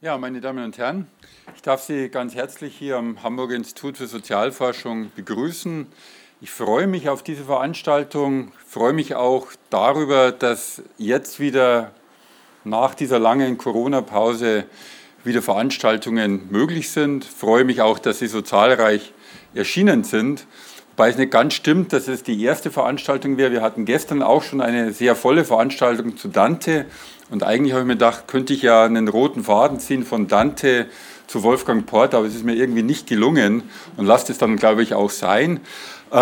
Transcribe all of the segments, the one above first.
Ja, meine Damen und Herren, ich darf Sie ganz herzlich hier am Hamburger Institut für Sozialforschung begrüßen. Ich freue mich auf diese Veranstaltung, freue mich auch darüber, dass jetzt wieder nach dieser langen Corona-Pause wieder Veranstaltungen möglich sind. Ich freue mich auch, dass Sie so zahlreich erschienen sind. Wobei es nicht ganz stimmt, dass es die erste Veranstaltung wäre. Wir hatten gestern auch schon eine sehr volle Veranstaltung zu Dante und eigentlich habe ich mir gedacht, könnte ich ja einen roten Faden ziehen von Dante zu Wolfgang Port, aber es ist mir irgendwie nicht gelungen und lasst es dann, glaube ich, auch sein. Äh,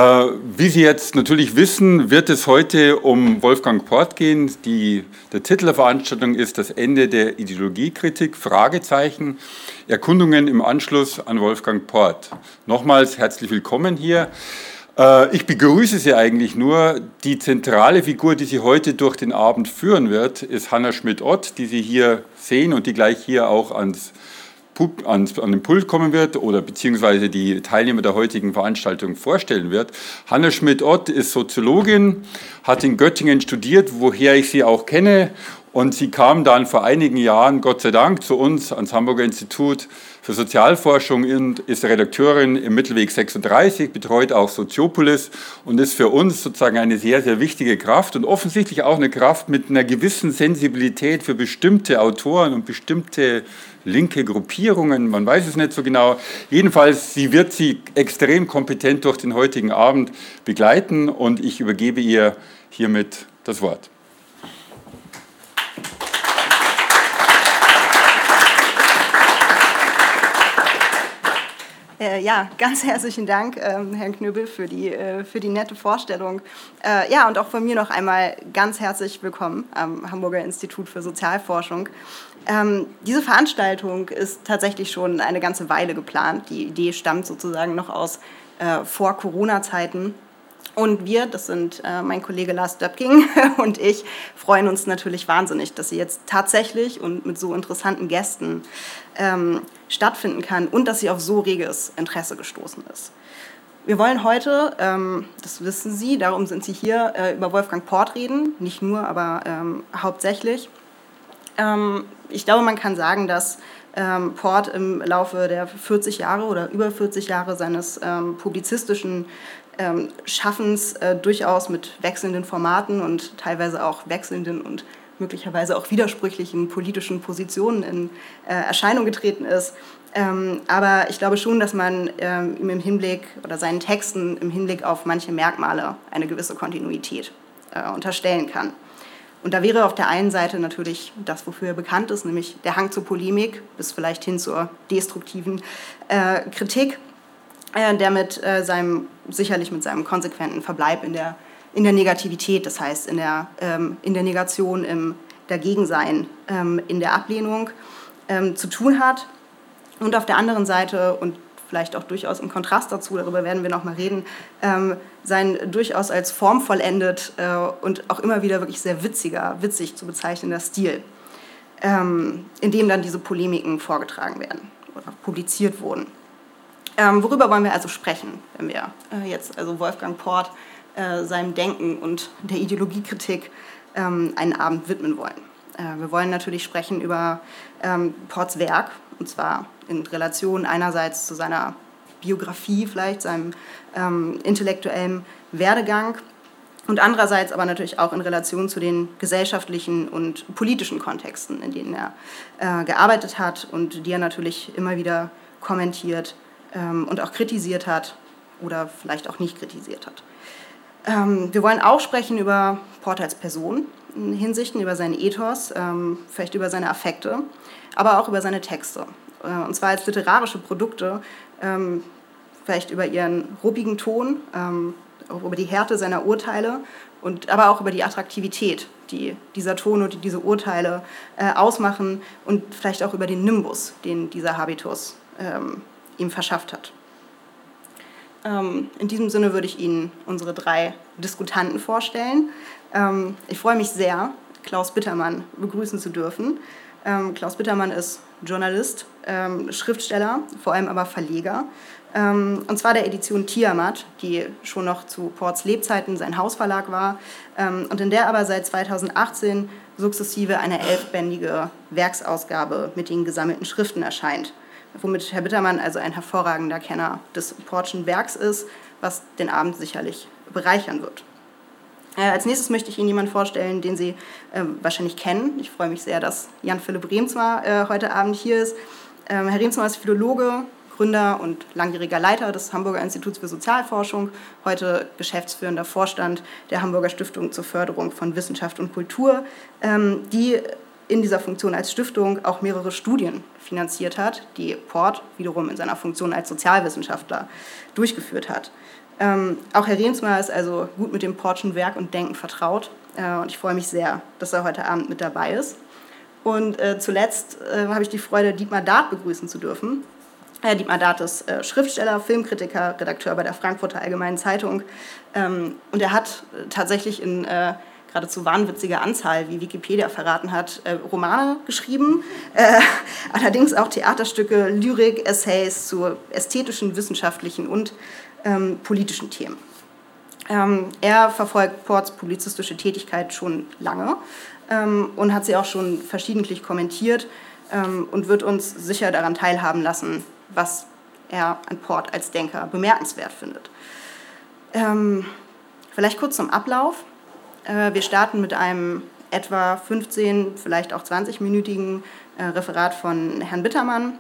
wie Sie jetzt natürlich wissen, wird es heute um Wolfgang Port gehen. Die, der Titel der Veranstaltung ist Das Ende der Ideologiekritik, Fragezeichen, Erkundungen im Anschluss an Wolfgang Port. Nochmals herzlich willkommen hier. Äh, ich begrüße Sie eigentlich nur. Die zentrale Figur, die Sie heute durch den Abend führen wird, ist Hanna Schmidt-Ott, die Sie hier sehen und die gleich hier auch ans, an den Pult kommen wird oder beziehungsweise die Teilnehmer der heutigen Veranstaltung vorstellen wird. Hanna Schmidt-Ott ist Soziologin, hat in Göttingen studiert, woher ich sie auch kenne. Und sie kam dann vor einigen Jahren, Gott sei Dank, zu uns ans Hamburger Institut für Sozialforschung und ist Redakteurin im Mittelweg 36, betreut auch Soziopolis und ist für uns sozusagen eine sehr, sehr wichtige Kraft und offensichtlich auch eine Kraft mit einer gewissen Sensibilität für bestimmte Autoren und bestimmte linke Gruppierungen, man weiß es nicht so genau. Jedenfalls, sie wird sie extrem kompetent durch den heutigen Abend begleiten und ich übergebe ihr hiermit das Wort. Äh, ja, ganz herzlichen Dank, ähm, Herrn Knöbel, für die, äh, für die nette Vorstellung. Äh, ja, und auch von mir noch einmal ganz herzlich willkommen am Hamburger Institut für Sozialforschung. Ähm, diese Veranstaltung ist tatsächlich schon eine ganze Weile geplant. Die Idee stammt sozusagen noch aus äh, vor Corona-Zeiten. Und wir, das sind äh, mein Kollege Lars Döpking und ich, freuen uns natürlich wahnsinnig, dass sie jetzt tatsächlich und mit so interessanten Gästen ähm, stattfinden kann und dass sie auf so reges Interesse gestoßen ist. Wir wollen heute, ähm, das wissen Sie, darum sind Sie hier, äh, über Wolfgang Port reden, nicht nur, aber ähm, hauptsächlich. Ähm, ich glaube, man kann sagen, dass ähm, Port im Laufe der 40 Jahre oder über 40 Jahre seines ähm, publizistischen Schaffens äh, durchaus mit wechselnden Formaten und teilweise auch wechselnden und möglicherweise auch widersprüchlichen politischen Positionen in äh, Erscheinung getreten ist. Aber ich glaube schon, dass man ihm im Hinblick oder seinen Texten im Hinblick auf manche Merkmale eine gewisse Kontinuität äh, unterstellen kann. Und da wäre auf der einen Seite natürlich das, wofür er bekannt ist, nämlich der Hang zur Polemik bis vielleicht hin zur destruktiven äh, Kritik äh, der mit äh, seinem, sicherlich mit seinem konsequenten Verbleib in der, in der Negativität, das heißt in der, ähm, in der Negation, im Dagegensein, ähm, in der Ablehnung ähm, zu tun hat. Und auf der anderen Seite, und vielleicht auch durchaus im Kontrast dazu, darüber werden wir noch mal reden, ähm, sein durchaus als formvollendet äh, und auch immer wieder wirklich sehr witziger, witzig zu bezeichnender Stil, ähm, in dem dann diese Polemiken vorgetragen werden oder publiziert wurden. Ähm, worüber wollen wir also sprechen, wenn wir äh, jetzt also Wolfgang Port äh, seinem Denken und der Ideologiekritik ähm, einen Abend widmen wollen? Äh, wir wollen natürlich sprechen über ähm, Ports Werk, und zwar in Relation einerseits zu seiner Biografie, vielleicht seinem ähm, intellektuellen Werdegang und andererseits aber natürlich auch in Relation zu den gesellschaftlichen und politischen Kontexten, in denen er äh, gearbeitet hat und die er natürlich immer wieder kommentiert ähm, und auch kritisiert hat oder vielleicht auch nicht kritisiert hat. Ähm, wir wollen auch sprechen über Porter als Person in Hinsichten, über seinen Ethos, ähm, vielleicht über seine Affekte, aber auch über seine Texte. Äh, und zwar als literarische Produkte, ähm, vielleicht über ihren ruppigen Ton, ähm, auch über die Härte seiner Urteile und aber auch über die Attraktivität, die dieser Ton und diese Urteile äh, ausmachen und vielleicht auch über den Nimbus, den dieser Habitus ähm, ihm verschafft hat. Ähm, in diesem Sinne würde ich Ihnen unsere drei Diskutanten vorstellen. Ähm, ich freue mich sehr, Klaus Bittermann begrüßen zu dürfen. Ähm, Klaus Bittermann ist Journalist, Schriftsteller, vor allem aber Verleger. Und zwar der Edition Tiamat, die schon noch zu Ports Lebzeiten sein Hausverlag war und in der aber seit 2018 sukzessive eine elfbändige Werksausgabe mit den gesammelten Schriften erscheint, womit Herr Bittermann also ein hervorragender Kenner des Portschen Werks ist, was den Abend sicherlich bereichern wird. Äh, als nächstes möchte ich Ihnen jemanden vorstellen, den Sie äh, wahrscheinlich kennen. Ich freue mich sehr, dass Jan-Philipp Remsmar äh, heute Abend hier ist. Ähm, Herr Remsmar ist Philologe, Gründer und langjähriger Leiter des Hamburger Instituts für Sozialforschung, heute geschäftsführender Vorstand der Hamburger Stiftung zur Förderung von Wissenschaft und Kultur, ähm, die in dieser Funktion als Stiftung auch mehrere Studien finanziert hat, die Port wiederum in seiner Funktion als Sozialwissenschaftler durchgeführt hat. Ähm, auch Herr Remsmar ist also gut mit dem Portschen Werk und Denken vertraut äh, und ich freue mich sehr, dass er heute Abend mit dabei ist. Und äh, zuletzt äh, habe ich die Freude, Dietmar Dart begrüßen zu dürfen. Herr Dietmar Dart ist äh, Schriftsteller, Filmkritiker, Redakteur bei der Frankfurter Allgemeinen Zeitung ähm, und er hat äh, tatsächlich in äh, geradezu wahnwitziger Anzahl, wie Wikipedia verraten hat, Romane geschrieben, allerdings auch Theaterstücke, Lyrik, Essays zu ästhetischen, wissenschaftlichen und ähm, politischen Themen. Ähm, er verfolgt Ports publizistische Tätigkeit schon lange ähm, und hat sie auch schon verschiedentlich kommentiert ähm, und wird uns sicher daran teilhaben lassen, was er an Port als Denker bemerkenswert findet. Ähm, vielleicht kurz zum Ablauf. Äh, wir starten mit einem etwa 15, vielleicht auch 20-minütigen äh, Referat von Herrn Bittermann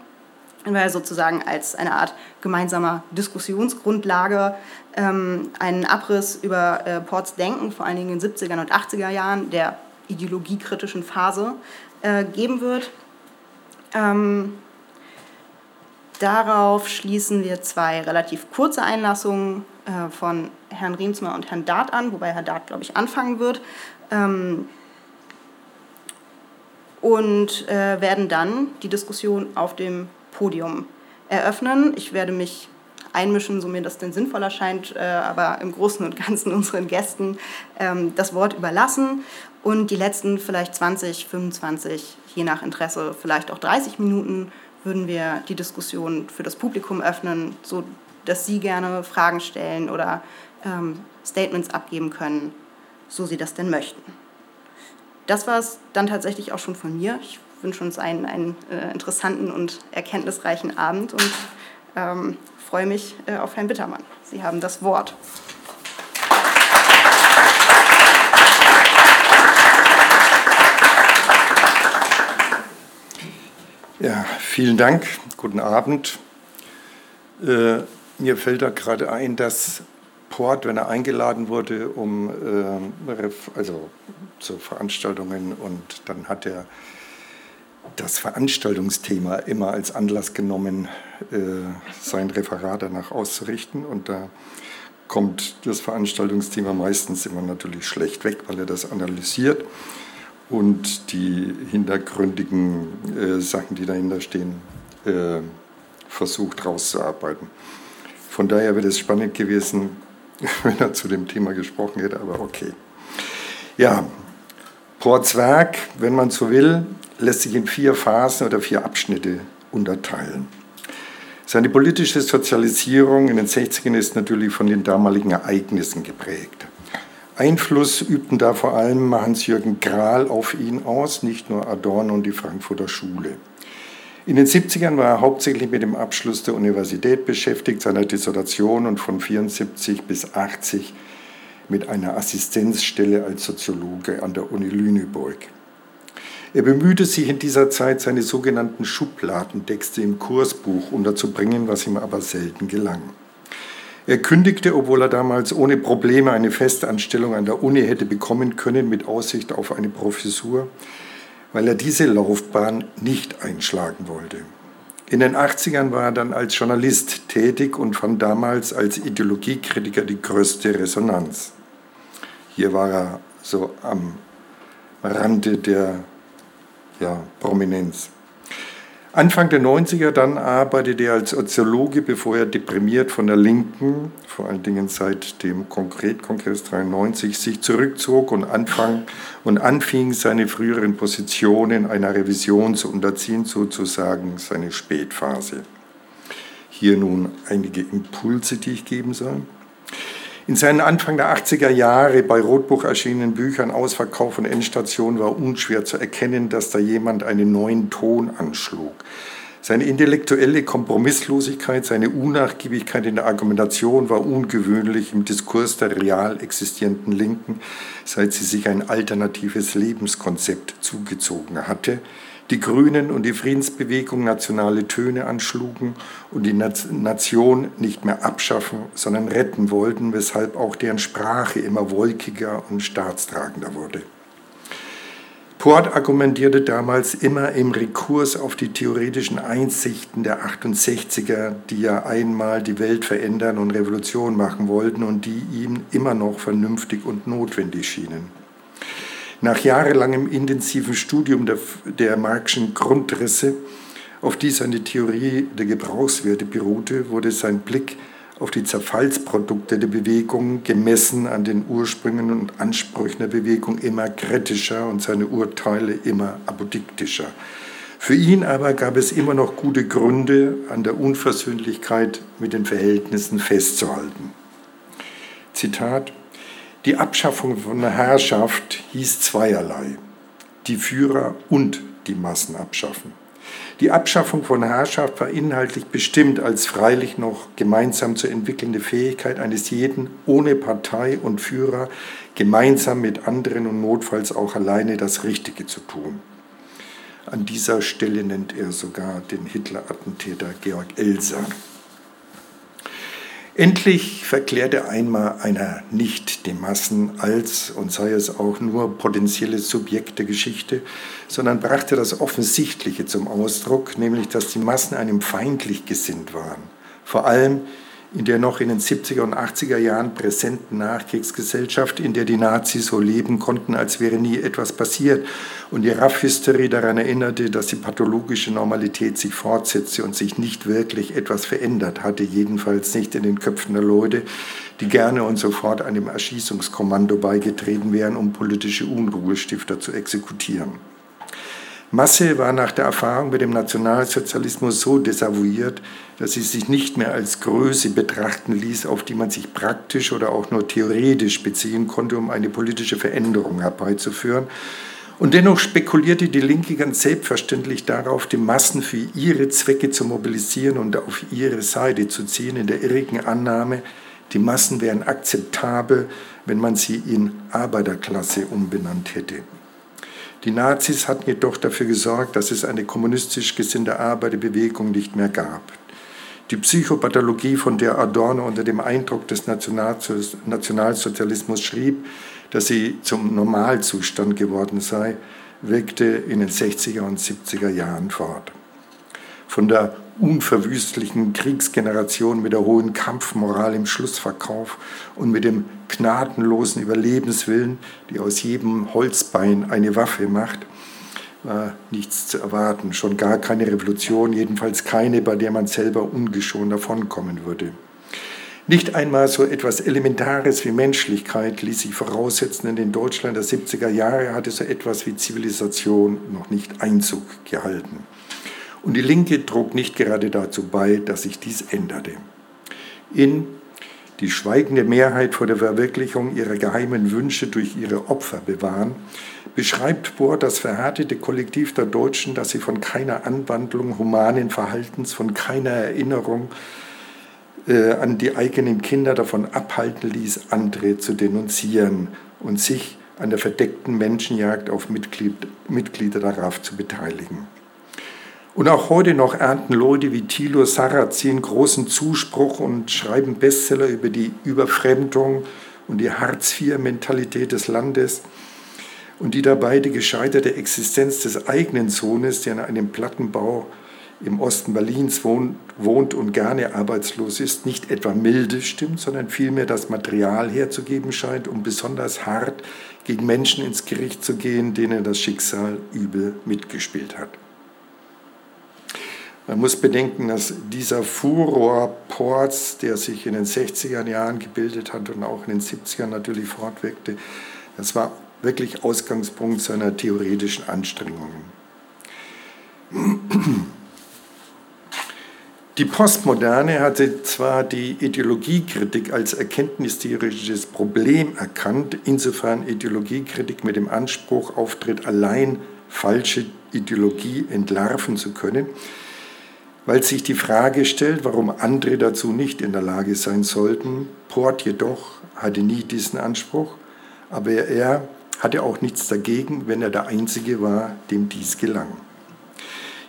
weil sozusagen als eine Art gemeinsamer Diskussionsgrundlage ähm, einen Abriss über äh, Ports Denken, vor allen Dingen in den 70er und 80er Jahren, der ideologiekritischen Phase, geben wird. Ähm, darauf schließen wir zwei relativ kurze Einlassungen von Herrn Riemsmer und Herrn Dart an, wobei Herr Dart, glaube ich, anfangen wird. Ähm, und äh, werden dann die Diskussion auf dem Podium eröffnen. Ich werde mich einmischen, so mir das denn sinnvoll erscheint, äh, aber im Großen und Ganzen unseren Gästen ähm, das Wort überlassen und die letzten vielleicht 20, 25, je nach Interesse vielleicht auch 30 Minuten würden wir die Diskussion für das Publikum öffnen, so dass Sie gerne Fragen stellen oder ähm, Statements abgeben können, so Sie das denn möchten. Das war es dann tatsächlich auch schon von mir. Ich wünsche uns einen, einen äh, interessanten und erkenntnisreichen Abend und ähm, freue mich äh, auf Herrn Bittermann. Sie haben das Wort. Ja, vielen Dank. Guten Abend. Äh, mir fällt da gerade ein, dass Port, wenn er eingeladen wurde, um äh, also zu Veranstaltungen und dann hat er das Veranstaltungsthema immer als Anlass genommen, äh, sein Referat danach auszurichten. Und da kommt das Veranstaltungsthema meistens immer natürlich schlecht weg, weil er das analysiert und die hintergründigen äh, Sachen, die dahinter stehen, äh, versucht rauszuarbeiten. Von daher wäre es spannend gewesen, wenn er zu dem Thema gesprochen hätte, aber okay. Ja, Ports Werk, wenn man so will, lässt sich in vier Phasen oder vier Abschnitte unterteilen. Seine politische Sozialisierung in den 60ern ist natürlich von den damaligen Ereignissen geprägt. Einfluss übten da vor allem Hans-Jürgen Grahl auf ihn aus, nicht nur Adorno und die Frankfurter Schule. In den 70ern war er hauptsächlich mit dem Abschluss der Universität beschäftigt, seiner Dissertation und von 74 bis 80 mit einer Assistenzstelle als Soziologe an der Uni Lüneburg. Er bemühte sich in dieser Zeit, seine sogenannten Schubladentexte im Kursbuch unterzubringen, was ihm aber selten gelang. Er kündigte, obwohl er damals ohne Probleme eine Festanstellung an der Uni hätte bekommen können mit Aussicht auf eine Professur, weil er diese Laufbahn nicht einschlagen wollte. In den 80ern war er dann als Journalist tätig und fand damals als Ideologiekritiker die größte Resonanz. Hier war er so am Rande der ja, Prominenz. Anfang der 90er dann arbeitete er als Soziologe, bevor er deprimiert von der Linken, vor allen Dingen seit dem Konkretkongress 93, sich zurückzog und, anfang, und anfing, seine früheren Positionen einer Revision zu unterziehen, sozusagen seine Spätphase. Hier nun einige Impulse, die ich geben soll. In seinen Anfang der 80er Jahre bei Rotbuch erschienenen Büchern Ausverkauf und Endstation war unschwer zu erkennen, dass da jemand einen neuen Ton anschlug. Seine intellektuelle Kompromisslosigkeit, seine Unnachgiebigkeit in der Argumentation war ungewöhnlich im Diskurs der real existierenden Linken, seit sie sich ein alternatives Lebenskonzept zugezogen hatte, die Grünen und die Friedensbewegung nationale Töne anschlugen und die Nation nicht mehr abschaffen, sondern retten wollten, weshalb auch deren Sprache immer wolkiger und staatstragender wurde. Port argumentierte damals immer im Rekurs auf die theoretischen Einsichten der 68er, die ja einmal die Welt verändern und Revolution machen wollten und die ihm immer noch vernünftig und notwendig schienen. Nach jahrelangem intensiven Studium der, der Marxischen Grundrisse, auf die seine Theorie der Gebrauchswerte beruhte, wurde sein Blick auf die Zerfallsprodukte der Bewegung gemessen an den Ursprüngen und Ansprüchen der Bewegung immer kritischer und seine Urteile immer apodiktischer. Für ihn aber gab es immer noch gute Gründe, an der Unversöhnlichkeit mit den Verhältnissen festzuhalten. Zitat die Abschaffung von Herrschaft hieß zweierlei. Die Führer und die Massen abschaffen. Die Abschaffung von Herrschaft war inhaltlich bestimmt als freilich noch gemeinsam zu entwickelnde Fähigkeit eines jeden ohne Partei und Führer gemeinsam mit anderen und notfalls auch alleine das Richtige zu tun. An dieser Stelle nennt er sogar den Hitler-Attentäter Georg Elser. Endlich verklärte einmal einer nicht die Massen als, und sei es auch nur potenzielles Subjekt der Geschichte, sondern brachte das Offensichtliche zum Ausdruck, nämlich dass die Massen einem feindlich gesinnt waren. Vor allem in der noch in den 70er und 80er Jahren präsenten Nachkriegsgesellschaft, in der die Nazis so leben konnten, als wäre nie etwas passiert und die Raff-Hysterie daran erinnerte, dass die pathologische Normalität sich fortsetze und sich nicht wirklich etwas verändert hatte, jedenfalls nicht in den Köpfen der Leute, die gerne und sofort einem Erschießungskommando beigetreten wären, um politische Unruhestifter zu exekutieren. Masse war nach der Erfahrung mit dem Nationalsozialismus so desavouiert, dass sie sich nicht mehr als Größe betrachten ließ, auf die man sich praktisch oder auch nur theoretisch beziehen konnte, um eine politische Veränderung herbeizuführen. Und dennoch spekulierte die Linke ganz selbstverständlich darauf, die Massen für ihre Zwecke zu mobilisieren und auf ihre Seite zu ziehen, in der irrigen Annahme, die Massen wären akzeptabel, wenn man sie in Arbeiterklasse umbenannt hätte. Die Nazis hatten jedoch dafür gesorgt, dass es eine kommunistisch gesinnte Arbeiterbewegung nicht mehr gab. Die Psychopathologie, von der Adorno unter dem Eindruck des Nationalsozialismus schrieb, dass sie zum Normalzustand geworden sei, wirkte in den 60er und 70er Jahren fort. Von der unverwüstlichen Kriegsgeneration mit der hohen Kampfmoral im Schlussverkauf und mit dem gnadenlosen Überlebenswillen, die aus jedem Holzbein eine Waffe macht, war nichts zu erwarten. Schon gar keine Revolution, jedenfalls keine, bei der man selber ungeschoren davonkommen würde. Nicht einmal so etwas Elementares wie Menschlichkeit ließ sich voraussetzen, in den Deutschland der 70er Jahre hatte so etwas wie Zivilisation noch nicht Einzug gehalten. Und die Linke trug nicht gerade dazu bei, dass sich dies änderte. In die schweigende Mehrheit vor der Verwirklichung ihrer geheimen Wünsche durch ihre Opfer bewahren, beschreibt Bohr das verhärtete Kollektiv der Deutschen, das sie von keiner Anwandlung humanen Verhaltens, von keiner Erinnerung äh, an die eigenen Kinder davon abhalten ließ, andere zu denunzieren und sich an der verdeckten Menschenjagd auf Mitglied, Mitglieder der RAF zu beteiligen. Und auch heute noch ernten Leute wie Thilo Sarrazin großen Zuspruch und schreiben Bestseller über die Überfremdung und die Hartz-IV-Mentalität des Landes und die dabei die gescheiterte Existenz des eigenen Sohnes, der in einem Plattenbau im Osten Berlins wohnt, wohnt und gerne arbeitslos ist, nicht etwa milde stimmt, sondern vielmehr das Material herzugeben scheint, um besonders hart gegen Menschen ins Gericht zu gehen, denen das Schicksal übel mitgespielt hat. Man muss bedenken, dass dieser Furor Ports, der sich in den 60er Jahren gebildet hat und auch in den 70ern natürlich fortwirkte, das war wirklich Ausgangspunkt seiner theoretischen Anstrengungen. Die Postmoderne hatte zwar die Ideologiekritik als erkenntnistheoretisches Problem erkannt, insofern Ideologiekritik mit dem Anspruch auftritt, allein falsche Ideologie entlarven zu können, weil sich die Frage stellt, warum andere dazu nicht in der Lage sein sollten. Port jedoch hatte nie diesen Anspruch, aber er hatte auch nichts dagegen, wenn er der Einzige war, dem dies gelang.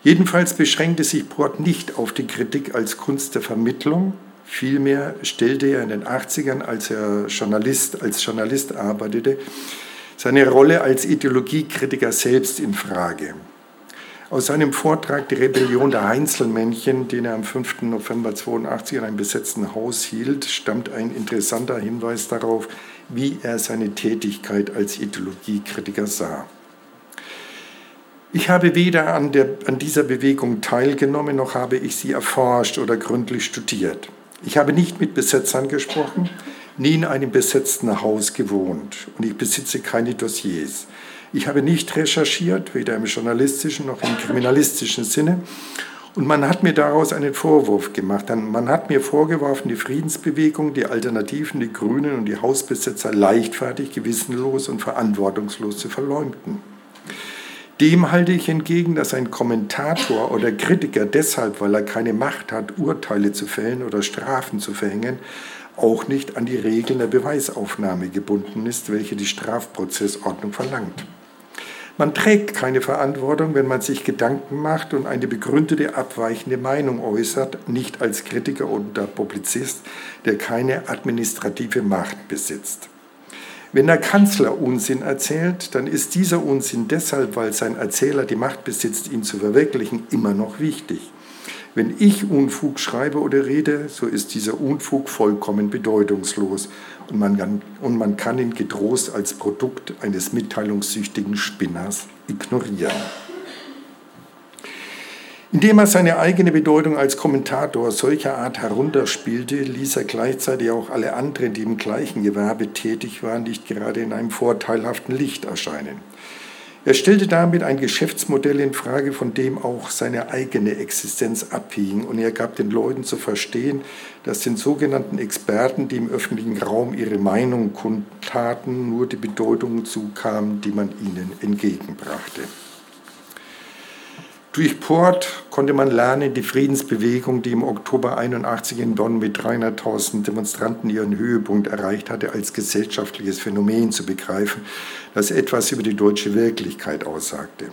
Jedenfalls beschränkte sich Port nicht auf die Kritik als Kunst der Vermittlung. Vielmehr stellte er in den 80ern, als er Journalist, als Journalist arbeitete, seine Rolle als Ideologiekritiker selbst in Frage. Aus seinem Vortrag Die Rebellion der Heinzelmännchen, den er am 5. November 82 in einem besetzten Haus hielt, stammt ein interessanter Hinweis darauf, wie er seine Tätigkeit als Ideologiekritiker sah. Ich habe weder an, der, an dieser Bewegung teilgenommen, noch habe ich sie erforscht oder gründlich studiert. Ich habe nicht mit Besetzern gesprochen, nie in einem besetzten Haus gewohnt und ich besitze keine Dossiers. Ich habe nicht recherchiert, weder im journalistischen noch im kriminalistischen Sinne. Und man hat mir daraus einen Vorwurf gemacht. Man hat mir vorgeworfen, die Friedensbewegung, die Alternativen, die Grünen und die Hausbesetzer leichtfertig, gewissenlos und verantwortungslos zu verleumden. Dem halte ich entgegen, dass ein Kommentator oder Kritiker deshalb, weil er keine Macht hat, Urteile zu fällen oder Strafen zu verhängen, auch nicht an die Regeln der Beweisaufnahme gebunden ist, welche die Strafprozessordnung verlangt. Man trägt keine Verantwortung, wenn man sich Gedanken macht und eine begründete abweichende Meinung äußert, nicht als Kritiker oder Publizist, der keine administrative Macht besitzt. Wenn der Kanzler Unsinn erzählt, dann ist dieser Unsinn deshalb, weil sein Erzähler die Macht besitzt, ihn zu verwirklichen, immer noch wichtig. Wenn ich Unfug schreibe oder rede, so ist dieser Unfug vollkommen bedeutungslos und man kann, und man kann ihn getrost als Produkt eines mitteilungssüchtigen Spinners ignorieren. Indem er seine eigene Bedeutung als Kommentator solcher Art herunterspielte, ließ er gleichzeitig auch alle anderen, die im gleichen Gewerbe tätig waren, nicht gerade in einem vorteilhaften Licht erscheinen. Er stellte damit ein Geschäftsmodell in Frage, von dem auch seine eigene Existenz abhing, und er gab den Leuten zu verstehen, dass den sogenannten Experten, die im öffentlichen Raum ihre Meinung kundtaten, nur die Bedeutung zukam, die man ihnen entgegenbrachte. Durch Port konnte man lernen, die Friedensbewegung, die im Oktober 81 in Bonn mit 300.000 Demonstranten ihren Höhepunkt erreicht hatte, als gesellschaftliches Phänomen zu begreifen, das etwas über die deutsche Wirklichkeit aussagte.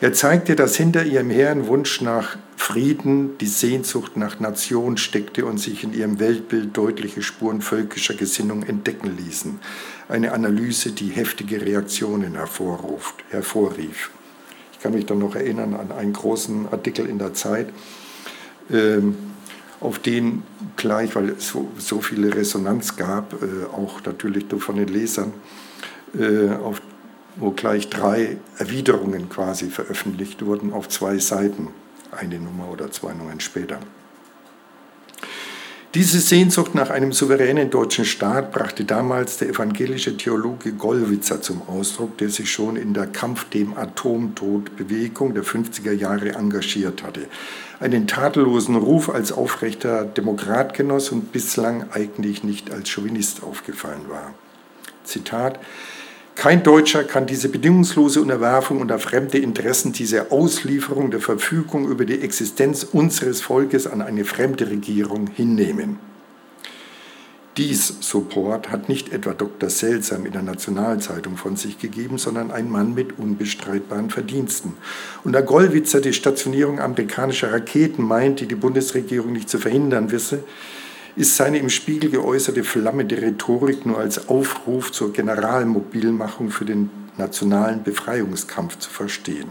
Er zeigte, dass hinter ihrem hehren Wunsch nach Frieden die Sehnsucht nach Nation steckte und sich in ihrem Weltbild deutliche Spuren völkischer Gesinnung entdecken ließen. Eine Analyse, die heftige Reaktionen hervorruft, hervorrief. Ich kann mich dann noch erinnern an einen großen Artikel in der Zeit, ähm, auf den gleich, weil es so, so viele Resonanz gab, äh, auch natürlich von den Lesern, äh, auf, wo gleich drei Erwiderungen quasi veröffentlicht wurden auf zwei Seiten, eine Nummer oder zwei Nummern später. Diese Sehnsucht nach einem souveränen deutschen Staat brachte damals der evangelische Theologe Gollwitzer zum Ausdruck, der sich schon in der Kampf dem Atomtod Bewegung der 50er Jahre engagiert hatte. Einen tadellosen Ruf als aufrechter Demokrat genoss und bislang eigentlich nicht als Chauvinist aufgefallen war. Zitat kein Deutscher kann diese bedingungslose Unterwerfung unter fremde Interessen, diese Auslieferung der Verfügung über die Existenz unseres Volkes an eine fremde Regierung hinnehmen. Dies, Support, hat nicht etwa Dr. Seltsam in der Nationalzeitung von sich gegeben, sondern ein Mann mit unbestreitbaren Verdiensten. Und da Gollwitzer die Stationierung amerikanischer Raketen meint, die die Bundesregierung nicht zu verhindern wisse, ist seine im Spiegel geäußerte flammende Rhetorik nur als Aufruf zur Generalmobilmachung für den nationalen Befreiungskampf zu verstehen.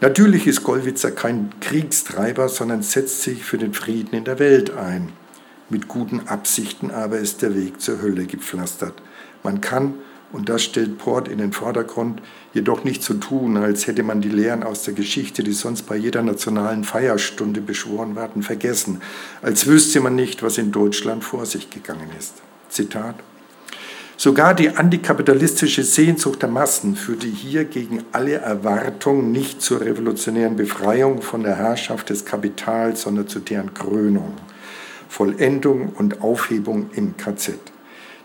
Natürlich ist Gollwitzer kein Kriegstreiber, sondern setzt sich für den Frieden in der Welt ein. Mit guten Absichten aber ist der Weg zur Hölle gepflastert. Man kann und das stellt Port in den Vordergrund, jedoch nicht so tun, als hätte man die Lehren aus der Geschichte, die sonst bei jeder nationalen Feierstunde beschworen werden, vergessen, als wüsste man nicht, was in Deutschland vor sich gegangen ist. Zitat Sogar die antikapitalistische Sehnsucht der Massen führte hier gegen alle Erwartung nicht zur revolutionären Befreiung von der Herrschaft des Kapitals, sondern zu deren Krönung, Vollendung und Aufhebung im KZ.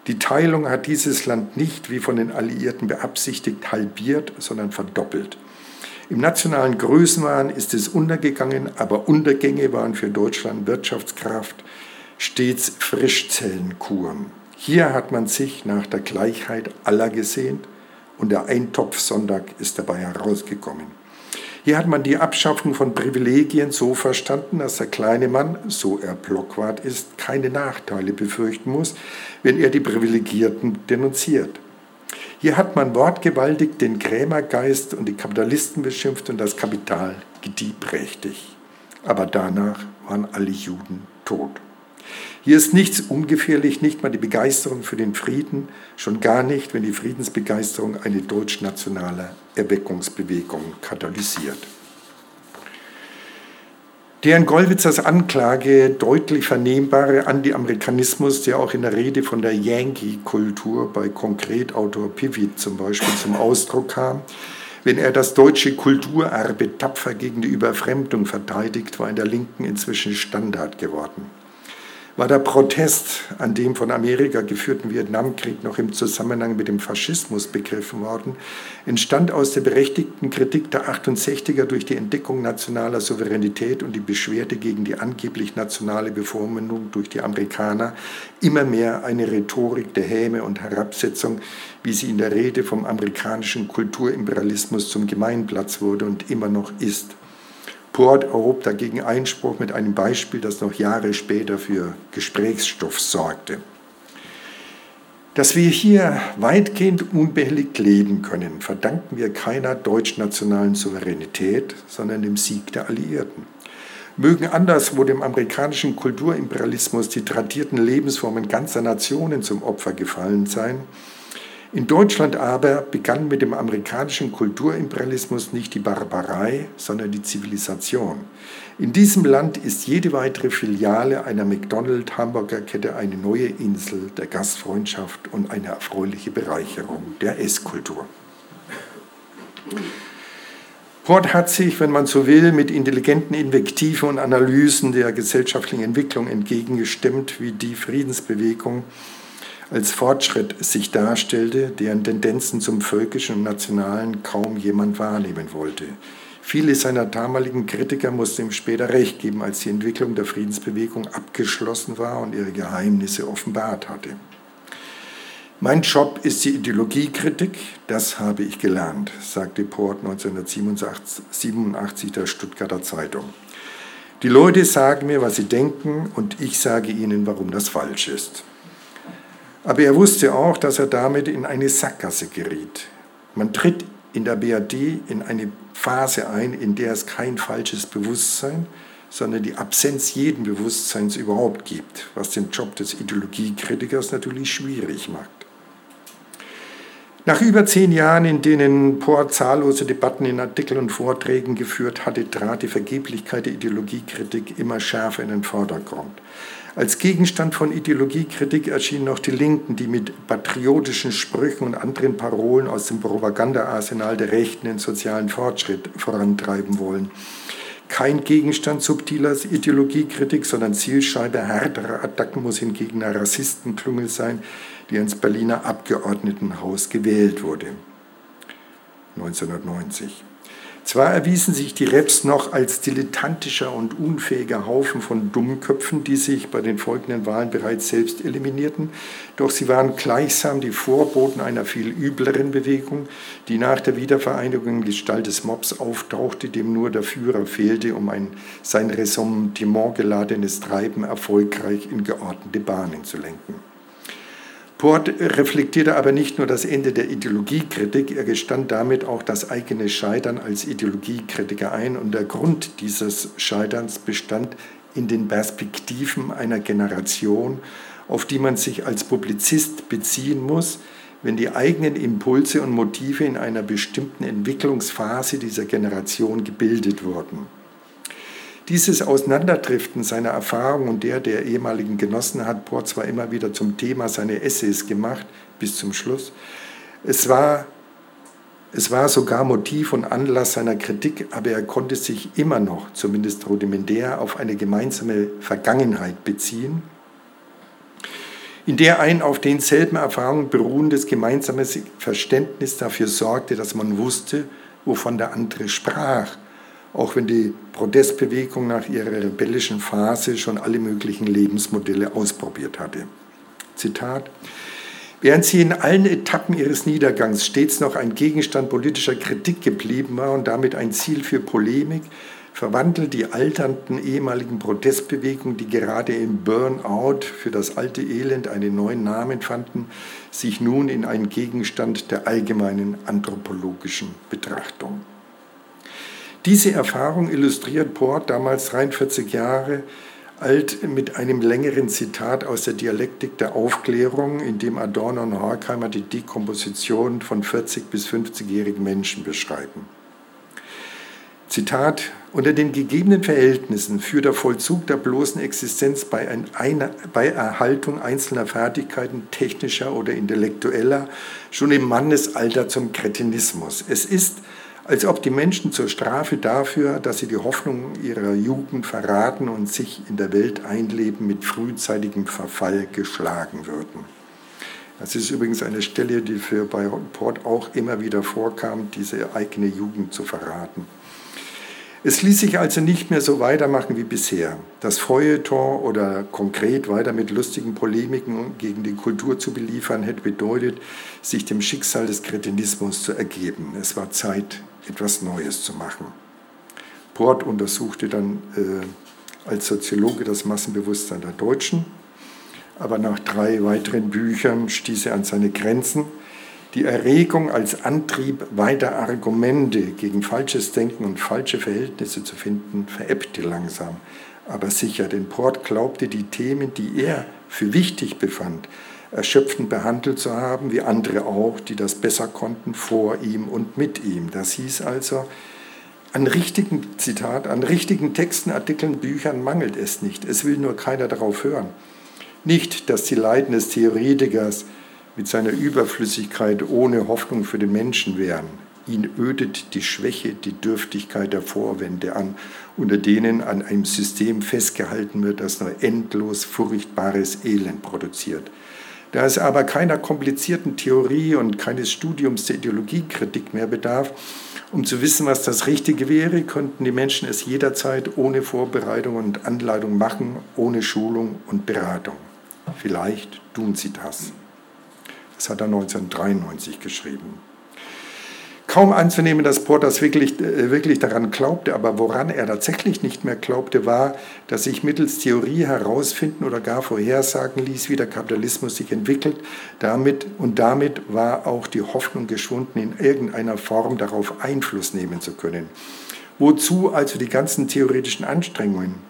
Die Teilung hat dieses Land nicht, wie von den Alliierten beabsichtigt, halbiert, sondern verdoppelt. Im nationalen Größenwahn ist es untergegangen, aber Untergänge waren für Deutschland Wirtschaftskraft stets Frischzellenkuren. Hier hat man sich nach der Gleichheit aller gesehnt und der Eintopfsonntag ist dabei herausgekommen. Hier hat man die Abschaffung von Privilegien so verstanden, dass der kleine Mann, so er Blockwart ist, keine Nachteile befürchten muss, wenn er die Privilegierten denunziert. Hier hat man wortgewaltig den Krämergeist und die Kapitalisten beschimpft und das Kapital gediebrächtig. Aber danach waren alle Juden tot. Hier ist nichts ungefährlich, nicht mal die Begeisterung für den Frieden, schon gar nicht, wenn die Friedensbegeisterung eine deutschnationale Erweckungsbewegung katalysiert. Der in Gollwitzers Anklage deutlich vernehmbare Anti-Amerikanismus, der auch in der Rede von der Yankee-Kultur bei Konkretautor Pivit zum Beispiel zum Ausdruck kam, wenn er das deutsche Kulturerbe tapfer gegen die Überfremdung verteidigt, war in der Linken inzwischen Standard geworden war der Protest an dem von Amerika geführten Vietnamkrieg noch im Zusammenhang mit dem Faschismus begriffen worden, entstand aus der berechtigten Kritik der 68er durch die Entdeckung nationaler Souveränität und die Beschwerde gegen die angeblich nationale Bevormundung durch die Amerikaner immer mehr eine Rhetorik der Häme und Herabsetzung, wie sie in der Rede vom amerikanischen Kulturimperialismus zum Gemeinplatz wurde und immer noch ist. Port erhob dagegen Einspruch mit einem Beispiel, das noch Jahre später für Gesprächsstoff sorgte. Dass wir hier weitgehend unbehelligt leben können, verdanken wir keiner deutschnationalen Souveränität, sondern dem Sieg der Alliierten. Mögen anderswo dem amerikanischen Kulturimperialismus die tradierten Lebensformen ganzer Nationen zum Opfer gefallen sein, in Deutschland aber begann mit dem amerikanischen Kulturimperialismus nicht die Barbarei, sondern die Zivilisation. In diesem Land ist jede weitere Filiale einer McDonald-Hamburger-Kette eine neue Insel der Gastfreundschaft und eine erfreuliche Bereicherung der Esskultur. Port hat sich, wenn man so will, mit intelligenten Invektiven und Analysen der gesellschaftlichen Entwicklung entgegengestimmt, wie die Friedensbewegung als Fortschritt sich darstellte, deren Tendenzen zum Völkischen und Nationalen kaum jemand wahrnehmen wollte. Viele seiner damaligen Kritiker mussten ihm später recht geben, als die Entwicklung der Friedensbewegung abgeschlossen war und ihre Geheimnisse offenbart hatte. Mein Job ist die Ideologiekritik, das habe ich gelernt, sagte Port 1987 der Stuttgarter Zeitung. Die Leute sagen mir, was sie denken und ich sage ihnen, warum das falsch ist. Aber er wusste auch, dass er damit in eine Sackgasse geriet. Man tritt in der BRD in eine Phase ein, in der es kein falsches Bewusstsein, sondern die Absenz jeden Bewusstseins überhaupt gibt, was den Job des Ideologiekritikers natürlich schwierig macht. Nach über zehn Jahren, in denen Pohr zahllose Debatten in Artikeln und Vorträgen geführt hatte, trat die Vergeblichkeit der Ideologiekritik immer schärfer in den Vordergrund. Als Gegenstand von Ideologiekritik erschienen noch die Linken, die mit patriotischen Sprüchen und anderen Parolen aus dem Propagandaarsenal der Rechten den sozialen Fortschritt vorantreiben wollen. Kein Gegenstand subtiler Ideologiekritik, sondern Zielscheibe härterer Attacken muss hingegen eine Rassistenklüngel sein, die ins Berliner Abgeordnetenhaus gewählt wurde. 1990. Zwar erwiesen sich die Reps noch als dilettantischer und unfähiger Haufen von Dummköpfen, die sich bei den folgenden Wahlen bereits selbst eliminierten, doch sie waren gleichsam die Vorboten einer viel übleren Bewegung, die nach der Wiedervereinigung in Gestalt des Mobs auftauchte, dem nur der Führer fehlte, um ein sein Ressentiment geladenes Treiben erfolgreich in geordnete Bahnen zu lenken. Port reflektierte aber nicht nur das Ende der Ideologiekritik, er gestand damit auch das eigene Scheitern als Ideologiekritiker ein. Und der Grund dieses Scheiterns bestand in den Perspektiven einer Generation, auf die man sich als Publizist beziehen muss, wenn die eigenen Impulse und Motive in einer bestimmten Entwicklungsphase dieser Generation gebildet wurden. Dieses Auseinanderdriften seiner Erfahrung und der der ehemaligen Genossen hat Port zwar immer wieder zum Thema seiner Essays gemacht, bis zum Schluss. Es war, es war sogar Motiv und Anlass seiner Kritik, aber er konnte sich immer noch, zumindest rudimentär, auf eine gemeinsame Vergangenheit beziehen, in der ein auf denselben Erfahrungen beruhendes gemeinsames Verständnis dafür sorgte, dass man wusste, wovon der andere sprach auch wenn die Protestbewegung nach ihrer rebellischen Phase schon alle möglichen Lebensmodelle ausprobiert hatte. Zitat. Während sie in allen Etappen ihres Niedergangs stets noch ein Gegenstand politischer Kritik geblieben war und damit ein Ziel für Polemik, verwandelt die alternden ehemaligen Protestbewegungen, die gerade im Burnout für das alte Elend einen neuen Namen fanden, sich nun in einen Gegenstand der allgemeinen anthropologischen Betrachtung. Diese Erfahrung illustriert Port, damals 43 Jahre alt, mit einem längeren Zitat aus der Dialektik der Aufklärung, in dem Adorno und Horkheimer die Dekomposition von 40- bis 50-jährigen Menschen beschreiben. Zitat, unter den gegebenen Verhältnissen führt der Vollzug der bloßen Existenz bei, einer, bei Erhaltung einzelner Fertigkeiten technischer oder intellektueller schon im Mannesalter zum Kretinismus. Es ist als ob die Menschen zur Strafe dafür, dass sie die Hoffnung ihrer Jugend verraten und sich in der Welt einleben, mit frühzeitigem Verfall geschlagen würden. Das ist übrigens eine Stelle, die für bei Port auch immer wieder vorkam, diese eigene Jugend zu verraten. Es ließ sich also nicht mehr so weitermachen wie bisher. Das Feuilleton oder konkret weiter mit lustigen Polemiken gegen die Kultur zu beliefern, hätte bedeutet, sich dem Schicksal des Kretinismus zu ergeben. Es war Zeit, etwas Neues zu machen. Port untersuchte dann äh, als Soziologe das Massenbewusstsein der Deutschen, aber nach drei weiteren Büchern stieß er an seine Grenzen. Die Erregung als Antrieb, weiter Argumente gegen falsches Denken und falsche Verhältnisse zu finden, verebbte langsam. Aber sicher, denn Port glaubte, die Themen, die er für wichtig befand, erschöpfend behandelt zu haben, wie andere auch, die das besser konnten, vor ihm und mit ihm. Das hieß also, an richtigen, Zitat, an richtigen Texten, Artikeln, Büchern mangelt es nicht. Es will nur keiner darauf hören. Nicht, dass die Leiden des Theoretikers mit seiner Überflüssigkeit ohne Hoffnung für den Menschen wären. Ihn ödet die Schwäche, die Dürftigkeit der Vorwände an, unter denen an einem System festgehalten wird, das nur endlos furchtbares Elend produziert. Da es aber keiner komplizierten Theorie und keines Studiums der Ideologiekritik mehr bedarf, um zu wissen, was das Richtige wäre, könnten die Menschen es jederzeit ohne Vorbereitung und Anleitung machen, ohne Schulung und Beratung. Vielleicht tun sie das. Das hat er 1993 geschrieben. Kaum anzunehmen, dass Portas wirklich, äh, wirklich daran glaubte, aber woran er tatsächlich nicht mehr glaubte, war, dass sich mittels Theorie herausfinden oder gar vorhersagen ließ, wie der Kapitalismus sich entwickelt. Damit, und damit war auch die Hoffnung geschwunden, in irgendeiner Form darauf Einfluss nehmen zu können. Wozu also die ganzen theoretischen Anstrengungen?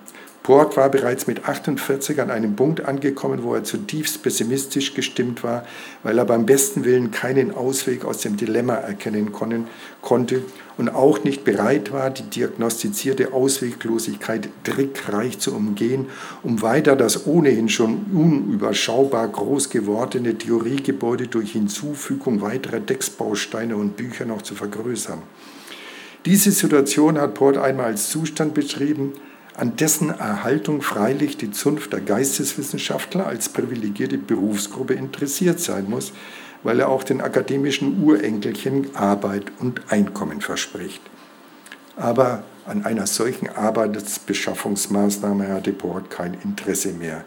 Port war bereits mit 48 an einem Punkt angekommen, wo er zutiefst pessimistisch gestimmt war, weil er beim besten Willen keinen Ausweg aus dem Dilemma erkennen konnte und auch nicht bereit war, die diagnostizierte Ausweglosigkeit trickreich zu umgehen, um weiter das ohnehin schon unüberschaubar groß gewordene Theoriegebäude durch Hinzufügung weiterer Textbausteine und Bücher noch zu vergrößern. Diese Situation hat Port einmal als Zustand beschrieben, an dessen Erhaltung freilich die Zunft der Geisteswissenschaftler als privilegierte Berufsgruppe interessiert sein muss, weil er auch den akademischen Urenkelchen Arbeit und Einkommen verspricht. Aber an einer solchen Arbeitsbeschaffungsmaßnahme hatte Bort kein Interesse mehr.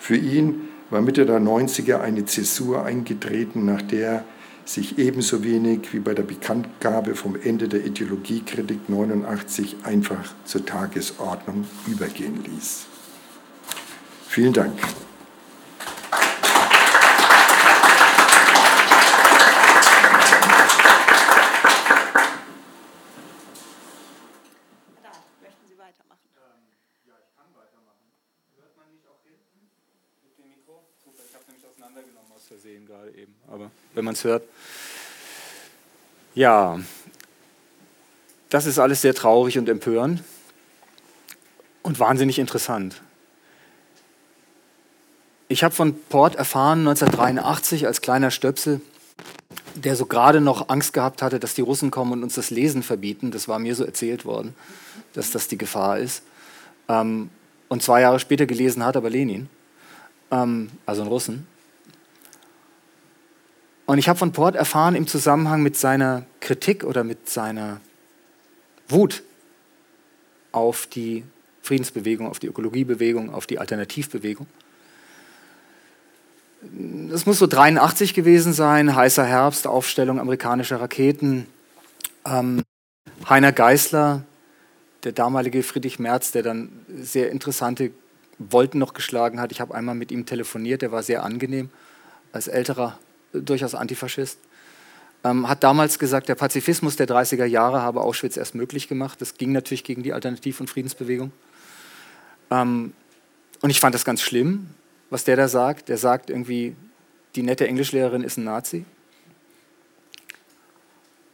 Für ihn war Mitte der 90er eine Zäsur eingetreten, nach der sich ebenso wenig wie bei der Bekanntgabe vom Ende der Ideologiekritik 89 einfach zur Tagesordnung übergehen ließ. Vielen Dank. Versehen gerade eben, aber wenn man es hört. Ja, das ist alles sehr traurig und empörend. und wahnsinnig interessant. Ich habe von Port erfahren 1983 als kleiner Stöpsel, der so gerade noch Angst gehabt hatte, dass die Russen kommen und uns das Lesen verbieten. Das war mir so erzählt worden, dass das die Gefahr ist. Ähm, und zwei Jahre später gelesen hat aber Lenin, ähm, also ein Russen. Und ich habe von Port erfahren im Zusammenhang mit seiner Kritik oder mit seiner Wut auf die Friedensbewegung, auf die Ökologiebewegung, auf die Alternativbewegung. Das muss so 83 gewesen sein, heißer Herbst, Aufstellung amerikanischer Raketen. Ähm, Heiner Geißler, der damalige Friedrich Merz, der dann sehr interessante Wolken noch geschlagen hat. Ich habe einmal mit ihm telefoniert, der war sehr angenehm, als älterer, durchaus Antifaschist. Ähm, hat damals gesagt, der Pazifismus der 30er Jahre habe Auschwitz erst möglich gemacht. Das ging natürlich gegen die Alternativ- und Friedensbewegung. Ähm, und ich fand das ganz schlimm, was der da sagt. Der sagt irgendwie, die nette Englischlehrerin ist ein Nazi.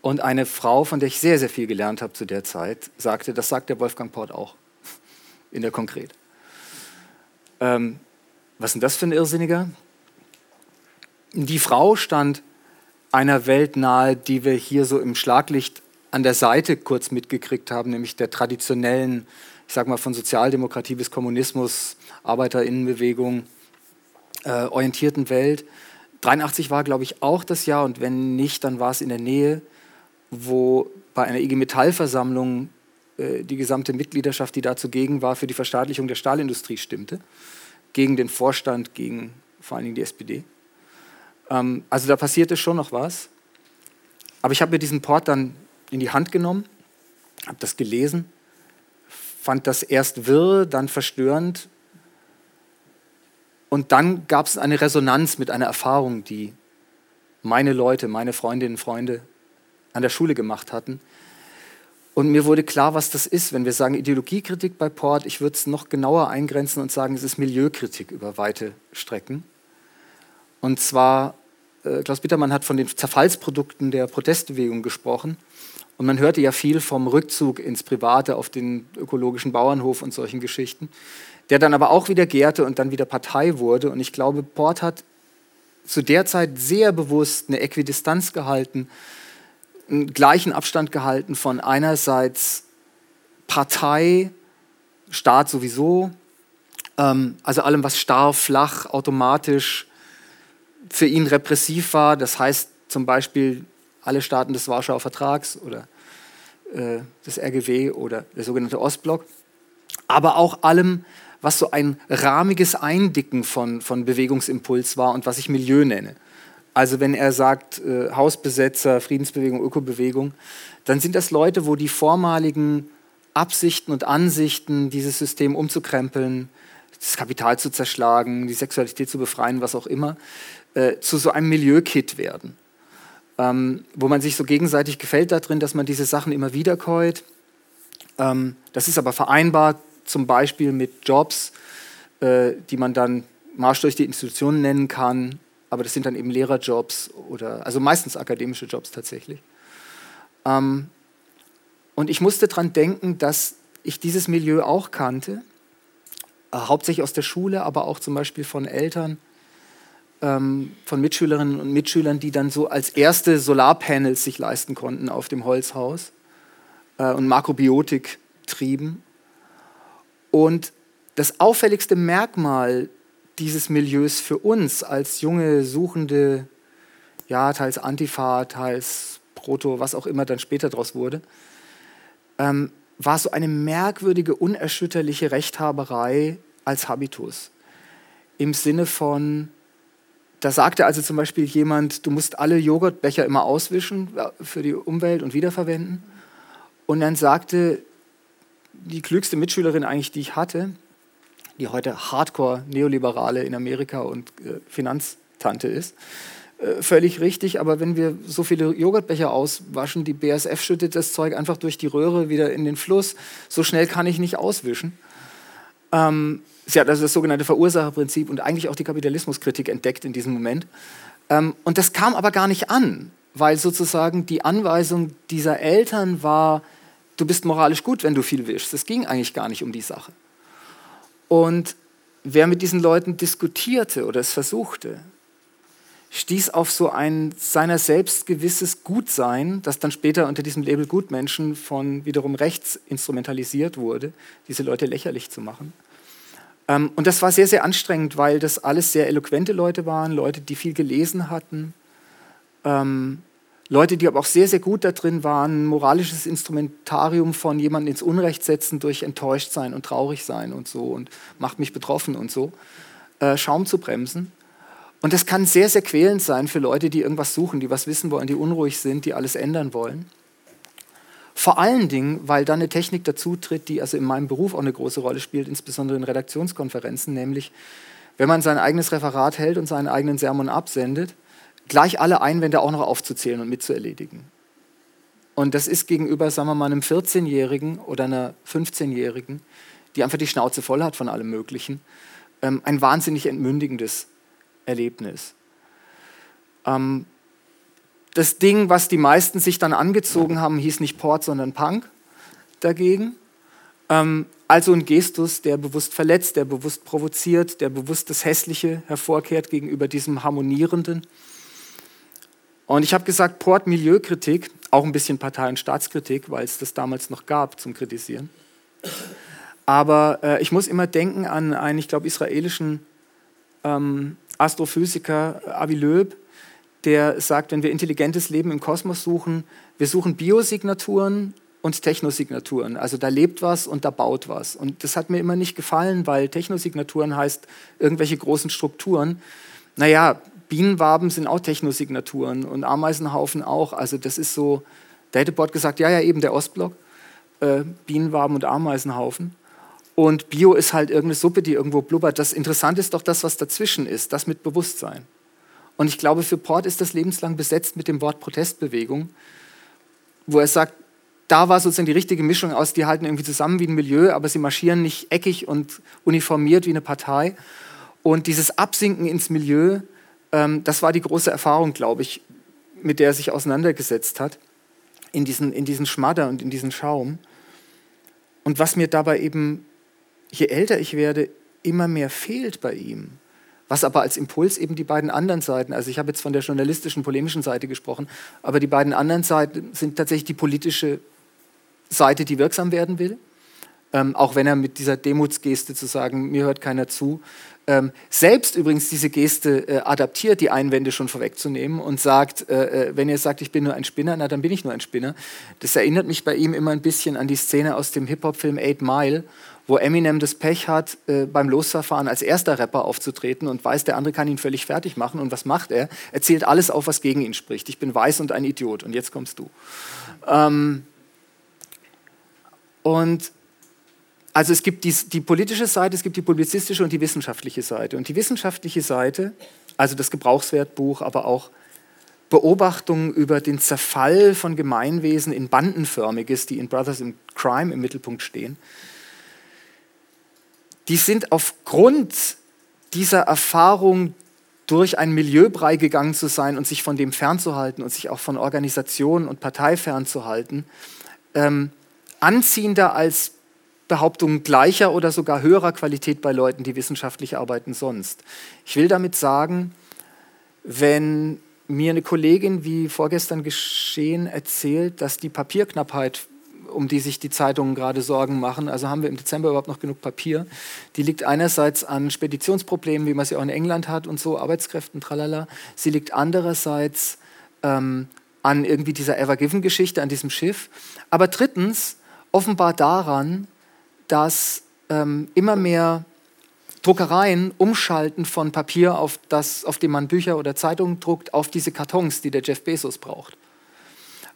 Und eine Frau, von der ich sehr, sehr viel gelernt habe zu der Zeit, sagte, das sagt der Wolfgang Port auch, in der Konkret. Ähm, was ist denn das für ein Irrsinniger? Die Frau stand einer Welt nahe, die wir hier so im Schlaglicht an der Seite kurz mitgekriegt haben, nämlich der traditionellen, ich sage mal von Sozialdemokratie bis Kommunismus, Arbeiterinnenbewegung äh, orientierten Welt. 83 war, glaube ich, auch das Jahr und wenn nicht, dann war es in der Nähe, wo bei einer IG Metall-Versammlung äh, die gesamte Mitgliedschaft, die da zugegen war, für die Verstaatlichung der Stahlindustrie stimmte, gegen den Vorstand, gegen vor allen Dingen die SPD. Ähm, also da passierte schon noch was. Aber ich habe mir diesen Port dann in die Hand genommen, habe das gelesen, fand das erst wirr, dann verstörend. Und dann gab es eine Resonanz mit einer Erfahrung, die meine Leute, meine Freundinnen und Freunde an der Schule gemacht hatten. Und mir wurde klar, was das ist, wenn wir sagen Ideologiekritik bei Port. Ich würde es noch genauer eingrenzen und sagen, es ist Milieukritik über weite Strecken. Und zwar, äh, Klaus Bittermann hat von den Zerfallsprodukten der Protestbewegung gesprochen. Und man hörte ja viel vom Rückzug ins Private auf den ökologischen Bauernhof und solchen Geschichten, der dann aber auch wieder gärte und dann wieder Partei wurde. Und ich glaube, Port hat zu der Zeit sehr bewusst eine Äquidistanz gehalten, einen gleichen Abstand gehalten von einerseits Partei, Staat sowieso, ähm, also allem, was starr, flach, automatisch für ihn repressiv war. Das heißt zum Beispiel alle Staaten des Warschauer Vertrags oder äh, des RGW oder der sogenannte Ostblock, aber auch allem, was so ein rahmiges Eindicken von, von Bewegungsimpuls war und was ich Milieu nenne. Also wenn er sagt äh, Hausbesetzer, Friedensbewegung, Ökobewegung, dann sind das Leute, wo die vormaligen Absichten und Ansichten, dieses System umzukrempeln, das Kapital zu zerschlagen, die Sexualität zu befreien, was auch immer, äh, zu so einem Milieukit werden ähm, wo man sich so gegenseitig gefällt darin, dass man diese Sachen immer wieder käut. Ähm, das ist aber vereinbar zum Beispiel mit Jobs, äh, die man dann Marsch durch die Institutionen nennen kann, aber das sind dann eben Lehrerjobs oder also meistens akademische Jobs tatsächlich. Ähm, und ich musste daran denken, dass ich dieses Milieu auch kannte, äh, hauptsächlich aus der Schule, aber auch zum Beispiel von Eltern ähm, von Mitschülerinnen und Mitschülern, die dann so als erste Solarpanels sich leisten konnten auf dem Holzhaus äh, und Makrobiotik trieben. Und das auffälligste Merkmal dieses Milieus für uns als junge Suchende, ja, teils Antifa, teils Proto, was auch immer dann später daraus wurde, ähm, war so eine merkwürdige, unerschütterliche Rechthaberei als Habitus. Im Sinne von, da sagte also zum Beispiel jemand, du musst alle Joghurtbecher immer auswischen für die Umwelt und wiederverwenden. Und dann sagte die klügste Mitschülerin eigentlich, die ich hatte, die heute Hardcore-Neoliberale in Amerika und äh, Finanztante ist, äh, völlig richtig. Aber wenn wir so viele Joghurtbecher auswaschen, die BSF schüttet das Zeug einfach durch die Röhre wieder in den Fluss. So schnell kann ich nicht auswischen. Ähm, sie hat also das sogenannte Verursacherprinzip und eigentlich auch die Kapitalismuskritik entdeckt in diesem Moment. Ähm, und das kam aber gar nicht an, weil sozusagen die Anweisung dieser Eltern war, du bist moralisch gut, wenn du viel wischst. Es ging eigentlich gar nicht um die Sache. Und wer mit diesen Leuten diskutierte oder es versuchte, stieß auf so ein seiner selbst gewisses Gutsein, das dann später unter diesem Label Gutmenschen von wiederum rechts instrumentalisiert wurde, diese Leute lächerlich zu machen. Ähm, und das war sehr, sehr anstrengend, weil das alles sehr eloquente Leute waren, Leute, die viel gelesen hatten, ähm, Leute, die aber auch sehr, sehr gut da drin waren, moralisches Instrumentarium von jemandem ins Unrecht setzen durch enttäuscht sein und traurig sein und so und macht mich betroffen und so, äh, Schaum zu bremsen. Und das kann sehr, sehr quälend sein für Leute, die irgendwas suchen, die was wissen wollen, die unruhig sind, die alles ändern wollen. Vor allen Dingen, weil dann eine Technik dazu tritt, die also in meinem Beruf auch eine große Rolle spielt, insbesondere in Redaktionskonferenzen, nämlich wenn man sein eigenes Referat hält und seinen eigenen Sermon absendet, gleich alle Einwände auch noch aufzuzählen und mitzuerledigen. Und das ist gegenüber, sagen wir mal, einem 14-Jährigen oder einer 15-Jährigen, die einfach die Schnauze voll hat von allem Möglichen, ähm, ein wahnsinnig entmündigendes Erlebnis. Ähm, das Ding, was die meisten sich dann angezogen haben, hieß nicht Port, sondern Punk dagegen. Ähm, also ein Gestus, der bewusst verletzt, der bewusst provoziert, der bewusst das Hässliche hervorkehrt gegenüber diesem Harmonierenden. Und ich habe gesagt, Port Milieukritik, auch ein bisschen Partei- und Staatskritik, weil es das damals noch gab zum Kritisieren. Aber äh, ich muss immer denken an einen, ich glaube, israelischen ähm, Astrophysiker Avi Loeb, der sagt, wenn wir intelligentes Leben im Kosmos suchen, wir suchen Biosignaturen und Technosignaturen. Also da lebt was und da baut was. Und das hat mir immer nicht gefallen, weil Technosignaturen heißt irgendwelche großen Strukturen. Naja, Bienenwaben sind auch Technosignaturen und Ameisenhaufen auch. Also das ist so, da hätte Bord gesagt, ja, ja, eben der Ostblock, äh, Bienenwaben und Ameisenhaufen. Und Bio ist halt irgendeine Suppe, die irgendwo blubbert. Das Interessante ist doch das, was dazwischen ist, das mit Bewusstsein. Und ich glaube, für Port ist das lebenslang besetzt mit dem Wort Protestbewegung, wo er sagt, da war sozusagen die richtige Mischung aus, die halten irgendwie zusammen wie ein Milieu, aber sie marschieren nicht eckig und uniformiert wie eine Partei. Und dieses Absinken ins Milieu, ähm, das war die große Erfahrung, glaube ich, mit der er sich auseinandergesetzt hat, in diesen, in diesen Schmadder und in diesen Schaum. Und was mir dabei eben je älter ich werde, immer mehr fehlt bei ihm. Was aber als Impuls eben die beiden anderen Seiten, also ich habe jetzt von der journalistischen, polemischen Seite gesprochen, aber die beiden anderen Seiten sind tatsächlich die politische Seite, die wirksam werden will. Ähm, auch wenn er mit dieser Demutsgeste zu sagen, mir hört keiner zu, ähm, selbst übrigens diese Geste äh, adaptiert, die Einwände schon vorwegzunehmen und sagt, äh, äh, wenn ihr sagt, ich bin nur ein Spinner, na dann bin ich nur ein Spinner. Das erinnert mich bei ihm immer ein bisschen an die Szene aus dem Hip-Hop-Film Eight Mile, wo Eminem das Pech hat, äh, beim Losverfahren als erster Rapper aufzutreten und weiß, der andere kann ihn völlig fertig machen. Und was macht er? Er zählt alles auf, was gegen ihn spricht. Ich bin weiß und ein Idiot. Und jetzt kommst du. Ähm und also es gibt die, die, politische Seite, es gibt die publizistische und die wissenschaftliche Seite. Und die wissenschaftliche Seite, also das Gebrauchswertbuch, aber auch Beobachtungen über den Zerfall von Gemeinwesen in Bandenförmiges, die in Brothers in Crime im Mittelpunkt stehen, die sind aufgrund dieser Erfahrung durch ein Milieubrei gegangen zu sein und sich von dem fernzuhalten und sich auch von Organisationen und Partei fernzuhalten, ähm, anziehender als Behauptungen gleicher oder sogar höherer Qualität bei Leuten, die wissenschaftlich arbeiten, sonst. Ich will damit sagen, wenn mir eine Kollegin, wie vorgestern geschehen, erzählt, dass die Papierknappheit um die sich die Zeitungen gerade Sorgen machen. Also haben wir im Dezember überhaupt noch genug Papier. Die liegt einerseits an Speditionsproblemen, wie man sie auch in England hat und so, Arbeitskräften, tralala. Sie liegt andererseits ähm, an irgendwie dieser Ever Given-Geschichte, an diesem Schiff. Aber drittens offenbar daran, dass ähm, immer mehr Druckereien umschalten von Papier, auf, das, auf dem man Bücher oder Zeitungen druckt, auf diese Kartons, die der Jeff Bezos braucht.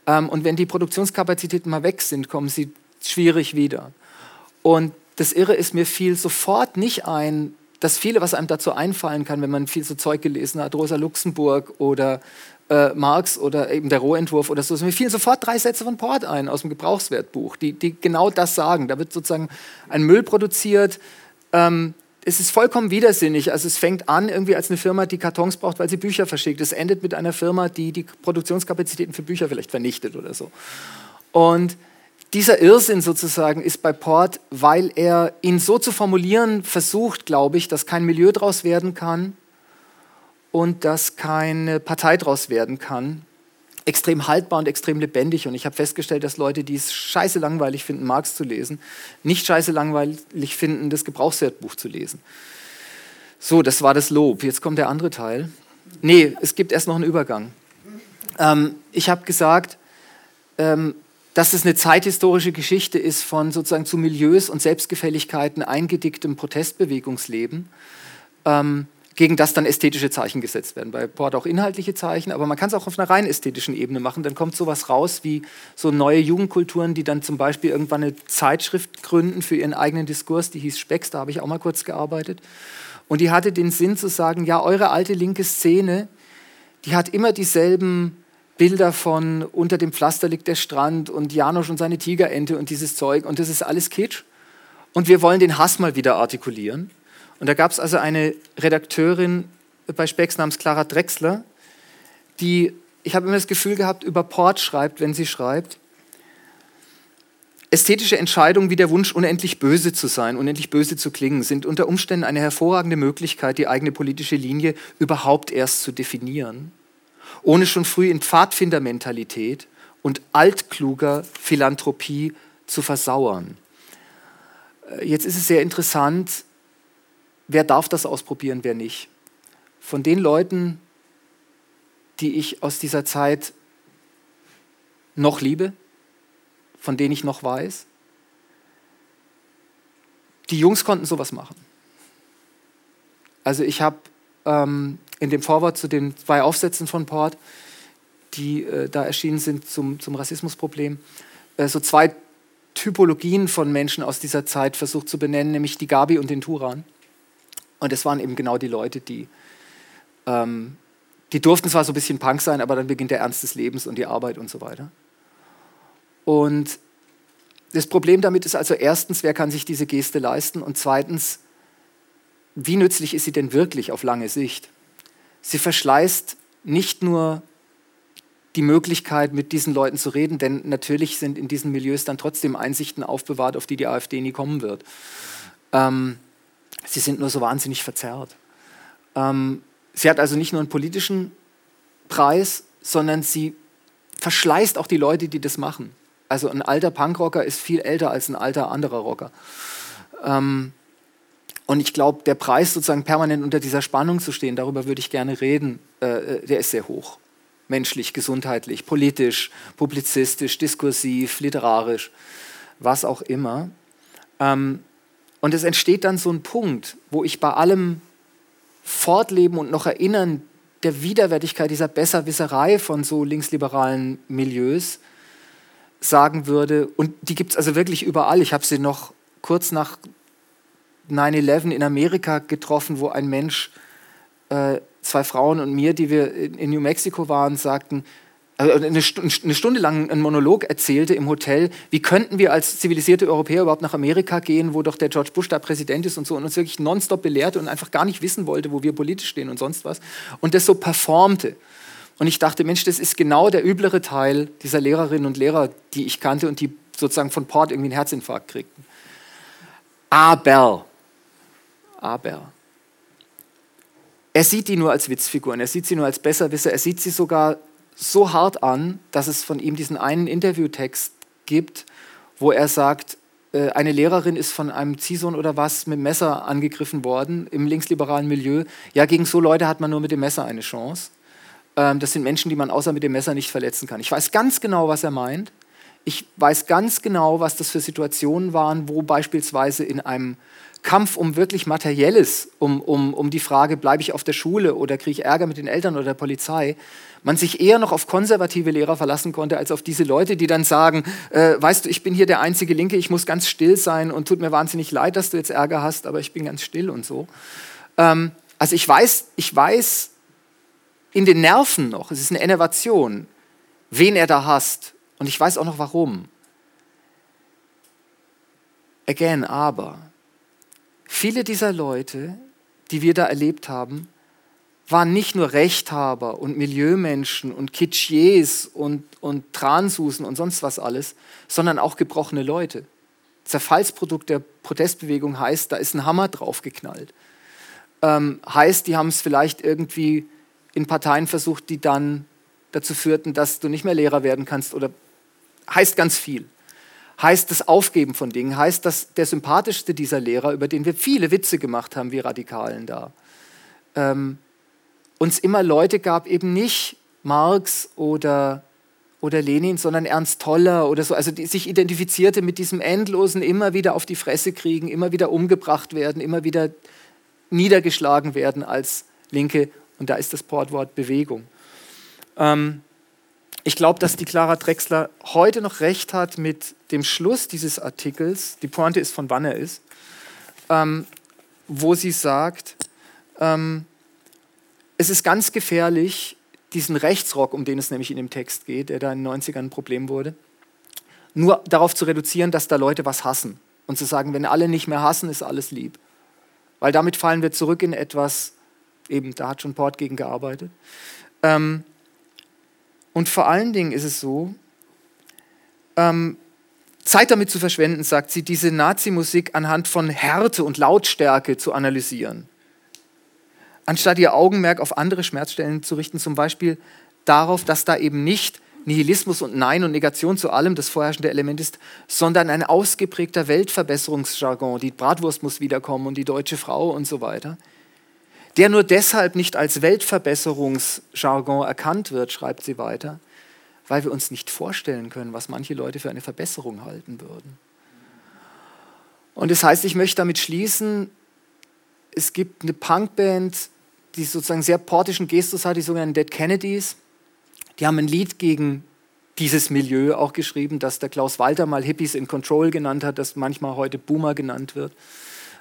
Ähm, und wenn die Produktionskapazitäten mal weg sind, kommen sie schwierig wieder. Und das Irre ist, mir fiel sofort nicht ein, dass viele, was einem dazu einfallen kann, wenn man viel so Zeug gelesen hat, Rosa Luxemburg oder äh, Marx oder eben der Rohentwurf oder so, mir fielen sofort drei Sätze von Port ein aus dem Gebrauchswertbuch, die, die genau das sagen. Da wird sozusagen ein Müll produziert, ähm, es ist vollkommen widersinnig. Also es fängt an irgendwie als eine Firma, die Kartons braucht, weil sie Bücher verschickt. Es endet mit einer Firma, die die Produktionskapazitäten für Bücher vielleicht vernichtet oder so. Und dieser Irrsinn sozusagen ist bei Port, weil er ihn so zu formulieren versucht, glaube ich, dass kein Milieu draus werden kann und dass keine Partei draus werden kann. Extrem haltbar und extrem lebendig. Und ich habe festgestellt, dass Leute, die es scheiße langweilig finden, Marx zu lesen, nicht scheiße langweilig finden, das Gebrauchswertbuch zu lesen. So, das war das Lob. Jetzt kommt der andere Teil. Nee, es gibt erst noch einen Übergang. Ähm, ich habe gesagt, ähm, dass es eine zeithistorische Geschichte ist von sozusagen zu Milieus und Selbstgefälligkeiten eingedicktem Protestbewegungsleben, ähm, gegen das dann ästhetische Zeichen gesetzt werden. Bei Port auch inhaltliche Zeichen, aber man kann es auch auf einer rein ästhetischen Ebene machen. Dann kommt sowas raus wie so neue Jugendkulturen, die dann zum Beispiel irgendwann eine Zeitschrift gründen für ihren eigenen Diskurs, die hieß Specks, da habe ich auch mal kurz gearbeitet. Und die hatte den Sinn zu sagen, ja, eure alte linke Szene, die hat immer dieselben Bilder von unter dem Pflaster liegt der Strand und Janosch und seine Tigerente und dieses Zeug und das ist alles Kitsch. Und wir wollen den Hass mal wieder artikulieren. Und da gab es also eine Redakteurin bei Specks namens Clara Drexler, die, ich habe immer das Gefühl gehabt, über Port schreibt, wenn sie schreibt, Ästhetische Entscheidungen wie der Wunsch, unendlich böse zu sein, unendlich böse zu klingen, sind unter Umständen eine hervorragende Möglichkeit, die eigene politische Linie überhaupt erst zu definieren ohne schon früh in Pfadfindermentalität und altkluger Philanthropie zu versauern. Äh, jetzt ist es sehr interessant, wer darf das ausprobieren, wer nicht. Von den Leuten, die ich aus dieser Zeit noch liebe, von denen ich noch weiß, die Jungs konnten sowas machen. Also ich habe ähm, in dem Vorwort zu den zwei Aufsätzen von Port, die äh, da erschienen sind zum, zum Rassismusproblem, äh, so zwei Typologien von Menschen aus dieser Zeit versucht zu benennen, nämlich die Gabi und den Turan. Und das waren eben genau die Leute, die, ähm, die durften zwar so ein bisschen Punk sein, aber dann beginnt der Ernst des Lebens und die Arbeit und so weiter. Und das Problem damit ist also erstens, wer kann sich diese Geste leisten? Und zweitens, wie nützlich ist sie denn wirklich auf lange Sicht? Sie verschleißt nicht nur die Möglichkeit, mit diesen Leuten zu reden, denn natürlich sind in diesen Milieus dann trotzdem Einsichten aufbewahrt, auf die die AfD nie kommen wird. Ähm, sie sind nur so wahnsinnig verzerrt. Ähm, sie hat also nicht nur einen politischen Preis, sondern sie verschleißt auch die Leute, die das machen. Also ein alter Punkrocker ist viel älter als ein alter anderer Rocker. Ähm, und ich glaube, der Preis, sozusagen permanent unter dieser Spannung zu stehen, darüber würde ich gerne reden, äh, der ist sehr hoch. Menschlich, gesundheitlich, politisch, publizistisch, diskursiv, literarisch, was auch immer. Ähm, und es entsteht dann so ein Punkt, wo ich bei allem Fortleben und noch Erinnern der Widerwärtigkeit dieser Besserwisserei von so linksliberalen Milieus sagen würde, und die gibt es also wirklich überall. Ich habe sie noch kurz nach 9-11 in Amerika getroffen, wo ein Mensch, äh, zwei Frauen und mir, die wir in, New Mexico waren, sagten, eine, Stunde lang einen Monolog erzählte im Hotel, wie könnten wir als zivilisierte Europäer überhaupt nach Amerika gehen, wo doch der George Bush da Präsident ist und so und uns wirklich nonstop belehrte und einfach gar nicht wissen wollte, wo wir politisch stehen und sonst was. Und das so performte. Und ich dachte, Mensch, das ist genau der üblere Teil dieser Lehrerinnen und Lehrer, die ich kannte und die sozusagen von Port irgendwie einen Herzinfarkt kriegten. Aber aber er sieht die nur als Witzfiguren, er sieht sie nur als Besserwisser, er sieht sie sogar so hart an, dass es von ihm diesen einen Interviewtext gibt, wo er sagt, äh, eine Lehrerin ist von einem Ziehsohn oder was mit Messer angegriffen worden im linksliberalen Milieu. Ja, gegen so Leute hat man nur mit dem Messer eine Chance. Ähm, das sind Menschen, die man außer mit dem Messer nicht verletzen kann. Ich weiß ganz genau, was er meint. Ich weiß ganz genau, was das für Situationen waren, wo beispielsweise in einem Kampf um wirklich Materielles, um, um, um die Frage, bleibe ich auf der Schule oder kriege ich Ärger mit den Eltern oder der Polizei, man sich eher noch auf konservative Lehrer verlassen konnte, als auf diese Leute, die dann sagen, äh, weißt du, ich bin hier der einzige Linke, ich muss ganz still sein und tut mir wahnsinnig leid, dass du jetzt Ärger hast, aber ich bin ganz still und so. Ähm, also ich weiß, ich weiß in den Nerven noch, es ist eine Innovation, wen er da hasst und ich weiß auch noch warum. Again, aber Viele dieser Leute, die wir da erlebt haben, waren nicht nur Rechthaber und Milieumenschen und Kitschiers und, und Transusen und sonst was alles, sondern auch gebrochene Leute. Zerfallsprodukt der Protestbewegung heißt, da ist ein Hammer draufgeknallt. Ähm, heißt, die haben es vielleicht irgendwie in Parteien versucht, die dann dazu führten, dass du nicht mehr Lehrer werden kannst oder heißt ganz viel. Heißt das Aufgeben von Dingen, heißt, dass der sympathischste dieser Lehrer, über den wir viele Witze gemacht haben, wie Radikalen da, ähm, uns immer Leute gab, eben nicht Marx oder, oder Lenin, sondern Ernst Toller oder so, also die sich identifizierte mit diesem endlosen, immer wieder auf die Fresse kriegen, immer wieder umgebracht werden, immer wieder niedergeschlagen werden als Linke. Und da ist das Portwort Bewegung. Ähm, ich glaube, dass die Clara Drexler heute noch recht hat mit dem Schluss dieses Artikels. Die Pointe ist von wann er ist, ähm, wo sie sagt, ähm, es ist ganz gefährlich, diesen Rechtsrock, um den es nämlich in dem Text geht, der da in den 90ern ein Problem wurde, nur darauf zu reduzieren, dass da Leute was hassen und zu sagen, wenn alle nicht mehr hassen, ist alles lieb. Weil damit fallen wir zurück in etwas, eben, da hat schon Port gegen gearbeitet. Ähm, und vor allen Dingen ist es so, ähm, Zeit damit zu verschwenden, sagt sie, diese Nazi-Musik anhand von Härte und Lautstärke zu analysieren. Anstatt ihr Augenmerk auf andere Schmerzstellen zu richten, zum Beispiel darauf, dass da eben nicht Nihilismus und Nein und Negation zu allem das vorherrschende Element ist, sondern ein ausgeprägter Weltverbesserungsjargon, die Bratwurst muss wiederkommen und die deutsche Frau und so weiter, der nur deshalb nicht als Weltverbesserungsjargon erkannt wird, schreibt sie weiter, weil wir uns nicht vorstellen können, was manche Leute für eine Verbesserung halten würden. Und das heißt, ich möchte damit schließen, es gibt eine Punkband, die sozusagen sehr portischen Gestus hat, die sogenannten Dead Kennedys. Die haben ein Lied gegen dieses Milieu auch geschrieben, das der Klaus Walter mal Hippies in Control genannt hat, das manchmal heute Boomer genannt wird,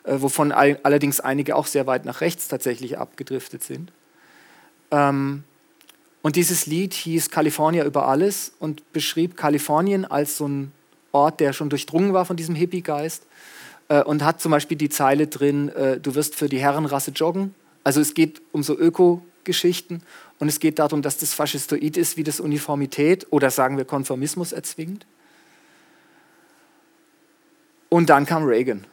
wovon all, allerdings einige auch sehr weit nach rechts tatsächlich abgedriftet sind. Ähm, und dieses Lied hieß California über alles und beschrieb Kalifornien als so ein Ort, der schon durchdrungen war von diesem Hippie-Geist äh, und hat zum Beispiel die Zeile drin, äh, du wirst für die Herrenrasse joggen also es geht um so Öko-Geschichten und es geht darum, dass das Faschistoid ist, wie das Uniformität oder sagen wir Konformismus erzwingt. Und dann kam Reagan.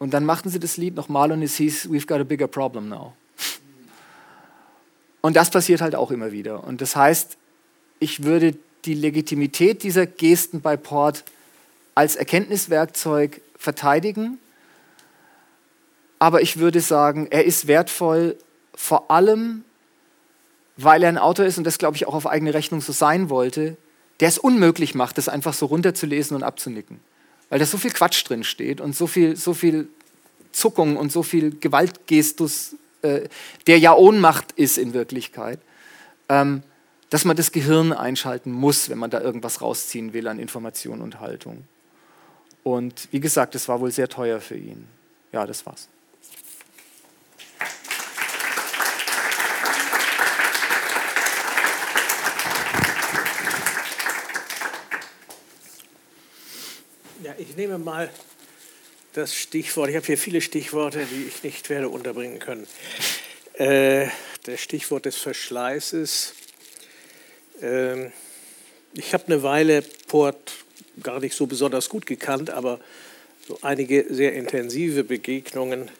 Und dann machten sie das Lied nochmal und es hieß, We've got a bigger problem now. Und das passiert halt auch immer wieder. Und das heißt, ich würde die Legitimität dieser Gesten bei Port als Erkenntniswerkzeug verteidigen aber ich würde sagen, er ist wertvoll vor allem, weil er ein Autor ist und das, glaube ich, auch auf eigene Rechnung so sein wollte, der es unmöglich macht, das einfach so runterzulesen und abzunicken. Weil da so viel Quatsch drin steht und so viel, so viel Zuckung und so viel Gewaltgestus, äh, der ja Ohnmacht ist in Wirklichkeit, ähm, dass man das Gehirn einschalten muss, wenn man da irgendwas rausziehen will an Information und Haltung. Und wie gesagt, es war wohl sehr teuer für ihn. Ja, das war's. Ich nehme mal das Stichwort, ich habe hier viele Stichworte, die ich nicht werde unterbringen können. Äh, das Stichwort des Verschleißes. Äh, ich habe eine Weile Port gar nicht so besonders gut gekannt, aber so einige sehr intensive Begegnungen.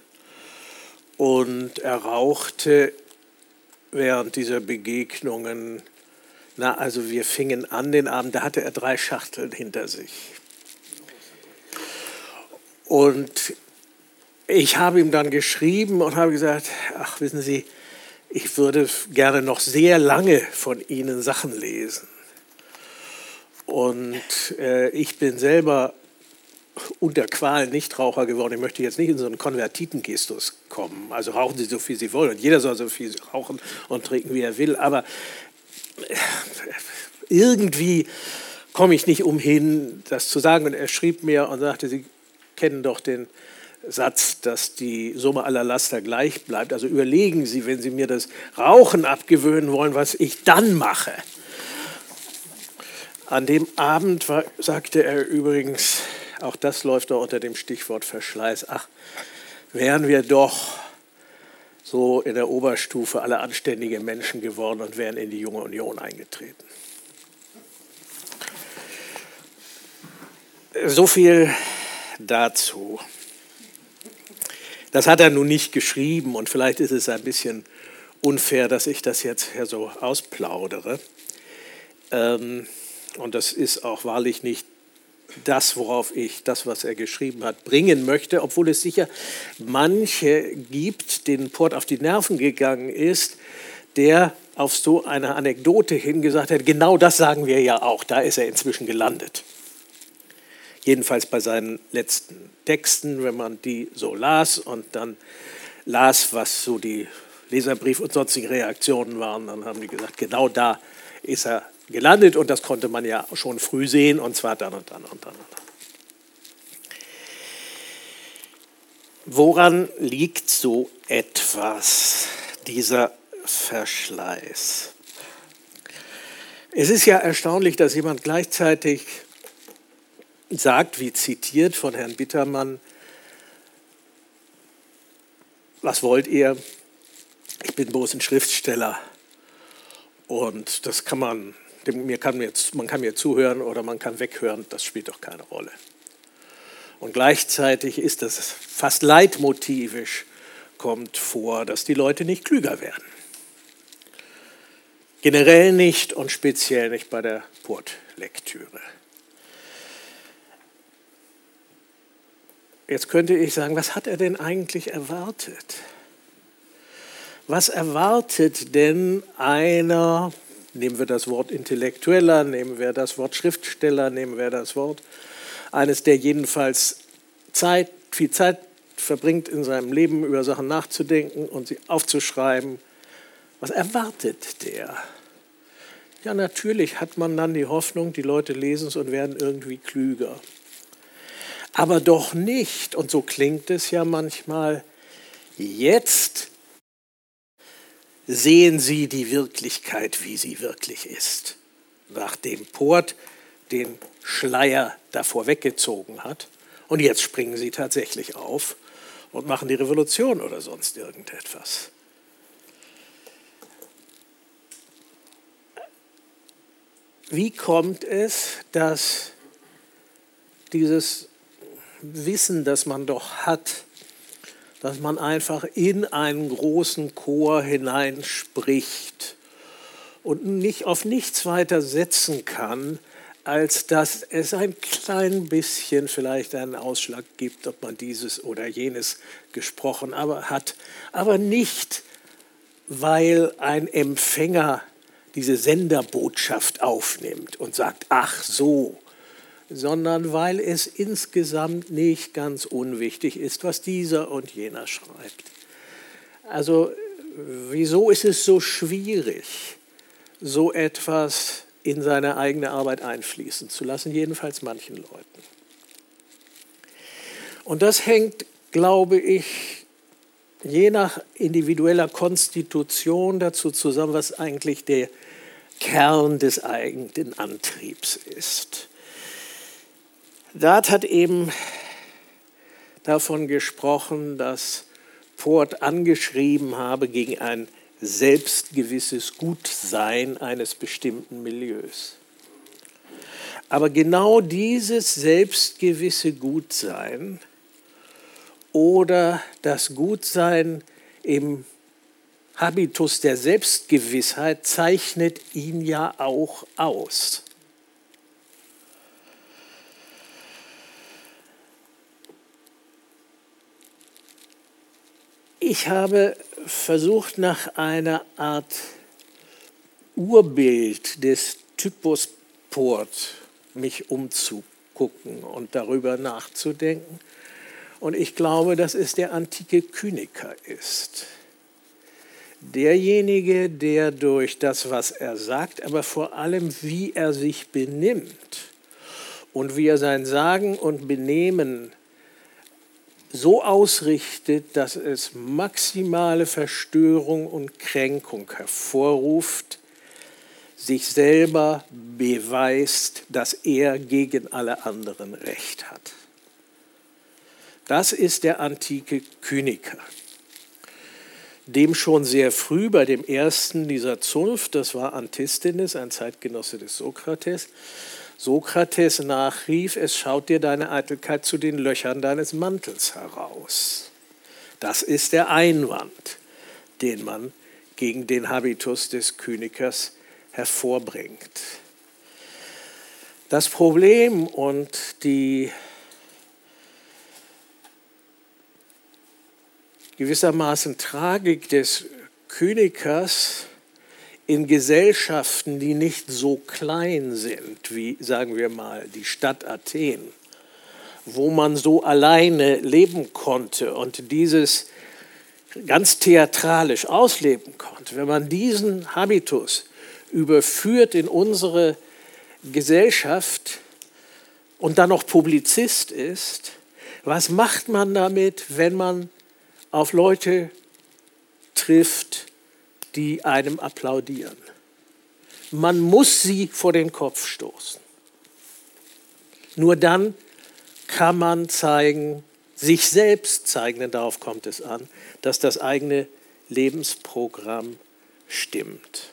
Und er rauchte während dieser Begegnungen, na, also wir fingen an den Abend, da hatte er drei Schachteln hinter sich. Und ich habe ihm dann geschrieben und habe gesagt, ach wissen Sie, ich würde gerne noch sehr lange von Ihnen Sachen lesen. Und äh, ich bin selber unter Qualen Nichtraucher geworden. Ich möchte jetzt nicht in so einen Konvertitengestus kommen. Also rauchen Sie so viel Sie wollen. Und jeder soll so viel rauchen und trinken, wie er will. Aber äh, irgendwie komme ich nicht umhin, das zu sagen. Und er schrieb mir und sagte, Sie kennen doch den Satz, dass die Summe aller Laster gleich bleibt. Also überlegen Sie, wenn Sie mir das Rauchen abgewöhnen wollen, was ich dann mache. An dem Abend war, sagte er übrigens, auch das läuft doch unter dem Stichwort Verschleiß, ach, wären wir doch so in der Oberstufe alle anständige Menschen geworden und wären in die junge Union eingetreten. So viel dazu. Das hat er nun nicht geschrieben und vielleicht ist es ein bisschen unfair, dass ich das jetzt hier so ausplaudere. Ähm, und das ist auch wahrlich nicht das, worauf ich das, was er geschrieben hat, bringen möchte, obwohl es sicher manche gibt, denen Port auf die Nerven gegangen ist, der auf so eine Anekdote hingesagt hat, genau das sagen wir ja auch, da ist er inzwischen gelandet. Jedenfalls bei seinen letzten Texten, wenn man die so las und dann las, was so die Leserbrief und sonstigen Reaktionen waren, dann haben die gesagt, genau da ist er gelandet und das konnte man ja schon früh sehen und zwar dann und dann und dann und dann. Woran liegt so etwas, dieser Verschleiß? Es ist ja erstaunlich, dass jemand gleichzeitig sagt, wie zitiert von Herrn Bittermann, was wollt ihr? Ich bin bloß ein Schriftsteller. Und das kann man mir kann mir, man kann mir zuhören oder man kann weghören, das spielt doch keine Rolle. Und gleichzeitig ist das fast leitmotivisch, kommt vor, dass die Leute nicht klüger werden. Generell nicht und speziell nicht bei der Portlektüre. Jetzt könnte ich sagen, was hat er denn eigentlich erwartet? Was erwartet denn einer Nehmen wir das Wort Intellektueller, nehmen wir das Wort Schriftsteller, nehmen wir das Wort eines, der jedenfalls Zeit, viel Zeit verbringt in seinem Leben über Sachen nachzudenken und sie aufzuschreiben. Was erwartet der? Ja, natürlich hat man dann die Hoffnung, die Leute lesen es und werden irgendwie klüger. Aber doch nicht, und so klingt es ja manchmal, jetzt sehen Sie die Wirklichkeit, wie sie wirklich ist. Nachdem Port den Schleier davor weggezogen hat. Und jetzt springen sie tatsächlich auf und machen die Revolution oder sonst irgendetwas. Wie kommt es, dass dieses Wissen, das man doch hat, dass man einfach in einen großen Chor hineinspricht und nicht auf nichts weiter setzen kann, als dass es ein klein bisschen vielleicht einen Ausschlag gibt, ob man dieses oder jenes gesprochen aber hat, aber nicht, weil ein Empfänger diese Senderbotschaft aufnimmt und sagt, ach so, sondern weil es insgesamt nicht ganz unwichtig ist, was dieser und jener schreibt. Also wieso ist es so schwierig, so etwas in seine eigene Arbeit einfließen zu lassen, jedenfalls manchen Leuten. Und das hängt, glaube ich, je nach individueller Konstitution dazu zusammen, was eigentlich der Kern des eigenen Antriebs ist. Dart hat eben davon gesprochen, dass Ford angeschrieben habe gegen ein selbstgewisses Gutsein eines bestimmten Milieus. Aber genau dieses selbstgewisse Gutsein oder das Gutsein im Habitus der Selbstgewissheit zeichnet ihn ja auch aus. Ich habe versucht, nach einer Art Urbild des Typus Port mich umzugucken und darüber nachzudenken. Und ich glaube, dass es der antike Kyniker ist. Derjenige, der durch das, was er sagt, aber vor allem, wie er sich benimmt und wie er sein Sagen und Benehmen so ausrichtet, dass es maximale Verstörung und Kränkung hervorruft, sich selber beweist, dass er gegen alle anderen Recht hat. Das ist der antike Kyniker. dem schon sehr früh bei dem ersten dieser Zunft, das war Antisthenes, ein Zeitgenosse des Sokrates, Sokrates nachrief, es schaut dir deine Eitelkeit zu den Löchern deines Mantels heraus. Das ist der Einwand, den man gegen den Habitus des Kynikers hervorbringt. Das Problem und die gewissermaßen Tragik des Kynikers in Gesellschaften, die nicht so klein sind wie, sagen wir mal, die Stadt Athen, wo man so alleine leben konnte und dieses ganz theatralisch ausleben konnte, wenn man diesen Habitus überführt in unsere Gesellschaft und dann noch Publizist ist, was macht man damit, wenn man auf Leute trifft, die einem applaudieren. Man muss sie vor den Kopf stoßen. Nur dann kann man zeigen, sich selbst zeigen, denn darauf kommt es an, dass das eigene Lebensprogramm stimmt.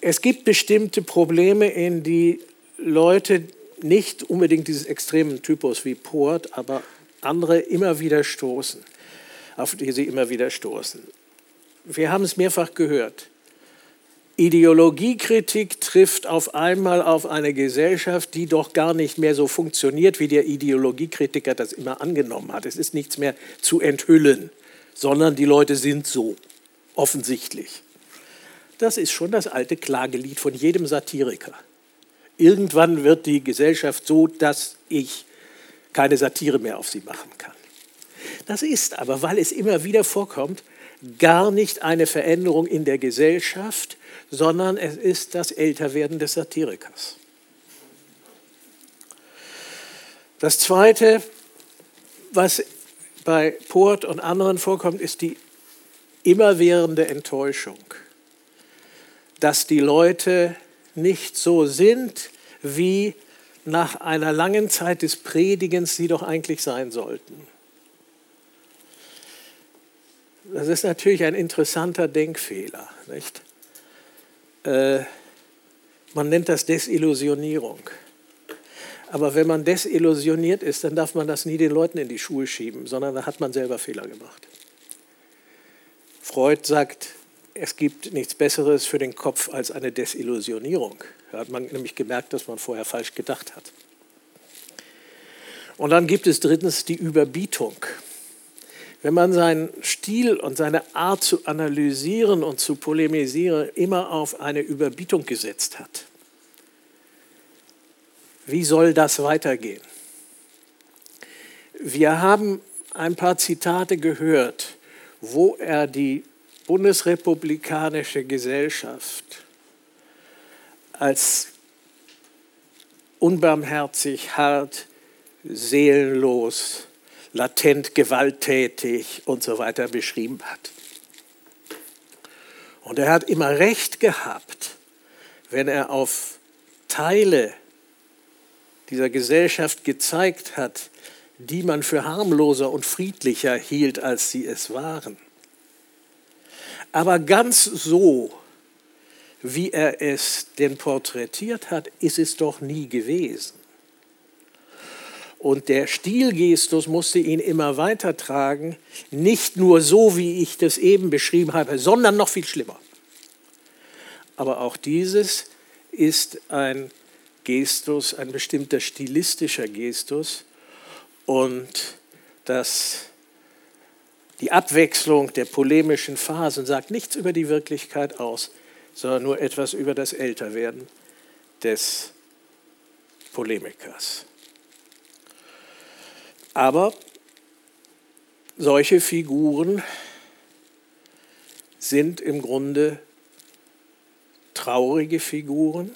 Es gibt bestimmte Probleme, in die Leute nicht unbedingt dieses extremen Typus wie Port, aber andere immer wieder stoßen auf die sie immer wieder stoßen. Wir haben es mehrfach gehört. Ideologiekritik trifft auf einmal auf eine Gesellschaft, die doch gar nicht mehr so funktioniert, wie der Ideologiekritiker das immer angenommen hat. Es ist nichts mehr zu enthüllen, sondern die Leute sind so, offensichtlich. Das ist schon das alte Klagelied von jedem Satiriker. Irgendwann wird die Gesellschaft so, dass ich keine Satire mehr auf sie machen kann. Das ist aber, weil es immer wieder vorkommt, gar nicht eine Veränderung in der Gesellschaft, sondern es ist das Älterwerden des Satirikers. Das Zweite, was bei Port und anderen vorkommt, ist die immerwährende Enttäuschung, dass die Leute nicht so sind, wie nach einer langen Zeit des Predigens sie doch eigentlich sein sollten. Das ist natürlich ein interessanter Denkfehler. Nicht? Äh, man nennt das Desillusionierung. Aber wenn man desillusioniert ist, dann darf man das nie den Leuten in die Schuhe schieben, sondern da hat man selber Fehler gemacht. Freud sagt, es gibt nichts Besseres für den Kopf als eine Desillusionierung. Da hat man nämlich gemerkt, dass man vorher falsch gedacht hat. Und dann gibt es drittens die Überbietung wenn man seinen Stil und seine Art zu analysieren und zu polemisieren immer auf eine Überbietung gesetzt hat. Wie soll das weitergehen? Wir haben ein paar Zitate gehört, wo er die bundesrepublikanische Gesellschaft als unbarmherzig, hart, seelenlos, latent gewalttätig und so weiter beschrieben hat. Und er hat immer recht gehabt, wenn er auf Teile dieser Gesellschaft gezeigt hat, die man für harmloser und friedlicher hielt, als sie es waren. Aber ganz so, wie er es denn porträtiert hat, ist es doch nie gewesen. Und der Stilgestus musste ihn immer weitertragen, nicht nur so, wie ich das eben beschrieben habe, sondern noch viel schlimmer. Aber auch dieses ist ein Gestus, ein bestimmter stilistischer Gestus und das, die Abwechslung der polemischen Phasen sagt nichts über die Wirklichkeit aus, sondern nur etwas über das Älterwerden des Polemikers. Aber solche Figuren sind im Grunde traurige Figuren.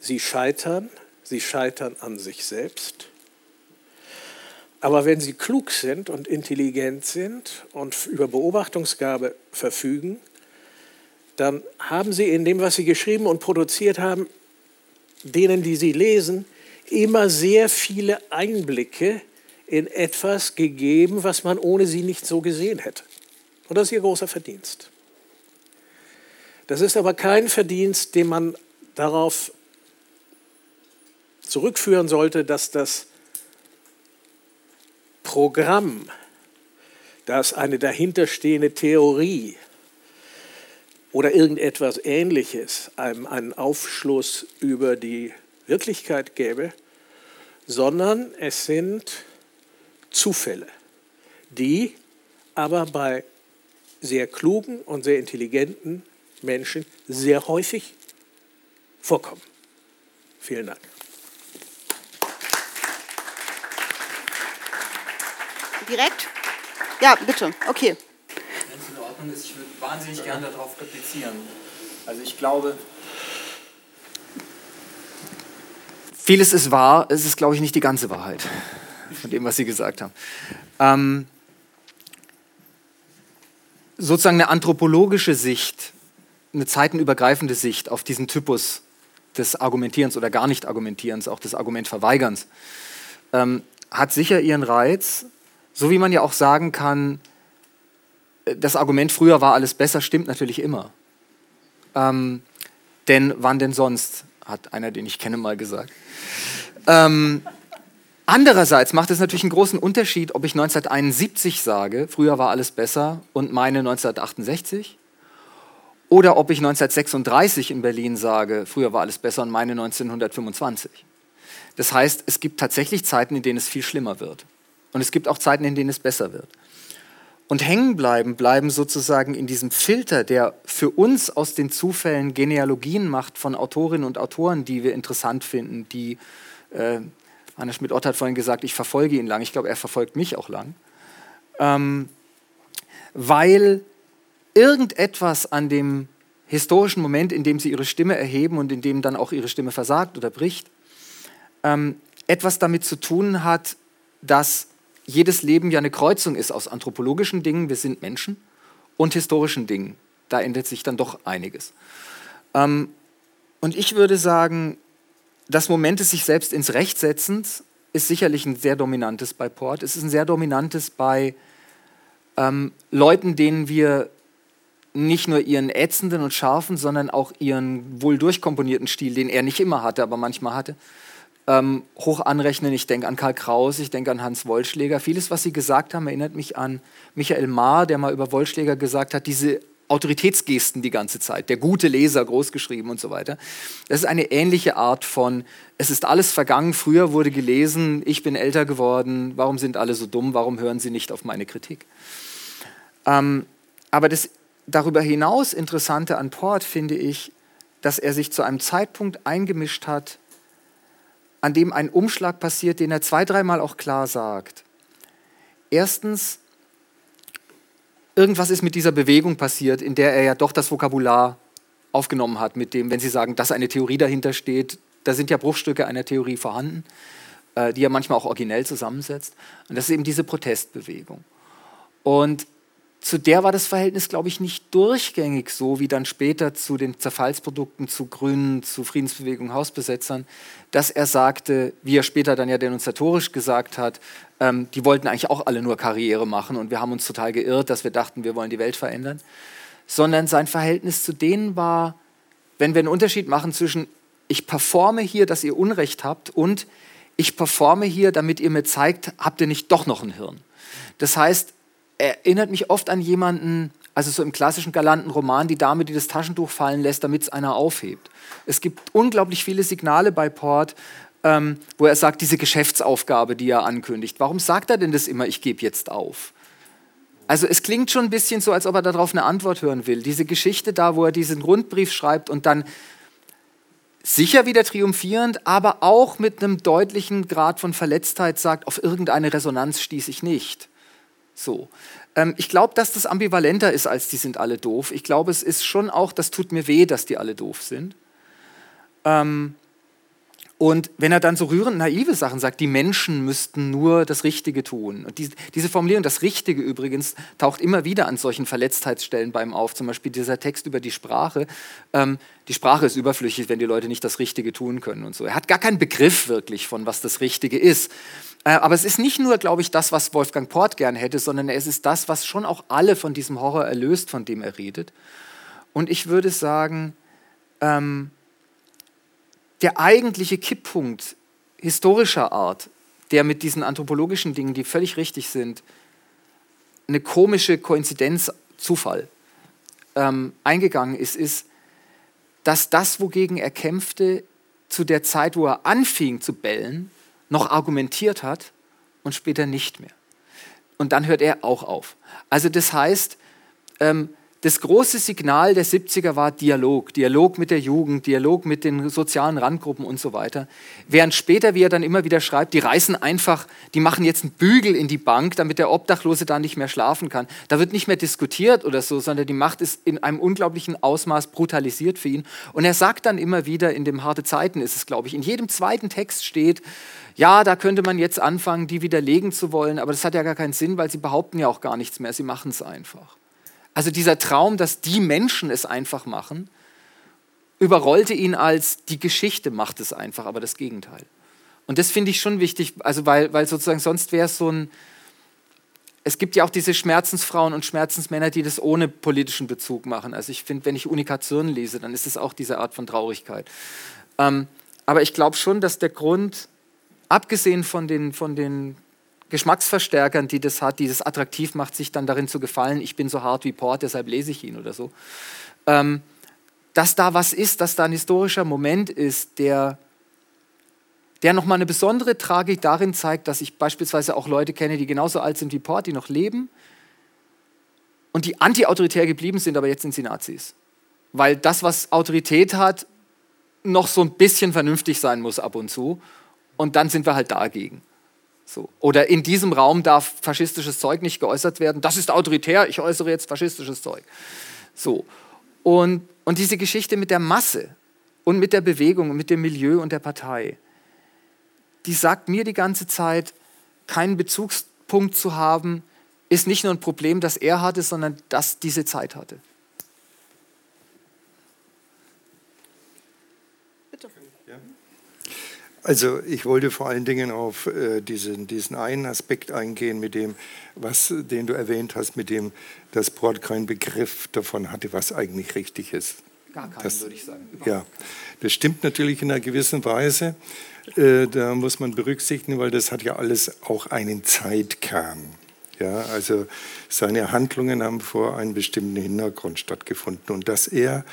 Sie scheitern, sie scheitern an sich selbst. Aber wenn sie klug sind und intelligent sind und über Beobachtungsgabe verfügen, dann haben sie in dem, was sie geschrieben und produziert haben, denen, die sie lesen, immer sehr viele Einblicke in etwas gegeben, was man ohne sie nicht so gesehen hätte. Und das ist ihr großer Verdienst. Das ist aber kein Verdienst, den man darauf zurückführen sollte, dass das Programm, dass eine dahinterstehende Theorie oder irgendetwas Ähnliches einen Aufschluss über die Wirklichkeit gäbe, sondern es sind Zufälle, die aber bei sehr klugen und sehr intelligenten Menschen sehr häufig vorkommen. Vielen Dank. Direkt? Ja, bitte. Okay. Wenn es in Ordnung ist, ich würde wahnsinnig gerne darauf replizieren. Also ich glaube, vieles ist wahr, es ist, glaube ich, nicht die ganze Wahrheit von dem, was Sie gesagt haben. Ähm, sozusagen eine anthropologische Sicht, eine zeitenübergreifende Sicht auf diesen Typus des Argumentierens oder gar nicht Argumentierens, auch des Argumentverweigerns, ähm, hat sicher ihren Reiz, so wie man ja auch sagen kann, äh, das Argument früher war alles besser, stimmt natürlich immer. Ähm, denn wann denn sonst, hat einer, den ich kenne, mal gesagt. Ähm, andererseits macht es natürlich einen großen Unterschied, ob ich 1971 sage, früher war alles besser und meine 1968, oder ob ich 1936 in Berlin sage, früher war alles besser und meine 1925. Das heißt, es gibt tatsächlich Zeiten, in denen es viel schlimmer wird. Und es gibt auch Zeiten, in denen es besser wird. Und hängen bleiben, bleiben sozusagen in diesem Filter, der für uns aus den Zufällen Genealogien macht von Autorinnen und Autoren, die wir interessant finden, die, äh, Anna Schmidt-Ott hat vorhin gesagt, ich verfolge ihn lang. Ich glaube, er verfolgt mich auch lang. Ähm, weil irgendetwas an dem historischen Moment, in dem sie ihre Stimme erheben und in dem dann auch ihre Stimme versagt oder bricht, ähm, etwas damit zu tun hat, dass jedes Leben ja eine Kreuzung ist aus anthropologischen Dingen, wir sind Menschen, und historischen Dingen. Da ändert sich dann doch einiges. Ähm, und ich würde sagen, das Moment des sich selbst ins Recht setzens ist sicherlich ein sehr dominantes bei Port. Es ist ein sehr dominantes bei ähm, Leuten, denen wir nicht nur ihren ätzenden und scharfen, sondern auch ihren wohl durchkomponierten Stil, den er nicht immer hatte, aber manchmal hatte, ähm, hoch anrechnen. Ich denke an Karl Kraus, ich denke an Hans Wollschläger. Vieles, was Sie gesagt haben, erinnert mich an Michael Mahr, der mal über Wollschläger gesagt hat, diese Autoritätsgesten die ganze Zeit, der gute Leser, großgeschrieben und so weiter. Das ist eine ähnliche Art von, es ist alles vergangen, früher wurde gelesen, ich bin älter geworden, warum sind alle so dumm, warum hören sie nicht auf meine Kritik? Ähm, aber das darüber hinaus Interessante an Port finde ich, dass er sich zu einem Zeitpunkt eingemischt hat, an dem ein Umschlag passiert, den er zwei, dreimal auch klar sagt. Erstens, irgendwas ist mit dieser Bewegung passiert, in der er ja doch das Vokabular aufgenommen hat, mit dem, wenn Sie sagen, dass eine Theorie dahinter steht, da sind ja Bruchstücke einer Theorie vorhanden, äh, die er manchmal auch originell zusammensetzt. Und das ist eben diese Protestbewegung. Und zu der war das Verhältnis, glaube ich, nicht durchgängig so wie dann später zu den Zerfallsprodukten, zu Grünen, zu Friedensbewegung, Hausbesetzern, dass er sagte, wie er später dann ja denunziatorisch gesagt hat, ähm, die wollten eigentlich auch alle nur Karriere machen und wir haben uns total geirrt, dass wir dachten, wir wollen die Welt verändern, sondern sein Verhältnis zu denen war, wenn wir einen Unterschied machen zwischen ich performe hier, dass ihr Unrecht habt und ich performe hier, damit ihr mir zeigt, habt ihr nicht doch noch ein Hirn. Das heißt, erinnert mich oft an jemanden, also so im klassischen galanten Roman, die Dame, die das Taschentuch fallen lässt, damit es einer aufhebt. Es gibt unglaublich viele Signale bei Port, ähm, wo er sagt, diese Geschäftsaufgabe, die er ankündigt. Warum sagt er denn das immer, ich gebe jetzt auf? Also es klingt schon ein bisschen so, als ob er darauf eine Antwort hören will. Diese Geschichte da, wo er diesen Rundbrief schreibt und dann sicher wieder triumphierend, aber auch mit einem deutlichen Grad von Verletztheit sagt, auf irgendeine Resonanz stieß ich nicht. So. Ähm, ich glaube, dass das ambivalenter ist als die sind alle doof. Ich glaube, es ist schon auch, das tut mir weh, dass die alle doof sind. Ähm, und wenn er dann so rührend naive Sachen sagt, die Menschen müssten nur das Richtige tun. Und die, diese Formulierung, das Richtige übrigens, taucht immer wieder an solchen Verletztheitsstellen beim auf. Zum Beispiel dieser Text über die Sprache. Ähm, die Sprache ist überflüssig, wenn die Leute nicht das Richtige tun können und so. Er hat gar keinen Begriff wirklich von, was das Richtige ist. Äh, aber es ist nicht nur, glaube ich, das, was Wolfgang Port gern hätte, sondern es ist das, was schon auch alle von diesem Horror erlöst, von dem er redet. Und ich würde sagen, ähm, der eigentliche Kipppunkt historischer Art, der mit diesen anthropologischen Dingen, die völlig richtig sind, eine komische Koinzidenz, Zufall, ähm, eingegangen ist, ist, dass das, wogegen er kämpfte, zu der Zeit, wo er anfing zu bellen, noch argumentiert hat und später nicht mehr. Und dann hört er auch auf. Also das heißt, ähm, das große Signal der 70er war Dialog, Dialog mit der Jugend, Dialog mit den sozialen Randgruppen und so weiter. Während später, wie er dann immer wieder schreibt, die reißen einfach, die machen jetzt einen Bügel in die Bank, damit der Obdachlose da nicht mehr schlafen kann. Da wird nicht mehr diskutiert oder so, sondern die Macht ist in einem unglaublichen Ausmaß brutalisiert für ihn. Und er sagt dann immer wieder, in dem Harte Zeiten ist es, glaube ich, in jedem zweiten Text steht, ja, da könnte man jetzt anfangen, die widerlegen zu wollen, aber das hat ja gar keinen Sinn, weil sie behaupten ja auch gar nichts mehr, sie machen es einfach. Also dieser Traum, dass die Menschen es einfach machen, überrollte ihn als die Geschichte macht es einfach, aber das Gegenteil. Und das finde ich schon wichtig, also weil, weil sozusagen sonst wäre es so ein, es gibt ja auch diese Schmerzensfrauen und Schmerzensmänner, die das ohne politischen Bezug machen. Also ich finde, wenn ich Unikation lese, dann ist es auch diese Art von Traurigkeit. Ähm, aber ich glaube schon, dass der Grund, abgesehen von den, von den Geschmacksverstärkern, die das hat, die das attraktiv macht, sich dann darin zu gefallen, ich bin so hart wie Port, deshalb lese ich ihn oder so. Ähm, dass da was ist, dass da ein historischer Moment ist, der, der nochmal eine besondere Tragik darin zeigt, dass ich beispielsweise auch Leute kenne, die genauso alt sind wie Port, die noch leben und die anti-autoritär geblieben sind, aber jetzt sind sie Nazis. Weil das, was Autorität hat, noch so ein bisschen vernünftig sein muss ab und zu. Und dann sind wir halt dagegen. So. Oder in diesem Raum darf faschistisches Zeug nicht geäußert werden. Das ist autoritär, ich äußere jetzt faschistisches Zeug. So. Und, und diese Geschichte mit der Masse und mit der Bewegung und mit dem Milieu und der Partei, die sagt mir die ganze Zeit, keinen Bezugspunkt zu haben, ist nicht nur ein Problem, das er hatte, sondern das diese Zeit hatte. Also ich wollte vor allen Dingen auf äh, diesen, diesen einen Aspekt eingehen, mit dem, was, den du erwähnt hast, mit dem, dass Port keinen Begriff davon hatte, was eigentlich richtig ist. Gar keinen, das, würde ich sagen. Überhaupt ja, das stimmt natürlich in einer gewissen Weise. Äh, da muss man berücksichtigen, weil das hat ja alles auch einen Zeitkern. Ja, also seine Handlungen haben vor einem bestimmten Hintergrund stattgefunden und dass er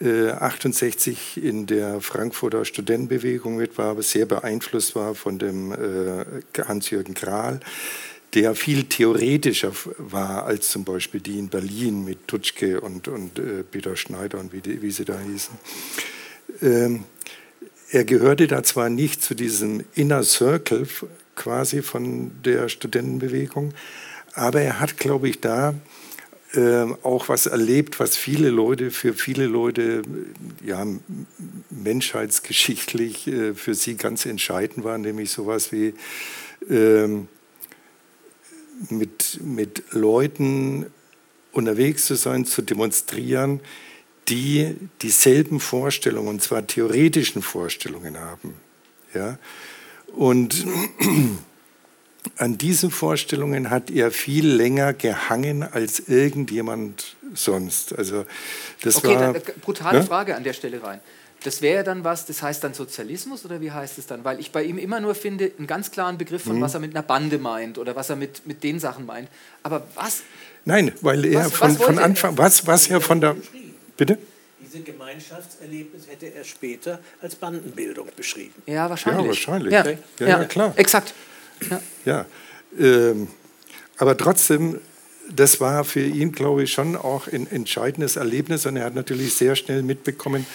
68 äh, in der Frankfurter Studentenbewegung mit war, aber sehr beeinflusst war von dem äh, Hans-Jürgen Krahl, der viel theoretischer war als zum Beispiel die in Berlin mit Tutschke und, und äh, Peter Schneider und wie, die, wie sie da hießen. Ähm, er gehörte da zwar nicht zu diesem Inner Circle quasi von der Studentenbewegung, aber er hat, glaube ich, da äh, auch was erlebt, was viele Leute, für viele Leute ja, menschheitsgeschichtlich äh, für sie ganz entscheidend war, nämlich sowas wie äh, mit, mit Leuten unterwegs zu sein, zu demonstrieren, die dieselben Vorstellungen, und zwar theoretischen Vorstellungen haben. Ja? Und an diesen Vorstellungen hat er viel länger gehangen als irgendjemand sonst. Also das okay, war, da, brutale ne? Frage an der Stelle rein. Das wäre dann was, das heißt dann Sozialismus oder wie heißt es dann? Weil ich bei ihm immer nur finde, einen ganz klaren Begriff von, mhm. was er mit einer Bande meint oder was er mit, mit den Sachen meint. Aber was? Nein, weil er was, von, was von Anfang, was, was er von der, bitte? Diese Gemeinschaftserlebnis hätte er später als Bandenbildung beschrieben. Ja, wahrscheinlich. Ja, wahrscheinlich. Ja, ja, ja klar. Exakt. Ja, ja ähm, aber trotzdem, das war für ihn, glaube ich, schon auch ein entscheidendes Erlebnis und er hat natürlich sehr schnell mitbekommen,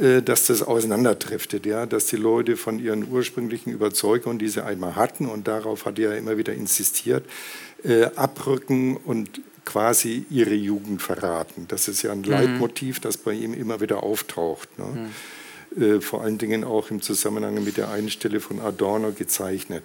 äh, dass das auseinanderdriftet, ja, dass die Leute von ihren ursprünglichen Überzeugungen, die sie einmal hatten, und darauf hat er immer wieder insistiert, äh, abrücken und quasi ihre Jugend verraten. Das ist ja ein mhm. Leitmotiv, das bei ihm immer wieder auftaucht. Ne? Mhm. Äh, vor allen Dingen auch im Zusammenhang mit der einen Stelle von Adorno gezeichnet.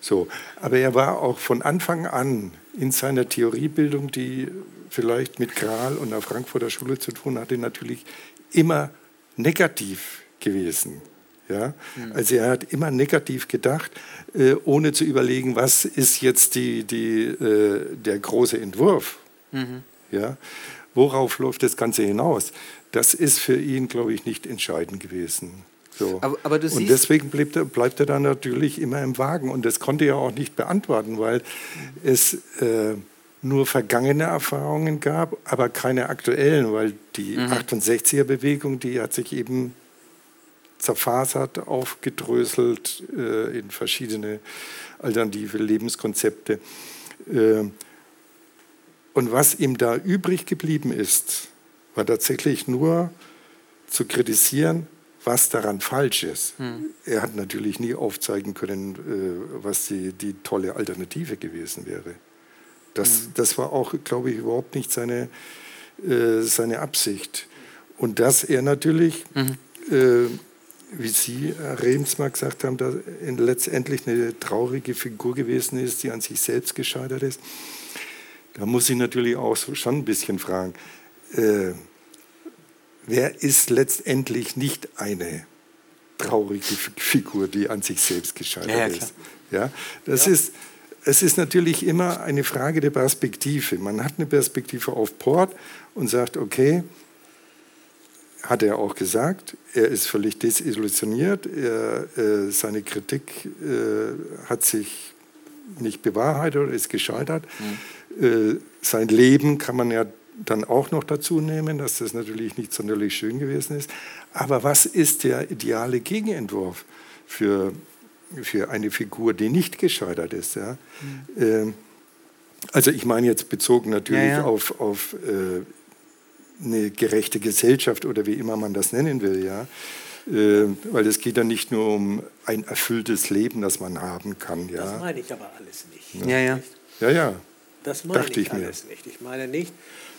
So, aber er war auch von Anfang an in seiner Theoriebildung, die vielleicht mit Kral und der Frankfurter Schule zu tun hatte, natürlich immer negativ gewesen. Ja? Mhm. Also er hat immer negativ gedacht, äh, ohne zu überlegen, was ist jetzt die, die, äh, der große Entwurf. Mhm. Ja? Worauf läuft das Ganze hinaus? Das ist für ihn, glaube ich, nicht entscheidend gewesen. So. Aber, aber und deswegen bleibt er, bleibt er dann natürlich immer im Wagen. Und das konnte er auch nicht beantworten, weil es äh, nur vergangene Erfahrungen gab, aber keine aktuellen, weil die mhm. 68er-Bewegung, die hat sich eben zerfasert, aufgedröselt äh, in verschiedene alternative Lebenskonzepte. Äh, und was ihm da übrig geblieben ist, war tatsächlich nur zu kritisieren, was daran falsch ist. Hm. Er hat natürlich nie aufzeigen können, äh, was die, die tolle Alternative gewesen wäre. Das, hm. das war auch, glaube ich, überhaupt nicht seine, äh, seine Absicht. Und dass er natürlich, mhm. äh, wie Sie, Herr Remsmar, gesagt haben, da letztendlich eine traurige Figur gewesen ist, die an sich selbst gescheitert ist, da muss ich natürlich auch schon ein bisschen fragen. Wer ist letztendlich nicht eine traurige Figur, die an sich selbst gescheitert ja, ja, ist? Ja, das ja. ist es ist natürlich immer eine Frage der Perspektive. Man hat eine Perspektive auf Port und sagt, okay, hat er auch gesagt, er ist völlig desillusioniert, er, äh, seine Kritik äh, hat sich nicht bewahrheitet oder ist gescheitert. Mhm. Äh, sein Leben kann man ja dann auch noch dazu nehmen, dass das natürlich nicht sonderlich schön gewesen ist. Aber was ist der ideale Gegenentwurf für, für eine Figur, die nicht gescheitert ist? Ja? Mhm. Ähm, also ich meine jetzt bezogen natürlich ja, ja. auf, auf äh, eine gerechte Gesellschaft oder wie immer man das nennen will, ja. Äh, weil es geht ja nicht nur um ein erfülltes Leben, das man haben kann. Ja? Das meine ich aber alles nicht. Ja, ja. ja, ja. Das meine Dachte ich, ich alles mir. nicht. Ich meine nicht,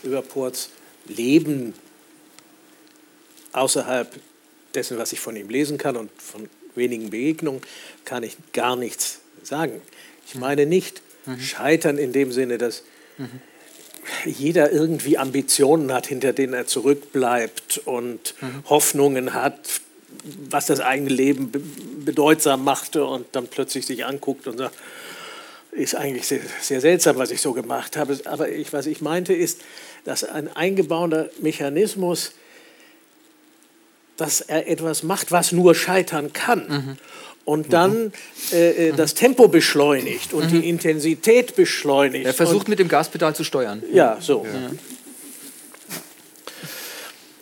über Ports Leben außerhalb dessen, was ich von ihm lesen kann und von wenigen Begegnungen, kann ich gar nichts sagen. Ich meine nicht mhm. scheitern in dem Sinne, dass mhm. jeder irgendwie Ambitionen hat, hinter denen er zurückbleibt und mhm. Hoffnungen hat, was das eigene Leben bedeutsam machte und dann plötzlich sich anguckt und sagt, ist eigentlich sehr, sehr, seltsam, was ich so gemacht habe. Aber ich, was ich meinte, ist, dass ein eingebauter Mechanismus, dass er etwas macht, was nur scheitern kann. Mhm. Und dann mhm. äh, äh das Tempo beschleunigt und mhm. die Intensität beschleunigt. Er versucht mit dem Gaspedal zu steuern. Ja, so. Ja.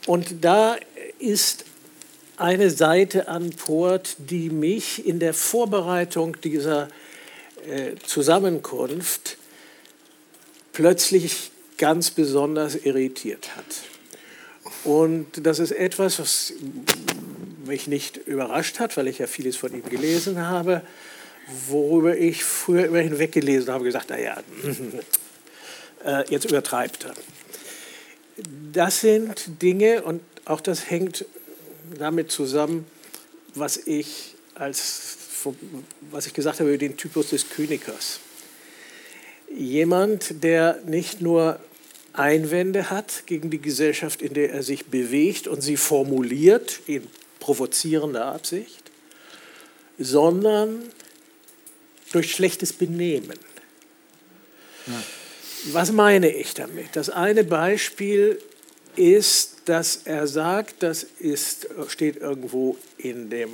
Und da ist eine Seite an Port, die mich in der Vorbereitung dieser äh, Zusammenkunft plötzlich ganz besonders irritiert hat. Und das ist etwas, was mich nicht überrascht hat, weil ich ja vieles von ihm gelesen habe, worüber ich früher immer hinweggelesen habe, gesagt, naja, äh, jetzt übertreibt er. Das sind Dinge, und auch das hängt damit zusammen, was ich als was ich gesagt habe über den Typus des Königers. Jemand, der nicht nur Einwände hat gegen die Gesellschaft, in der er sich bewegt und sie formuliert in provozierender Absicht, sondern durch schlechtes Benehmen. Ja. Was meine ich damit? Das eine Beispiel ist, dass er sagt, das ist, steht irgendwo in dem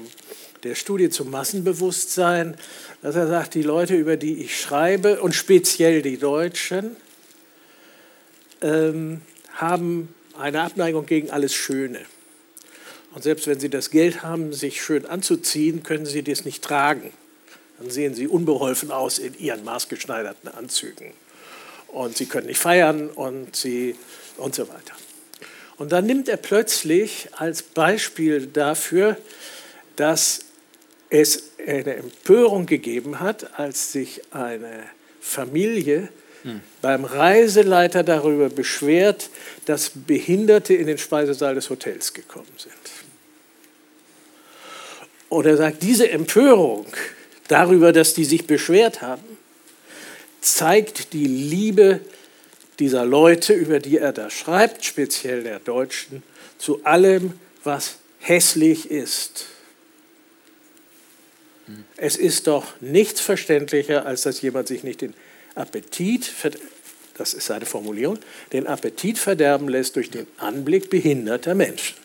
der Studie zum Massenbewusstsein, dass er sagt, die Leute, über die ich schreibe, und speziell die Deutschen, ähm, haben eine Abneigung gegen alles Schöne. Und selbst wenn sie das Geld haben, sich schön anzuziehen, können sie das nicht tragen. Dann sehen sie unbeholfen aus in ihren maßgeschneiderten Anzügen. Und sie können nicht feiern und, sie, und so weiter. Und dann nimmt er plötzlich als Beispiel dafür, dass es eine Empörung gegeben hat, als sich eine Familie beim Reiseleiter darüber beschwert, dass Behinderte in den Speisesaal des Hotels gekommen sind. Und er sagt, diese Empörung darüber, dass die sich beschwert haben, zeigt die Liebe dieser Leute, über die er da schreibt, speziell der Deutschen, zu allem, was hässlich ist Es ist doch nichts verständlicher, als dass jemand sich nicht den Appetit, das ist seine Formulierung, den Appetit verderben lässt durch den Anblick behinderter Menschen.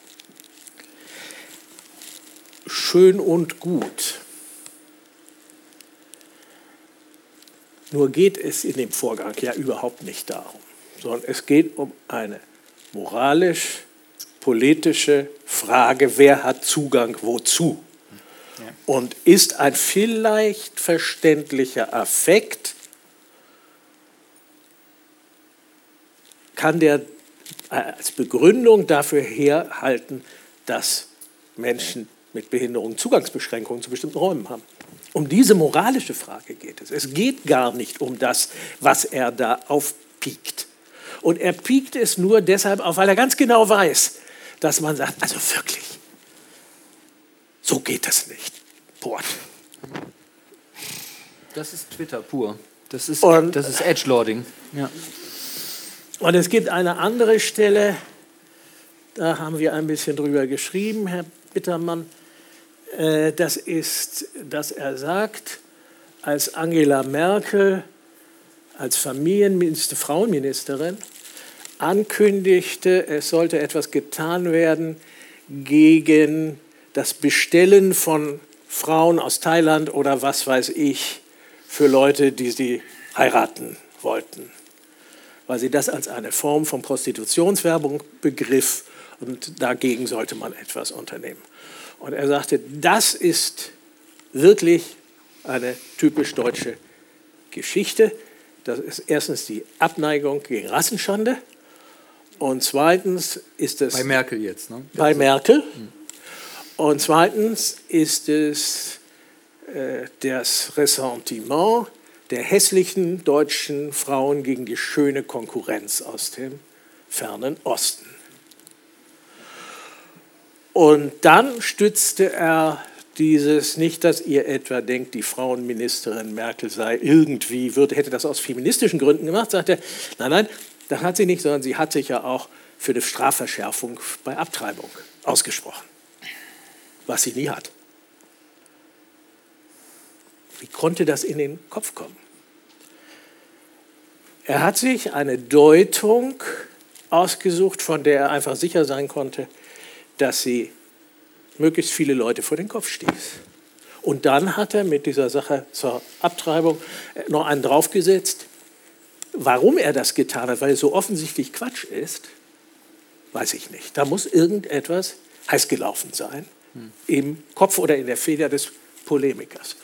Schön und gut. Nur geht es in dem Vorgang ja überhaupt nicht darum, sondern es geht um eine moralisch-politische Frage, wer hat Zugang wozu. Und ist ein vielleicht verständlicher Affekt, kann der als Begründung dafür herhalten, dass Menschen mit Behinderung Zugangsbeschränkungen zu bestimmten Räumen haben. Um diese moralische Frage geht es. Es geht gar nicht um das, was er da aufpiekt. Und er piekt es nur deshalb auf, weil er ganz genau weiß, dass man sagt, also wirklich, so geht das nicht. Port. Das ist Twitter pur. Das ist, und, das ist Edgelording. Ja. Und es gibt eine andere Stelle, da haben wir ein bisschen drüber geschrieben, Herr Bittermann. Äh, das ist, dass er sagt, als Angela Merkel als Familienminister, Frauenministerin ankündigte, es sollte etwas getan werden gegen das Bestellen von Frauen aus Thailand oder was weiß ich für Leute, die sie heiraten wollten, weil sie das als eine Form von Prostitutionswerbung begriff und dagegen sollte man etwas unternehmen. Und er sagte, das ist wirklich eine typisch deutsche Geschichte. Das ist erstens die Abneigung gegen Rassenschande und zweitens ist es. Bei Merkel jetzt, ne? Bei Merkel. Und zweitens ist es äh, das Ressentiment der hässlichen deutschen Frauen gegen die schöne Konkurrenz aus dem fernen Osten. Und dann stützte er dieses, nicht, dass ihr etwa denkt, die Frauenministerin Merkel sei irgendwie, würde, hätte das aus feministischen Gründen gemacht, sagt er, nein, nein, das hat sie nicht, sondern sie hat sich ja auch für eine Strafverschärfung bei Abtreibung ausgesprochen, was sie nie hat. Wie konnte das in den Kopf kommen? Er hat sich eine Deutung ausgesucht, von der er einfach sicher sein konnte, dass sie möglichst viele Leute vor den Kopf stieß. Und dann hat er mit dieser Sache zur Abtreibung noch einen draufgesetzt, Warum er das getan hat, weil es so offensichtlich Quatsch ist, weiß ich nicht. Da muss irgendetwas heiß gelaufen sein hm. im Kopf oder in der Feder des Polemikers.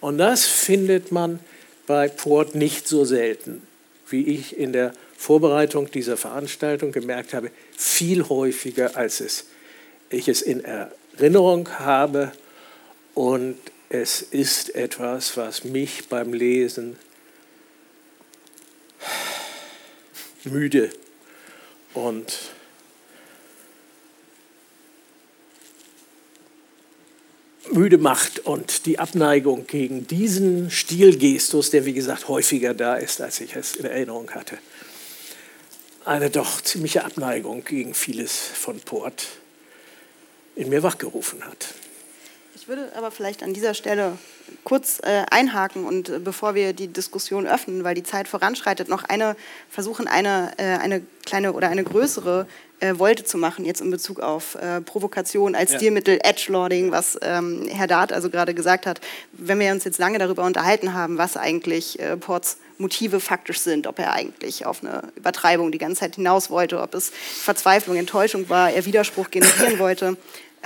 Und das findet man bei Port nicht so selten, wie ich in der Vorbereitung dieser Veranstaltung gemerkt habe, viel häufiger, als es, ich es in Erinnerung habe. Und es ist etwas, was mich beim Lesen müde und müde macht und die Abneigung gegen diesen Stilgestus, der wie gesagt häufiger da ist, als ich es in Erinnerung hatte, eine doch ziemliche Abneigung gegen vieles von Port in mir wachgerufen hat. Ich würde aber vielleicht an dieser Stelle kurz äh, einhaken und äh, bevor wir die Diskussion öffnen, weil die Zeit voranschreitet, noch eine versuchen, eine, äh, eine kleine oder eine größere äh, Wolte zu machen, jetzt in Bezug auf äh, Provokation als ja. Stilmittel, Edgelording, was ähm, Herr Dart also gerade gesagt hat. Wenn wir uns jetzt lange darüber unterhalten haben, was eigentlich äh, Ports Motive faktisch sind, ob er eigentlich auf eine Übertreibung die ganze Zeit hinaus wollte, ob es Verzweiflung, Enttäuschung war, er Widerspruch generieren wollte.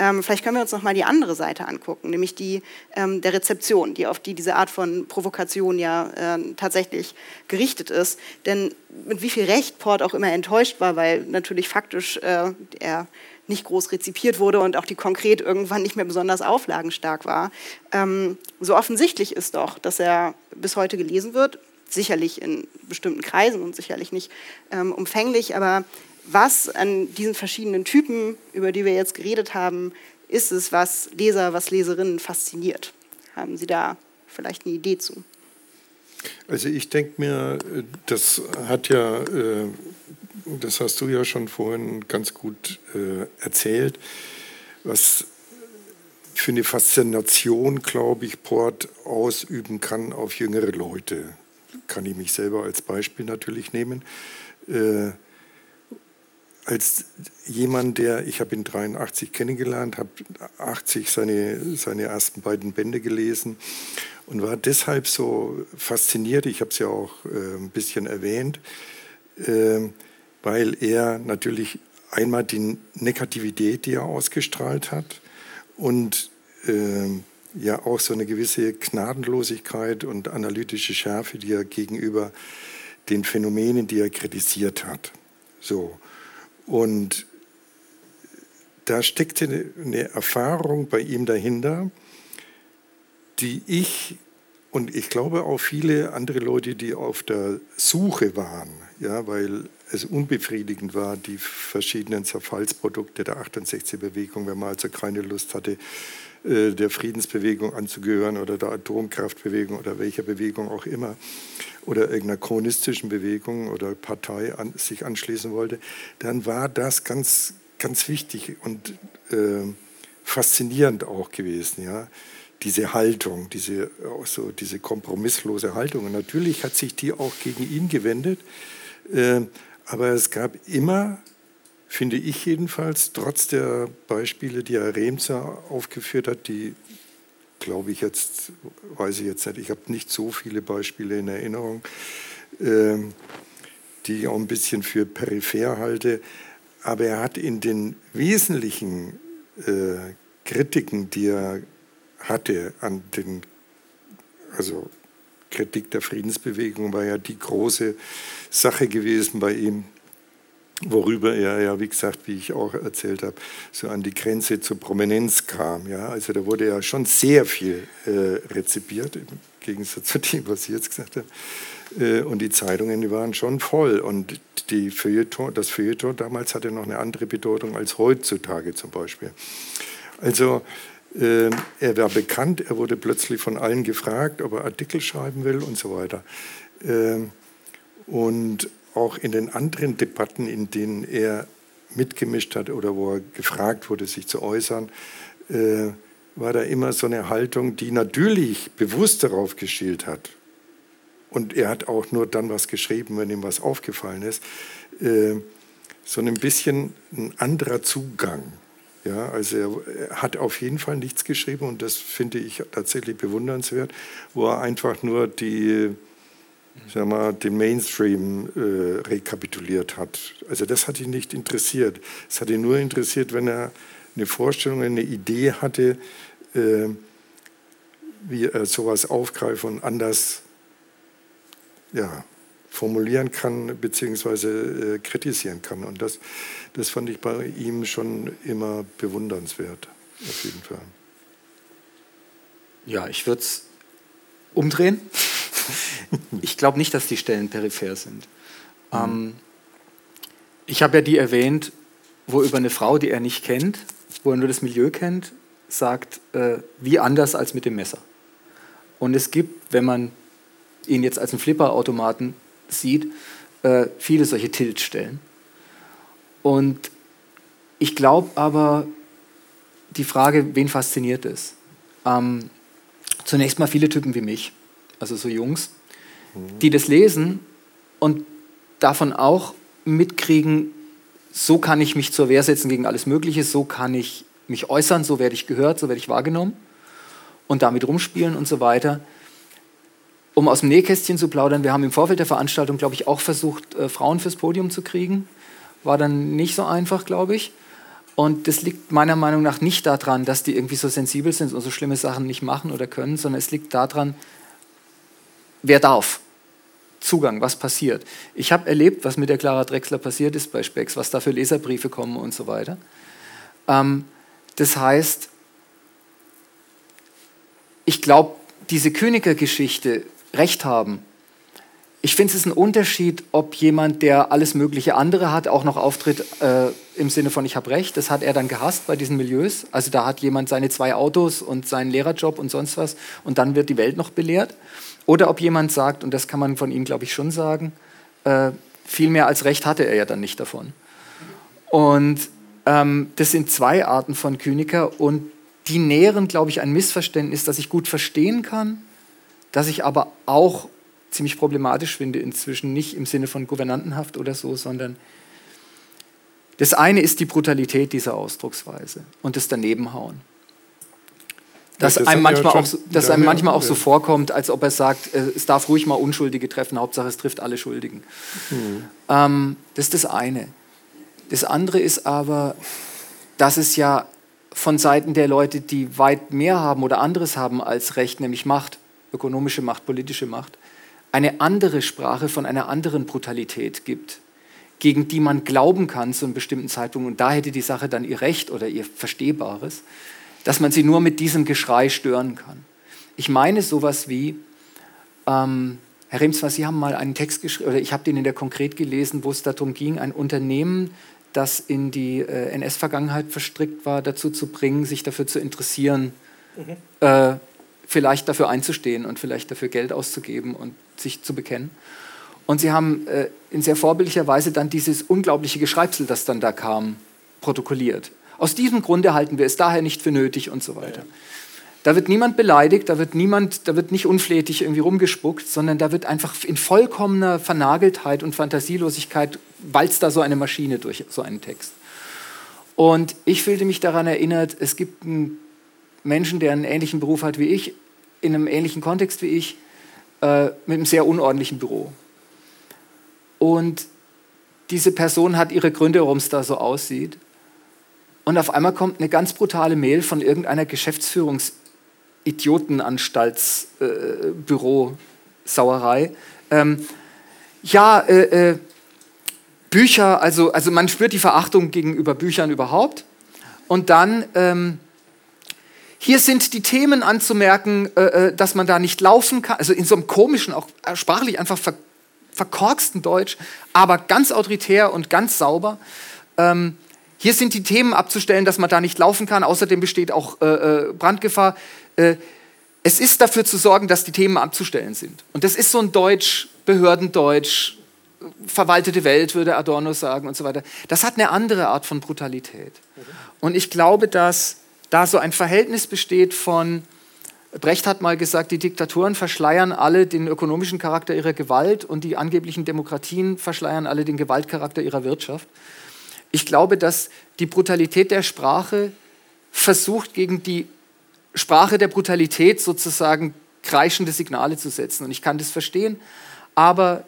Ähm, vielleicht können wir uns noch mal die andere Seite angucken, nämlich die ähm, der Rezeption, die auf die diese Art von Provokation ja äh, tatsächlich gerichtet ist. Denn mit wie viel Recht Port auch immer enttäuscht war, weil natürlich faktisch äh, er nicht groß rezipiert wurde und auch die konkret irgendwann nicht mehr besonders auflagenstark war. Ähm, so offensichtlich ist doch, dass er bis heute gelesen wird, sicherlich in bestimmten Kreisen und sicherlich nicht ähm, umfänglich, aber was an diesen verschiedenen Typen, über die wir jetzt geredet haben, ist es, was Leser, was Leserinnen fasziniert? Haben Sie da vielleicht eine Idee zu? Also ich denke mir, das hat ja, äh, das hast du ja schon vorhin ganz gut äh, erzählt, was für eine Faszination, glaube ich, Port ausüben kann auf jüngere Leute. Kann ich mich selber als Beispiel natürlich nehmen. Als jemand, der, ich habe ihn 83 kennengelernt, habe 80 seine, seine ersten beiden Bände gelesen und war deshalb so fasziniert, ich habe es ja auch äh, ein bisschen erwähnt, äh, weil er natürlich einmal die Negativität, die er ausgestrahlt hat und äh, ja auch so eine gewisse Gnadenlosigkeit und analytische Schärfe, die er gegenüber den Phänomenen, die er kritisiert hat. So. Und da steckte eine Erfahrung bei ihm dahinter, die ich und ich glaube auch viele andere Leute, die auf der Suche waren, ja, weil es unbefriedigend war, die verschiedenen Zerfallsprodukte der 68-Bewegung, wenn man also keine Lust hatte, äh, der Friedensbewegung anzugehören oder der Atomkraftbewegung oder welcher Bewegung auch immer oder irgendeiner kommunistischen Bewegung oder Partei an, sich anschließen wollte, dann war das ganz, ganz wichtig und äh, faszinierend auch gewesen. Ja? Diese Haltung, diese, auch so, diese kompromisslose Haltung. Und natürlich hat sich die auch gegen ihn gewendet. Äh, aber es gab immer, finde ich jedenfalls, trotz der Beispiele, die Herr Remser aufgeführt hat, die glaube ich jetzt, weiß ich jetzt nicht, ich habe nicht so viele Beispiele in Erinnerung, äh, die ich auch ein bisschen für peripher halte, aber er hat in den wesentlichen äh, Kritiken, die er hatte an den, also Kritik der Friedensbewegung war ja die große Sache gewesen bei ihm, worüber er ja, wie gesagt, wie ich auch erzählt habe, so an die Grenze zur Prominenz kam. Ja? Also da wurde ja schon sehr viel äh, rezipiert, im Gegensatz zu dem, was Sie jetzt gesagt haben. Äh, und die Zeitungen, die waren schon voll. Und die Feuilleton, das Feuilleton damals hatte noch eine andere Bedeutung als heutzutage zum Beispiel. Also äh, er war bekannt, er wurde plötzlich von allen gefragt, ob er Artikel schreiben will und so weiter. Äh, und auch in den anderen Debatten, in denen er mitgemischt hat oder wo er gefragt wurde, sich zu äußern, äh, war da immer so eine Haltung, die natürlich bewusst darauf geschielt hat. Und er hat auch nur dann was geschrieben, wenn ihm was aufgefallen ist. Äh, so ein bisschen ein anderer Zugang. Ja, also er hat auf jeden Fall nichts geschrieben und das finde ich tatsächlich bewundernswert, wo er einfach nur die sag mal, den Mainstream äh, rekapituliert hat. Also das hat ihn nicht interessiert. Es hat ihn nur interessiert, wenn er eine Vorstellung, eine Idee hatte, äh, wie er sowas aufgreifen und anders ja, formulieren kann bzw. Äh, kritisieren kann. Und das, das fand ich bei ihm schon immer bewundernswert, auf jeden Fall. Ja, ich würde es umdrehen. ich glaube nicht, dass die Stellen peripher sind. Mhm. Ähm, ich habe ja die erwähnt, wo über eine Frau, die er nicht kennt, wo er nur das Milieu kennt, sagt, äh, wie anders als mit dem Messer. Und es gibt, wenn man ihn jetzt als einen Flipperautomaten sieht, äh, viele solche Tiltstellen. Und ich glaube aber, die Frage, wen fasziniert es? Ähm, zunächst mal viele Typen wie mich also so Jungs, die das lesen und davon auch mitkriegen, so kann ich mich zur Wehr setzen gegen alles Mögliche, so kann ich mich äußern, so werde ich gehört, so werde ich wahrgenommen und damit rumspielen und so weiter. Um aus dem Nähkästchen zu plaudern, wir haben im Vorfeld der Veranstaltung, glaube ich, auch versucht, äh, Frauen fürs Podium zu kriegen. War dann nicht so einfach, glaube ich. Und das liegt meiner Meinung nach nicht daran, dass die irgendwie so sensibel sind und so schlimme Sachen nicht machen oder können, sondern es liegt daran, wer darf? Zugang, was passiert? Ich habe erlebt, was mit der Clara Drexler passiert ist bei Specks, was da für Leserbriefe kommen und so weiter. Ähm, das heißt, ich glaube, diese Königer-Geschichte, Recht haben, ich finde, es ist ein Unterschied, ob jemand, der alles mögliche andere hat, auch noch auftritt äh, im Sinne von ich habe Recht. Das hat er dann gehasst bei diesen Milieus. Also da hat jemand seine zwei Autos und seinen Lehrerjob und sonst was und dann wird die Welt noch belehrt. Oder ob jemand sagt, und das kann man von ihm, glaube ich, schon sagen, äh, viel mehr als Recht hatte er ja dann nicht davon. Und ähm, das sind zwei Arten von Kyniker und die nähren, glaube ich, ein Missverständnis, das ich gut verstehen kann, das ich aber auch ziemlich problematisch finde inzwischen, nicht im Sinne von Gouvernantenhaft oder so, sondern das eine ist die Brutalität dieser Ausdrucksweise und das Danebenhauen. Dass das einem manchmal, auch, so, dass einem manchmal auch so vorkommt, als ob er sagt, äh, es darf ruhig mal Unschuldige treffen, Hauptsache es trifft alle Schuldigen. Mhm. Ähm, das ist das eine. Das andere ist aber, dass es ja von Seiten der Leute, die weit mehr haben oder anderes haben als Recht, nämlich Macht, ökonomische Macht, politische Macht, eine andere Sprache von einer anderen Brutalität gibt, gegen die man glauben kann zu einem bestimmten Zeitpunkt. Und da hätte die Sache dann ihr Recht oder ihr Verstehbares dass man sie nur mit diesem Geschrei stören kann. Ich meine sowas wie, ähm, Herr Remswas, Sie haben mal einen Text geschrieben, oder ich habe den in der konkret gelesen, wo es darum ging, ein Unternehmen, das in die äh, NS-Vergangenheit verstrickt war, dazu zu bringen, sich dafür zu interessieren, mhm. äh, vielleicht dafür einzustehen und vielleicht dafür Geld auszugeben und sich zu bekennen. Und Sie haben äh, in sehr vorbildlicher Weise dann dieses unglaubliche Geschreibsel, das dann da kam, protokolliert. Aus diesem Grunde halten wir es daher nicht für nötig und so weiter. Da wird niemand beleidigt, da wird niemand, da wird nicht unflätig irgendwie rumgespuckt, sondern da wird einfach in vollkommener Vernageltheit und Fantasielosigkeit walzt da so eine Maschine durch so einen Text. Und ich fühlte mich daran erinnert, es gibt einen Menschen, der einen ähnlichen Beruf hat wie ich, in einem ähnlichen Kontext wie ich, äh, mit einem sehr unordentlichen Büro. Und diese Person hat ihre Gründe, warum es da so aussieht. Und auf einmal kommt eine ganz brutale Mail von irgendeiner Geschäftsführungsidiotenanstaltsbüro, äh. Ähm, ja, äh, äh, Bücher, also, also man spürt die Verachtung gegenüber Büchern überhaupt. Und dann, ähm, hier sind die Themen anzumerken, äh, äh dass man da nicht laufen kann, also in so einem komischen, auch sprachlich einfach ver verkorksten Deutsch, aber ganz autoritär und ganz sauber. Ähm, hier sind die Themen abzustellen, dass man da nicht laufen kann. Außerdem besteht auch äh, äh, Brandgefahr. Äh, es ist dafür zu sorgen, dass die Themen abzustellen sind. Und das ist so ein Deutsch, Behördendeutsch, verwaltete Welt, würde Adorno sagen und so weiter. Das hat eine andere Art von Brutalität. Und ich glaube, dass da so ein Verhältnis besteht von, Brecht hat mal gesagt, die Diktaturen verschleiern alle den ökonomischen Charakter ihrer Gewalt und die angeblichen Demokratien verschleiern alle den Gewaltcharakter ihrer Wirtschaft. Ich glaube, dass die Brutalität der Sprache versucht, gegen die Sprache der Brutalität sozusagen kreischende Signale zu setzen. Und ich kann das verstehen. Aber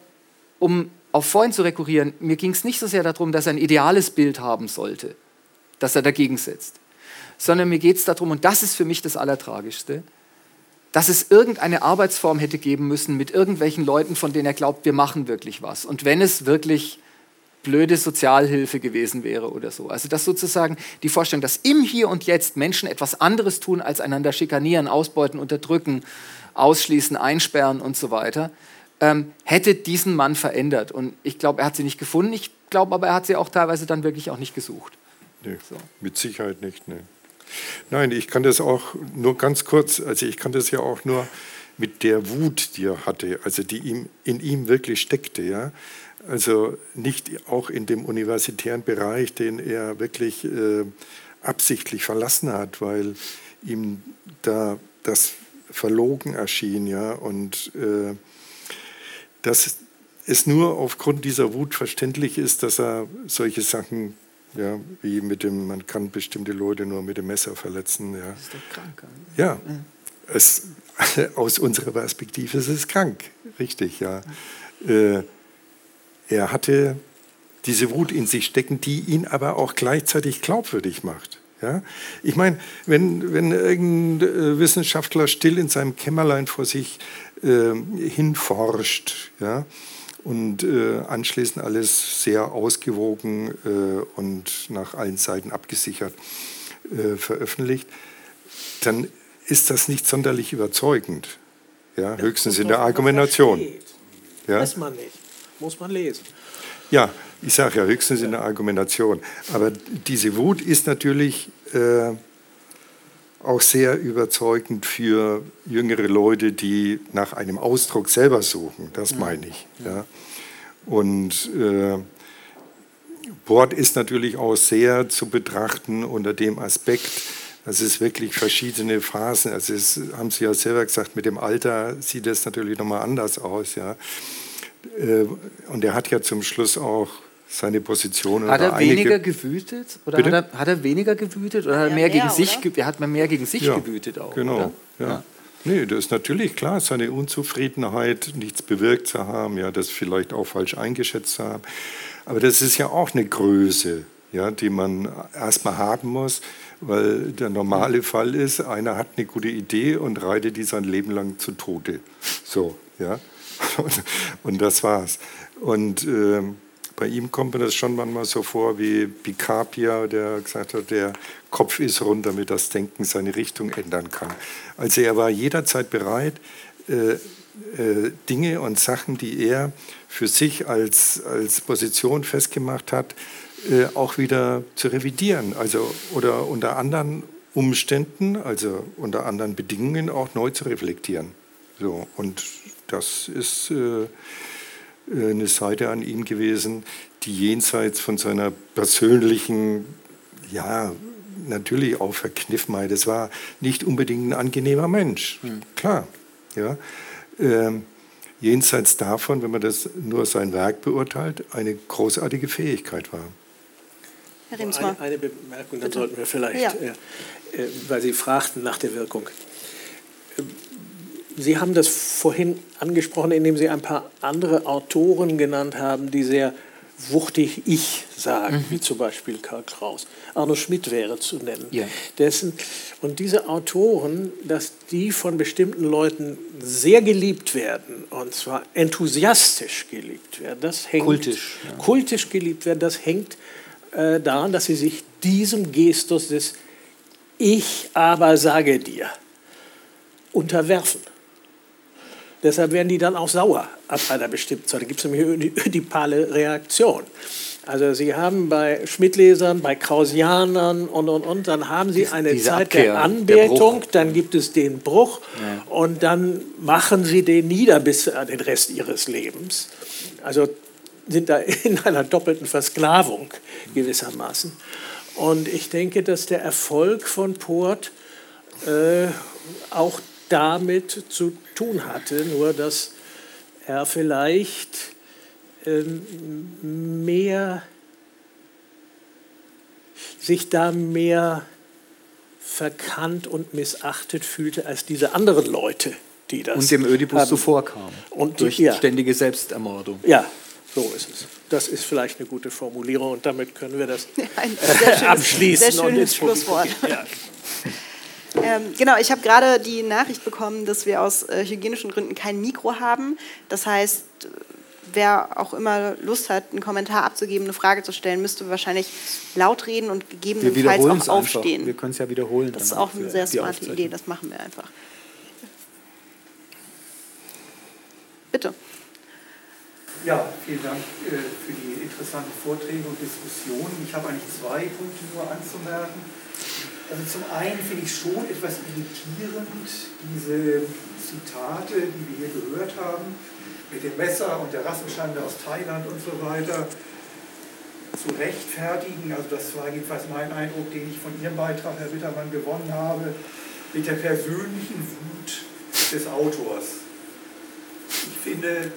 um auf vorhin zu rekurrieren, mir ging es nicht so sehr darum, dass er ein ideales Bild haben sollte, das er dagegen setzt, sondern mir geht es darum, und das ist für mich das Allertragischste, dass es irgendeine Arbeitsform hätte geben müssen mit irgendwelchen Leuten, von denen er glaubt, wir machen wirklich was. Und wenn es wirklich blöde Sozialhilfe gewesen wäre oder so. Also dass sozusagen die Vorstellung, dass im Hier und Jetzt Menschen etwas anderes tun, als einander schikanieren, ausbeuten, unterdrücken, ausschließen, einsperren und so weiter, ähm, hätte diesen Mann verändert. Und ich glaube, er hat sie nicht gefunden. Ich glaube aber, er hat sie auch teilweise dann wirklich auch nicht gesucht. Nee, so. mit Sicherheit nicht. Nee. Nein, ich kann das auch nur ganz kurz, also ich kann das ja auch nur mit der Wut, die er hatte, also die ihm, in ihm wirklich steckte, ja, also nicht auch in dem universitären Bereich, den er wirklich äh, absichtlich verlassen hat, weil ihm da das verlogen erschien, ja, und äh, dass es nur aufgrund dieser Wut verständlich ist, dass er solche Sachen, ja, wie mit dem, man kann bestimmte Leute nur mit dem Messer verletzen, ja. Das ist doch krank. Ja, ja. Es, aus unserer Perspektive ist es krank, richtig, ja. Äh, er hatte diese Wut in sich stecken, die ihn aber auch gleichzeitig glaubwürdig macht. Ja? Ich meine, wenn, wenn irgendein äh, Wissenschaftler still in seinem Kämmerlein vor sich äh, hinforscht ja? und äh, anschließend alles sehr ausgewogen äh, und nach allen Seiten abgesichert äh, veröffentlicht, dann ist das nicht sonderlich überzeugend. Ja? Höchstens in der Argumentation. Ja? Weiß man nicht muss man lesen. Ja, ich sage ja höchstens in der Argumentation. Aber diese Wut ist natürlich äh, auch sehr überzeugend für jüngere Leute, die nach einem Ausdruck selber suchen. Das meine ich. Ja. Und äh, Bord ist natürlich auch sehr zu betrachten unter dem Aspekt, Das ist wirklich verschiedene Phasen. Also es haben Sie ja selber gesagt, mit dem Alter sieht es natürlich nochmal anders aus. Ja. Äh, und er hat ja zum Schluss auch seine Position. Hat er weniger gewütet? Oder hat er, hat er, weniger gewütet? Oder hat er mehr, gegen sich, er hat mehr gegen sich ja, gewütet auch? Genau. Ja. ja. Nee, das ist natürlich klar, seine Unzufriedenheit, nichts bewirkt zu haben, ja, das vielleicht auch falsch eingeschätzt zu haben. Aber das ist ja auch eine Größe, ja, die man erstmal haben muss, weil der normale Fall ist, einer hat eine gute Idee und reitet die sein Leben lang zu Tode. So, ja. Und das war's. Und äh, bei ihm kommt mir das schon manchmal so vor wie Picapia, der gesagt hat, der Kopf ist rund, damit das Denken seine Richtung ändern kann. Also er war jederzeit bereit, äh, äh, Dinge und Sachen, die er für sich als, als Position festgemacht hat, äh, auch wieder zu revidieren. Also, oder unter anderen Umständen, also unter anderen Bedingungen auch neu zu reflektieren. So, und das ist äh, äh, eine Seite an ihm gewesen, die jenseits von seiner persönlichen, ja, natürlich auch Verkniffenheit, das war nicht unbedingt ein angenehmer Mensch, mhm. klar. Ja. Ähm, jenseits davon, wenn man das nur sein Werk beurteilt, eine großartige Fähigkeit war. Herr Eine, eine Bemerkung, dann Bitte. sollten wir vielleicht, ja. äh, weil Sie fragten nach der Wirkung. Sie haben das vorhin angesprochen, indem Sie ein paar andere Autoren genannt haben, die sehr wuchtig Ich sagen, mhm. wie zum Beispiel Karl Kraus. Arno Schmidt wäre zu nennen. Ja. Dessen, und diese Autoren, dass die von bestimmten Leuten sehr geliebt werden, und zwar enthusiastisch geliebt werden, das hängt, kultisch, ja. kultisch geliebt werden, das hängt äh, daran, dass sie sich diesem Gestus des Ich aber sage dir unterwerfen. Deshalb werden die dann auch sauer ab einer bestimmten Zeit. Da gibt es nämlich eine ödipale Reaktion. Also Sie haben bei Schmidtlesern, bei Krausianern und, und, und, dann haben Sie eine Diese Zeit Abkehr, der Anbetung, der dann gibt es den Bruch ja. und dann machen Sie den nieder bis an den Rest Ihres Lebens. Also sind da in einer doppelten Versklavung gewissermaßen. Und ich denke, dass der Erfolg von Port äh, auch damit zu tun hatte, nur dass er vielleicht ähm, mehr sich da mehr verkannt und missachtet fühlte als diese anderen Leute, die das und dem Ödipus zuvor kamen und durch ja. ständige Selbstermordung. Ja, so ist es. Das ist vielleicht eine gute Formulierung und damit können wir das ja, schönes, abschließen. Sehr schönes Schlusswort. Ja. Ähm, genau, ich habe gerade die Nachricht bekommen, dass wir aus äh, hygienischen Gründen kein Mikro haben. Das heißt, wer auch immer Lust hat, einen Kommentar abzugeben, eine Frage zu stellen, müsste wahrscheinlich laut reden und gegebenenfalls auch aufstehen. Einfach. Wir können es ja wiederholen. Das ist auch eine sehr smarte Idee, das machen wir einfach. Bitte. Ja, vielen Dank äh, für die interessanten Vorträge und Diskussionen. Ich habe eigentlich zwei Punkte nur anzumerken. Also zum einen finde ich schon etwas irritierend, diese Zitate, die wir hier gehört haben, mit dem Messer und der Rassenschande aus Thailand und so weiter, zu rechtfertigen. Also das war jedenfalls mein Eindruck, den ich von Ihrem Beitrag, Herr Wittermann, gewonnen habe, mit der persönlichen Wut des Autors. Ich finde,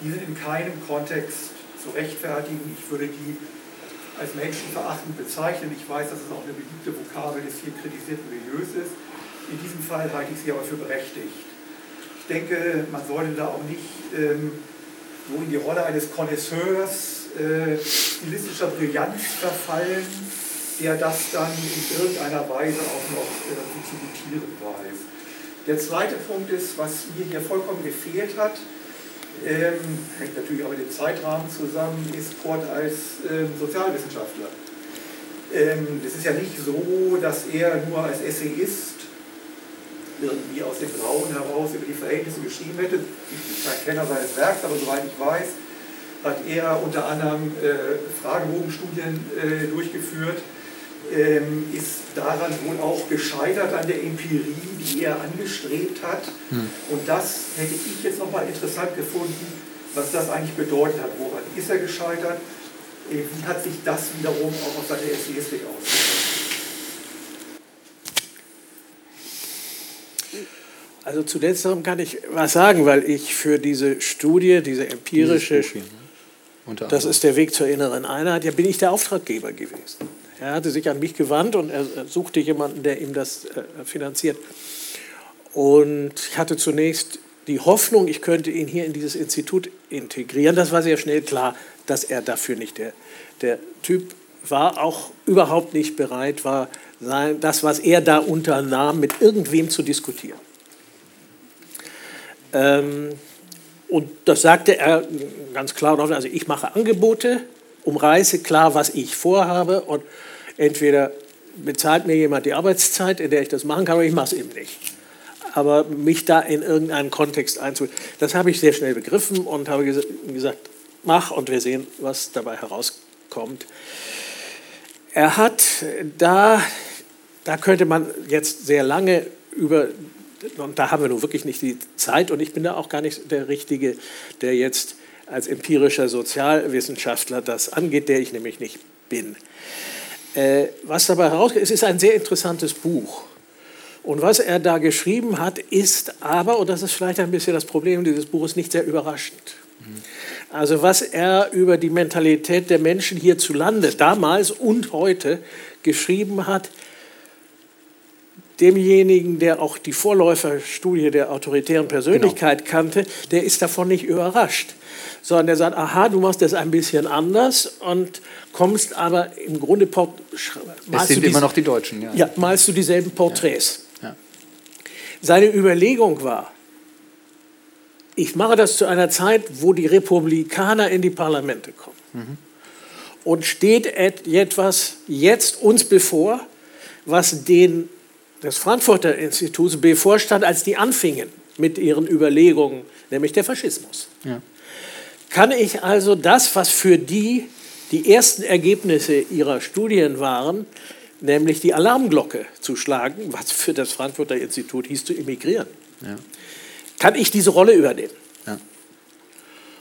die sind in keinem Kontext zu rechtfertigen. Ich würde die als menschenverachtend bezeichnen. Ich weiß, dass es auch eine beliebte Vokabel des hier kritisierten Milieus ist. In diesem Fall halte ich sie aber für berechtigt. Ich denke, man sollte da auch nicht ähm, so in die Rolle eines Connoisseurs äh, stilistischer Brillanz verfallen, der das dann in irgendeiner Weise auch noch äh, zu gutieren weiß. Der zweite Punkt ist, was mir hier vollkommen gefehlt hat, ähm, hängt natürlich auch mit dem Zeitrahmen zusammen, ist Port als ähm, Sozialwissenschaftler. Ähm, es ist ja nicht so, dass er nur als Essayist irgendwie aus dem Grauen heraus über die Verhältnisse geschrieben hätte. Ich bin kein Kenner seines Werks, aber soweit ich weiß, hat er unter anderem äh, Fragebogenstudien äh, durchgeführt, ähm, ist daran wohl auch gescheitert an der Empirie, die er angestrebt hat. Hm. Und das hätte ich jetzt nochmal interessant gefunden, was das eigentlich bedeutet hat. Woran ist er gescheitert? Äh, wie hat sich das wiederum auch auf seine Essayistik ausgewirkt? Also zu letzterem kann ich was sagen, weil ich für diese Studie, diese empirische, ne? das ist der Weg zur inneren Einheit, ja bin ich der Auftraggeber gewesen. Er hatte sich an mich gewandt und er suchte jemanden, der ihm das äh, finanziert. Und ich hatte zunächst die Hoffnung, ich könnte ihn hier in dieses Institut integrieren. Das war sehr schnell klar, dass er dafür nicht der, der Typ war, auch überhaupt nicht bereit war, das, was er da unternahm, mit irgendwem zu diskutieren. Ähm, und das sagte er ganz klar und offen, also ich mache Angebote, umreiße klar, was ich vorhabe und entweder bezahlt mir jemand die Arbeitszeit, in der ich das machen kann, oder ich mache es eben nicht. Aber mich da in irgendeinen Kontext einzuholen, das habe ich sehr schnell begriffen und habe gesagt, mach und wir sehen, was dabei herauskommt. Er hat da, da könnte man jetzt sehr lange über und da haben wir nun wirklich nicht die Zeit und ich bin da auch gar nicht der Richtige, der jetzt als empirischer Sozialwissenschaftler das angeht, der ich nämlich nicht bin. Äh, was dabei herausgeht, es ist ein sehr interessantes Buch. Und was er da geschrieben hat, ist aber, und das ist vielleicht ein bisschen das Problem dieses Buches, nicht sehr überraschend. Also was er über die Mentalität der Menschen hierzulande damals und heute geschrieben hat, demjenigen, der auch die Vorläuferstudie der autoritären Persönlichkeit genau. kannte, der ist davon nicht überrascht, sondern der sagt, aha, du machst das ein bisschen anders und kommst aber im Grunde es sind immer noch die Deutschen, ja. Ja, malst du dieselben Porträts. Ja. Ja. Seine Überlegung war, ich mache das zu einer Zeit, wo die Republikaner in die Parlamente kommen. Mhm. Und steht etwas jetzt uns bevor, was den des Frankfurter Instituts bevorstand, als die anfingen mit ihren Überlegungen, nämlich der Faschismus. Ja. Kann ich also das, was für die die ersten Ergebnisse ihrer Studien waren, nämlich die Alarmglocke zu schlagen, was für das Frankfurter Institut hieß, zu emigrieren, ja. kann ich diese Rolle übernehmen. Ja.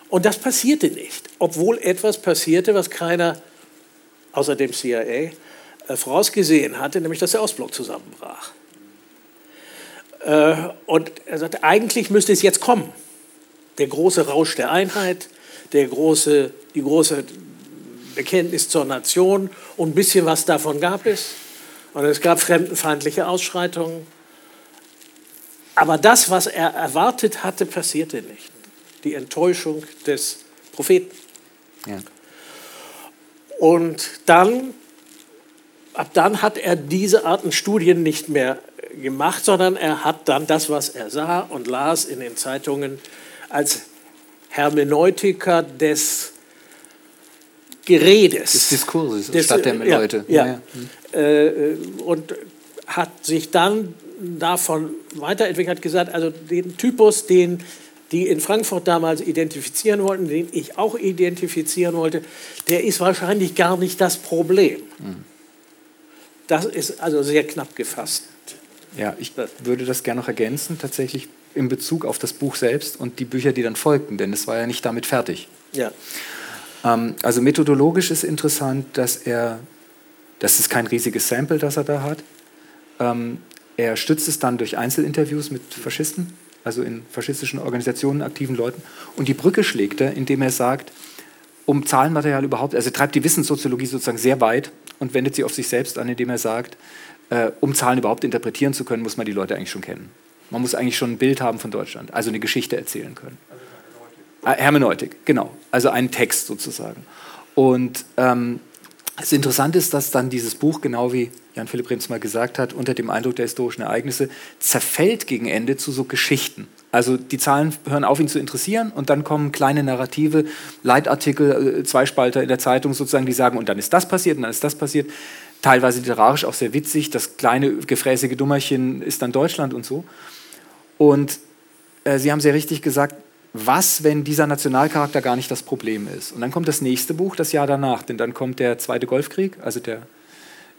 Und das passierte nicht, obwohl etwas passierte, was keiner außer dem CIA äh, vorausgesehen hatte, nämlich dass der Ostblock zusammenbrach. Äh, und er sagte, eigentlich müsste es jetzt kommen. Der große Rausch der Einheit, der große, die große Bekenntnis zur Nation und ein bisschen was davon gab es. Und es gab fremdenfeindliche Ausschreitungen. Aber das, was er erwartet hatte, passierte nicht. Die Enttäuschung des Propheten. Ja. Und dann ab dann hat er diese Arten Studien nicht mehr gemacht, sondern er hat dann das, was er sah und las in den Zeitungen, als Hermeneutiker des Geredes. Des Diskurses des, statt der Leute. Ja, ja. ja. Äh, und hat sich dann davon weiterentwickelt, hat gesagt, also den Typus, den die in Frankfurt damals identifizieren wollten, den ich auch identifizieren wollte, der ist wahrscheinlich gar nicht das Problem. Mhm. Das ist also sehr knapp gefasst. Ja, ich würde das gerne noch ergänzen, tatsächlich in Bezug auf das Buch selbst und die Bücher, die dann folgten, denn es war ja nicht damit fertig. Ja. Ähm, also methodologisch ist interessant, dass er, das ist kein riesiges Sample, das er da hat. Ähm, er stützt es dann durch Einzelinterviews mit Faschisten, also in faschistischen Organisationen aktiven Leuten. Und die Brücke schlägt er, indem er sagt, um Zahlenmaterial überhaupt, also er treibt die Wissenssoziologie sozusagen sehr weit und wendet sie auf sich selbst an, indem er sagt, äh, um Zahlen überhaupt interpretieren zu können, muss man die Leute eigentlich schon kennen. Man muss eigentlich schon ein Bild haben von Deutschland, also eine Geschichte erzählen können. Also Hermeneutik. Hermeneutik, genau. Also einen Text sozusagen. Und ähm, das Interessante ist, dass dann dieses Buch, genau wie Jan Philipp Rems mal gesagt hat, unter dem Eindruck der historischen Ereignisse, zerfällt gegen Ende zu so Geschichten. Also die Zahlen hören auf, ihn zu interessieren und dann kommen kleine Narrative, Leitartikel, äh, Zweispalter in der Zeitung sozusagen, die sagen, und dann ist das passiert und dann ist das passiert. Teilweise literarisch auch sehr witzig, das kleine gefräßige Dummerchen ist dann Deutschland und so. Und äh, Sie haben sehr richtig gesagt, was, wenn dieser Nationalcharakter gar nicht das Problem ist? Und dann kommt das nächste Buch, das Jahr danach, denn dann kommt der Zweite Golfkrieg, also der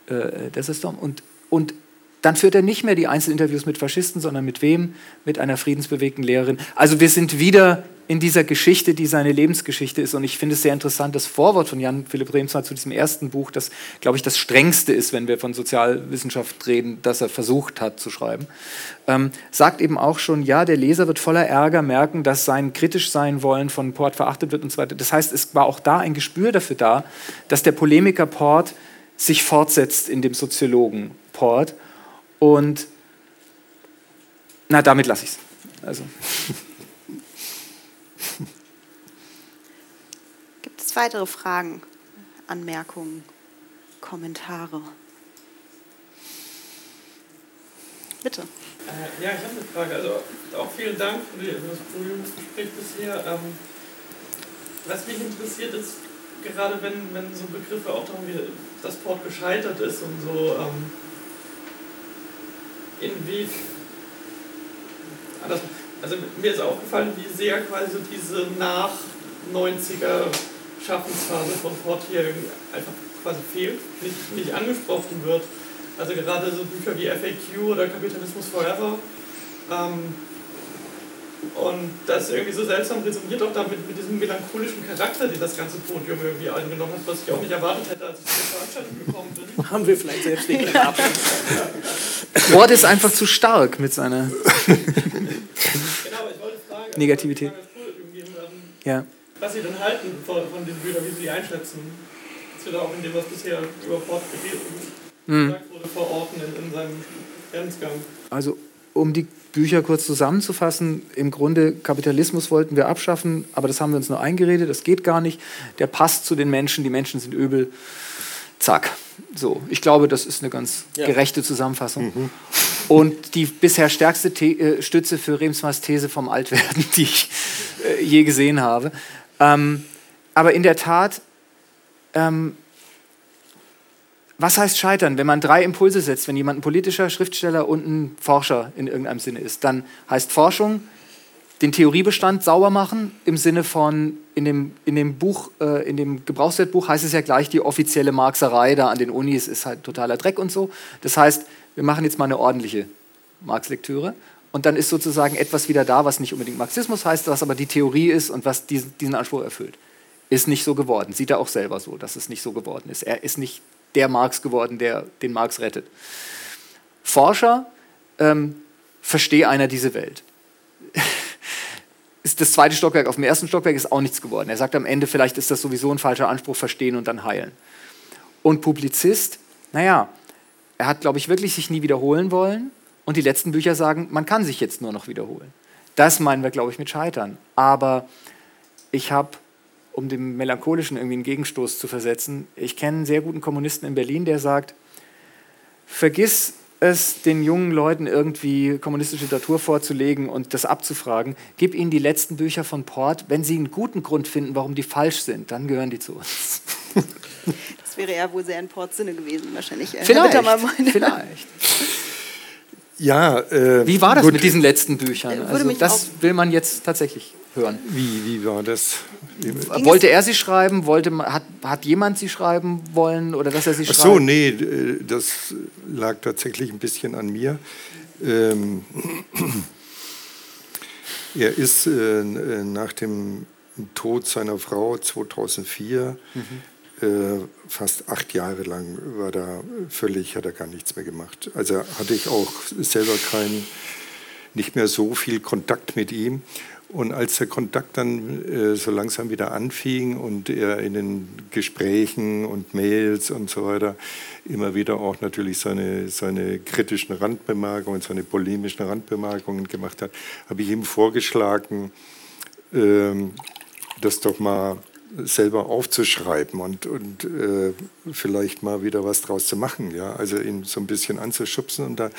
äh, Storm, und, und dann führt er nicht mehr die Einzelinterviews mit Faschisten, sondern mit wem? Mit einer friedensbewegten Lehrerin. Also wir sind wieder in dieser Geschichte, die seine Lebensgeschichte ist. Und ich finde es sehr interessant, das Vorwort von Jan Philipp Remsmar zu diesem ersten Buch, das, glaube ich, das strengste ist, wenn wir von Sozialwissenschaft reden, das er versucht hat zu schreiben, ähm, sagt eben auch schon, ja, der Leser wird voller Ärger merken, dass sein kritisch sein wollen von Port verachtet wird und so weiter. Das heißt, es war auch da ein Gespür dafür da, dass der Polemiker Port sich fortsetzt in dem Soziologen Port. Und na, damit lasse ich es. Also. Gibt es weitere Fragen, Anmerkungen, Kommentare? Bitte. Äh, ja, ich habe eine Frage. Also auch vielen Dank für das Podiumsgespräch bisher. Ähm, was mich interessiert ist, gerade wenn, wenn so Begriffe auch darum wie das Port gescheitert ist und so, ähm, inwie, also mir ist aufgefallen, wie sehr quasi diese nach 90er Schaffensphase von Port hier einfach quasi fehlt, nicht, nicht angesprochen wird. Also gerade so Bücher wie FAQ oder Kapitalismus Forever. Ähm, und das irgendwie so seltsam resoniert auch damit mit diesem melancholischen Charakter, den das ganze Podium irgendwie eingenommen hat, was ich auch nicht erwartet hätte, als ich zur Veranstaltung gekommen bin. Haben wir vielleicht selbst nicht gehabt. Wort ist einfach zu stark mit seiner genau, ich wollte fragen, Negativität. Geben, ähm, ja. Was Sie denn halten von, von den Büchern, wie Sie die einschätzen. Dass wir da auch in dem, was bisher über Port mhm. gesagt wurde, verorten in, in seinem Grenzgang. Also um die Bücher kurz zusammenzufassen, im Grunde Kapitalismus wollten wir abschaffen, aber das haben wir uns nur eingeredet, das geht gar nicht. Der passt zu den Menschen, die Menschen sind übel. Zack. So, ich glaube, das ist eine ganz ja. gerechte Zusammenfassung. Mhm. Und die bisher stärkste The äh, Stütze für Remsmars These vom Altwerden, die ich äh, je gesehen habe. Ähm, aber in der Tat ähm, was heißt scheitern? Wenn man drei Impulse setzt, wenn jemand ein politischer Schriftsteller und ein Forscher in irgendeinem Sinne ist, dann heißt Forschung den Theoriebestand sauber machen im Sinne von in dem, in dem Buch, äh, in dem Gebrauchswertbuch heißt es ja gleich die offizielle Marxerei da an den Unis ist halt totaler Dreck und so. Das heißt, wir machen jetzt mal eine ordentliche Marx-Lektüre und dann ist sozusagen etwas wieder da, was nicht unbedingt Marxismus heißt, was aber die Theorie ist und was diesen, diesen Anspruch erfüllt. Ist nicht so geworden. Sieht er auch selber so, dass es nicht so geworden ist. Er ist nicht der Marx geworden, der den Marx rettet. Forscher, ähm, verstehe einer diese Welt. ist das zweite Stockwerk auf dem ersten Stockwerk ist auch nichts geworden. Er sagt am Ende, vielleicht ist das sowieso ein falscher Anspruch, verstehen und dann heilen. Und Publizist, naja, er hat, glaube ich, wirklich sich nie wiederholen wollen. Und die letzten Bücher sagen, man kann sich jetzt nur noch wiederholen. Das meinen wir, glaube ich, mit Scheitern. Aber ich habe um dem Melancholischen irgendwie einen Gegenstoß zu versetzen. Ich kenne einen sehr guten Kommunisten in Berlin, der sagt, vergiss es den jungen Leuten irgendwie kommunistische Literatur vorzulegen und das abzufragen. Gib ihnen die letzten Bücher von Port. Wenn sie einen guten Grund finden, warum die falsch sind, dann gehören die zu uns. Das wäre ja wohl sehr in Ports Sinne gewesen, wahrscheinlich. Vielleicht. vielleicht. Ja, äh, Wie war das gut. mit diesen letzten Büchern? Also das will man jetzt tatsächlich hören. Wie, wie war das? Wollte er sie schreiben? Wollte, hat, hat jemand sie schreiben wollen oder dass er sie Ach schreibt? so, nee, äh, das lag tatsächlich ein bisschen an mir. Ähm, er ist äh, nach dem Tod seiner Frau 2004 mhm. Äh, fast acht Jahre lang war da völlig, hat er gar nichts mehr gemacht. Also hatte ich auch selber keinen, nicht mehr so viel Kontakt mit ihm. Und als der Kontakt dann äh, so langsam wieder anfing und er in den Gesprächen und Mails und so weiter immer wieder auch natürlich seine, seine kritischen Randbemerkungen, seine polemischen Randbemerkungen gemacht hat, habe ich ihm vorgeschlagen, äh, das doch mal selber aufzuschreiben und, und äh, vielleicht mal wieder was draus zu machen. Ja? Also ihn so ein bisschen anzuschubsen. Und da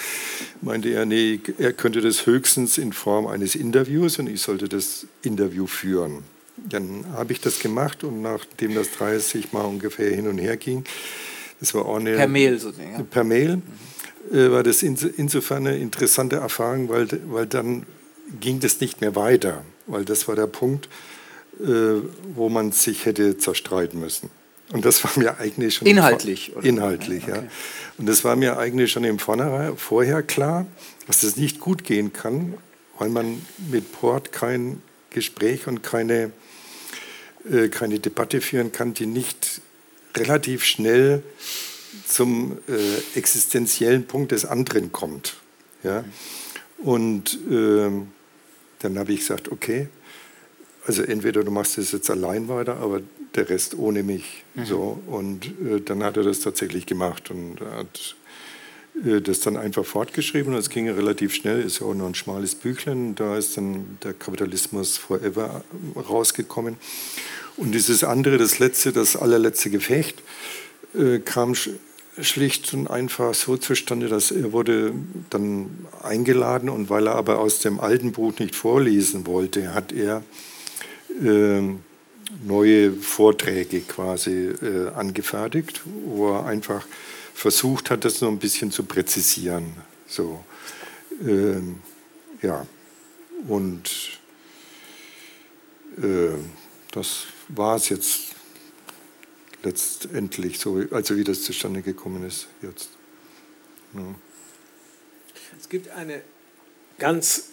meinte er, nee, er könnte das höchstens in Form eines Interviews und ich sollte das Interview führen. Dann habe ich das gemacht und nachdem das 30 Mal ungefähr hin und her ging, das war auch eine, per Mail sozusagen. Ja. Per Mail äh, war das insofern eine interessante Erfahrung, weil, weil dann ging das nicht mehr weiter, weil das war der Punkt, wo man sich hätte zerstreiten müssen. Und das war mir eigentlich schon inhaltlich. Im inhaltlich, okay. ja. Und das war mir eigentlich schon im Vornherein, vorher klar, dass das nicht gut gehen kann, weil man mit Port kein Gespräch und keine, äh, keine Debatte führen kann, die nicht relativ schnell zum äh, existenziellen Punkt des anderen kommt. Ja? Und äh, dann habe ich gesagt, okay, also entweder du machst es jetzt allein weiter, aber der Rest ohne mich. Mhm. So. Und äh, dann hat er das tatsächlich gemacht und hat äh, das dann einfach fortgeschrieben. Das ging relativ schnell, ist ja auch nur ein schmales Büchlein. Da ist dann der Kapitalismus Forever rausgekommen. Und dieses andere, das letzte, das allerletzte Gefecht, äh, kam schlicht und einfach so zustande, dass er wurde dann eingeladen und weil er aber aus dem alten Buch nicht vorlesen wollte, hat er neue Vorträge quasi äh, angefertigt, wo er einfach versucht hat, das noch ein bisschen zu präzisieren. So, ähm, ja, und äh, das war es jetzt letztendlich, so, also wie das zustande gekommen ist jetzt. Ja. Es gibt eine ganz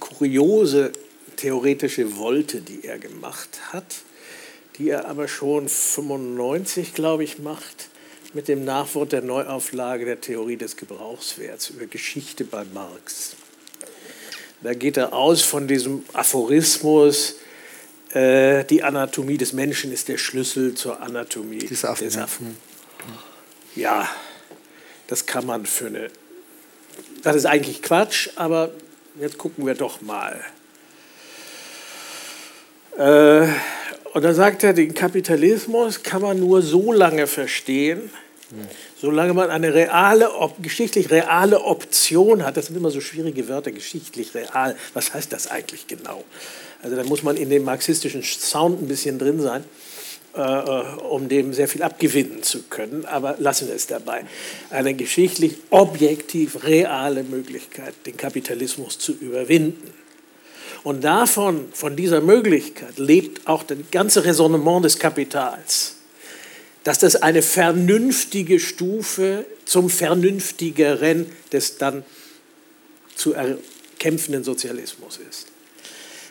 kuriose theoretische Wolte, die er gemacht hat, die er aber schon 95, glaube ich, macht, mit dem Nachwort der Neuauflage der Theorie des Gebrauchswerts über Geschichte bei Marx. Da geht er aus von diesem Aphorismus, äh, die Anatomie des Menschen ist der Schlüssel zur Anatomie des Affen. Des Affen. Ja, das kann man für eine. Das ist eigentlich Quatsch, aber jetzt gucken wir doch mal. Äh, und dann sagt er, den Kapitalismus kann man nur so lange verstehen, solange man eine reale, geschichtlich reale Option hat. Das sind immer so schwierige Wörter, geschichtlich real. Was heißt das eigentlich genau? Also da muss man in dem marxistischen Sound ein bisschen drin sein, äh, äh, um dem sehr viel abgewinnen zu können. Aber lassen wir es dabei. Eine geschichtlich objektiv reale Möglichkeit, den Kapitalismus zu überwinden. Und davon, von dieser Möglichkeit, lebt auch das ganze Raisonnement des Kapitals. Dass das eine vernünftige Stufe zum vernünftigeren des dann zu erkämpfenden Sozialismus ist.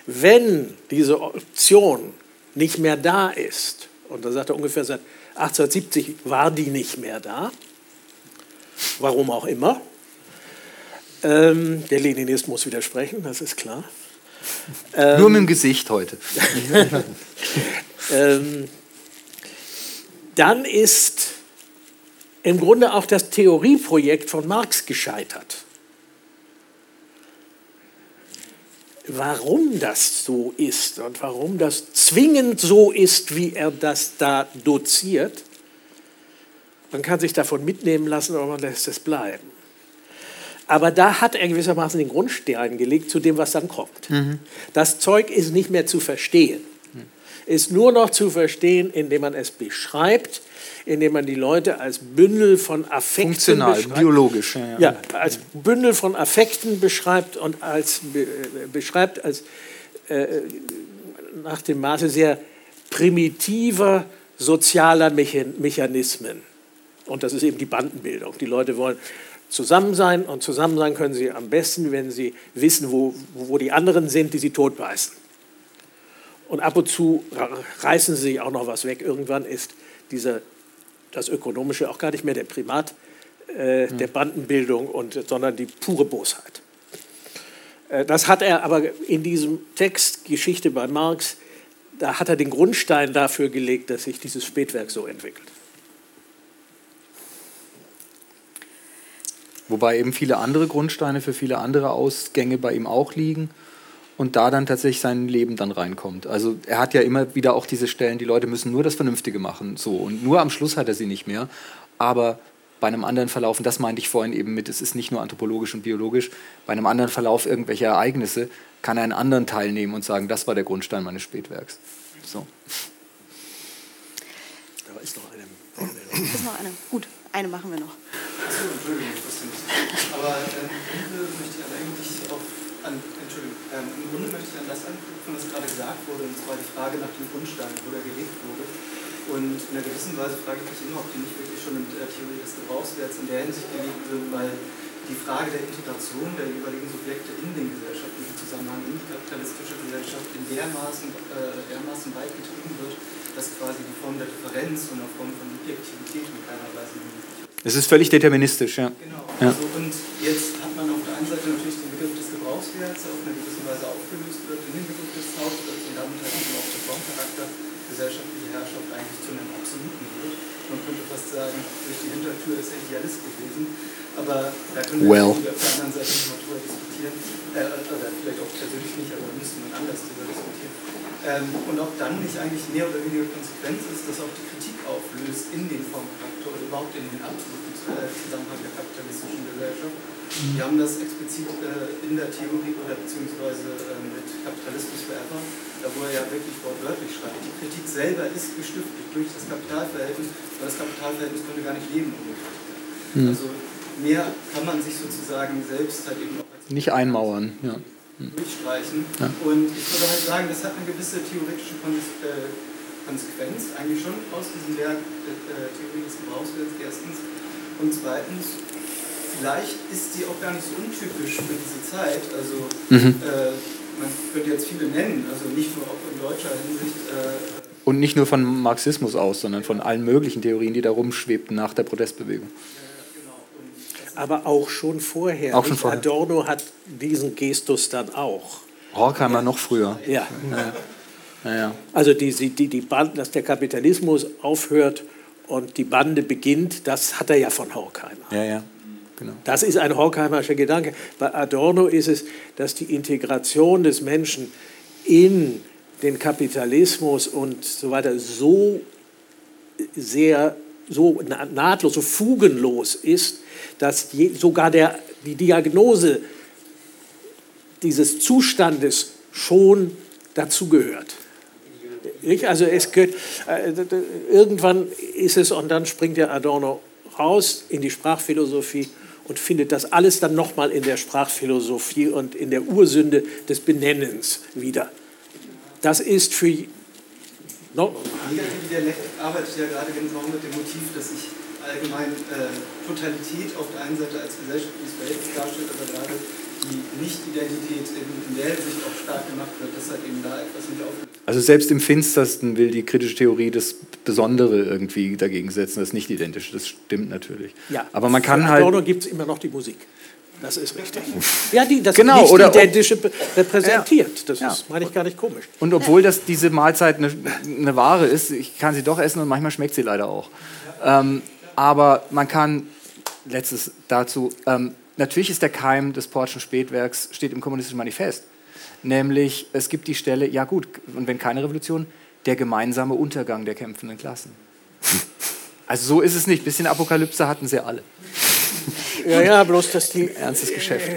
Wenn diese Option nicht mehr da ist, und da sagt er ungefähr seit 1870 war die nicht mehr da, warum auch immer, ähm, der Leninist muss widersprechen, das ist klar. Ähm, Nur mit dem Gesicht heute. ähm, dann ist im Grunde auch das Theorieprojekt von Marx gescheitert. Warum das so ist und warum das zwingend so ist, wie er das da doziert, man kann sich davon mitnehmen lassen, aber man lässt es bleiben. Aber da hat er gewissermaßen den Grundstein gelegt zu dem, was dann kommt. Mhm. Das Zeug ist nicht mehr zu verstehen. Ist nur noch zu verstehen, indem man es beschreibt, indem man die Leute als Bündel von Affekten Funktional, beschreibt. biologisch. Ja, ja. ja, als Bündel von Affekten beschreibt und als be, beschreibt als äh, nach dem Maße sehr primitiver sozialer Mechanismen. Und das ist eben die Bandenbildung. Die Leute wollen zusammen sein und zusammen sein können sie am besten, wenn sie wissen, wo, wo die anderen sind, die sie totbeißen. Und ab und zu reißen sie auch noch was weg. Irgendwann ist dieser, das Ökonomische auch gar nicht mehr der Primat äh, der hm. Bandenbildung, und, sondern die pure Bosheit. Äh, das hat er aber in diesem Text Geschichte bei Marx, da hat er den Grundstein dafür gelegt, dass sich dieses Spätwerk so entwickelt. Wobei eben viele andere Grundsteine für viele andere Ausgänge bei ihm auch liegen und da dann tatsächlich sein Leben dann reinkommt. Also er hat ja immer wieder auch diese Stellen, die Leute müssen nur das Vernünftige machen, so und nur am Schluss hat er sie nicht mehr. Aber bei einem anderen Verlauf, und das meinte ich vorhin eben mit, es ist nicht nur anthropologisch und biologisch, bei einem anderen Verlauf irgendwelcher Ereignisse kann er einen anderen teilnehmen und sagen, das war der Grundstein meines Spätwerks. So. Da ist noch eine. Ist noch eine. Gut, eine machen wir noch. Achso, Entschuldigung, ich wusste nicht. Aber ähm, im Grunde möchte ich eigentlich auf, an, Entschuldigung, ähm, im Grunde möchte ich an das anknüpfen, was gerade gesagt wurde, und zwar die Frage nach dem Grundstein, wo der gelegt wurde. Und in einer gewissen Weise frage ich mich immer, ob die nicht wirklich schon in der Theorie des Gebrauchswerts in der Hinsicht gelegt wird, weil die Frage der Integration der jeweiligen Subjekte in den gesellschaftlichen Zusammenhang in die kapitalistische Gesellschaft in dermaßen, äh, dermaßen weit getrieben wird, dass quasi die Form der Differenz und eine Form von Objektivität in keiner Weise ist. Es ist völlig deterministisch, ja. Genau. Ja. Also, und jetzt hat man auf der einen Seite natürlich den Begriff des Gebrauchswerts, der auf eine gewisse Weise aufgelöst wird in den Begriff des Hauptwerts und damit halt eben auch der Formcharakter gesellschaftliche Herrschaft eigentlich zu einem absoluten wird. Man könnte fast sagen, durch die Hintertür ist er Idealist gewesen. Aber da können wir Well. auf der anderen Seite nicht mal drüber diskutieren. Äh, oder vielleicht auch persönlich nicht, aber da müsste man anders drüber diskutieren. Ähm, und ob dann nicht eigentlich mehr oder weniger Konsequenz ist, dass auch die Kritik auflöst in den Formcharakter oder überhaupt in den absoluten äh, Zusammenhang der kapitalistischen Gesellschaft. Wir haben das explizit äh, in der Theorie oder beziehungsweise äh, mit Kapitalismus Forever, da wo er ja wirklich wortwörtlich schreibt. Die Kritik selber ist gestiftet durch das Kapitalverhältnis, aber das Kapitalverhältnis könnte gar nicht leben ohne Kritik. Also mehr kann man sich sozusagen selbst halt eben auch als Nicht einmauern, ja. durchstreichen. Und ich würde halt sagen, das hat eine gewisse theoretische Konse- äh, Konsequenz eigentlich schon aus diesem Werk der äh, Theorie des Gebrauchswerts erstens. Und zweitens, vielleicht ist die auch gar nicht so untypisch für diese Zeit. Also äh, man könnte jetzt viele nennen, also nicht nur auch in deutscher Hinsicht. Äh, Und nicht nur von Marxismus aus, sondern von allen möglichen Theorien, die da rumschwebten nach der Protestbewegung. genau. Aber auch schon vorher. Auch schon vorher. Adorno hat diesen Gestus dann auch. Horkheimer noch früher. Ja. Naja. Also die, die, die, Band, dass der Kapitalismus aufhört und die Bande beginnt, das hat er ja von Horkheimer. Ja, ja. Genau. Das ist ein Horkheimerscher Gedanke. Bei Adorno ist es, dass die Integration des Menschen in den Kapitalismus und so weiter so sehr, so na- nahtlos, so fugenlos ist, dass je, sogar der, die Diagnose dieses Zustandes schon dazugehört. Nicht? Also es gehört, äh, irgendwann ist es, und dann springt der Adorno raus in die Sprachphilosophie und findet das alles dann nochmal in der Sprachphilosophie und in der Ursünde des Benennens wieder. Das ist für... No, arbeitet ja gerade genau mit dem Motiv, dass sich allgemein äh, Totalität auf der einen Seite als gesellschaftliches Verhältnis darstellt, aber gerade die Nicht-Identität in, der Hinsicht auch stark gemacht wird, dass halt eben da etwas nicht auflöst. Also selbst im Finstersten will die kritische Theorie das Besondere irgendwie dagegen setzen, das nicht identische. Das stimmt natürlich. ja, Aber man kann für halt. Adorno gibt es immer noch die Musik. Das ist richtig. Ja, die das Genau, nicht oder- identische be- repräsentiert. Das Ja. ist, meine ich, gar nicht komisch. Und obwohl das diese Mahlzeit eine, eine Ware ist, ich kann sie doch essen und manchmal schmeckt sie leider auch. Ähm, aber man kann, letztes dazu, ähm, natürlich ist der Keim des Portschen Spätwerks, steht im Kommunistischen Manifest. Nämlich, es gibt die Stelle, ja gut, und wenn keine Revolution, der gemeinsame Untergang der kämpfenden Klassen. Also so ist es nicht. Bisschen Apokalypse hatten sie alle. Ja, ja, bloß, dass die Ernstes Geschäft.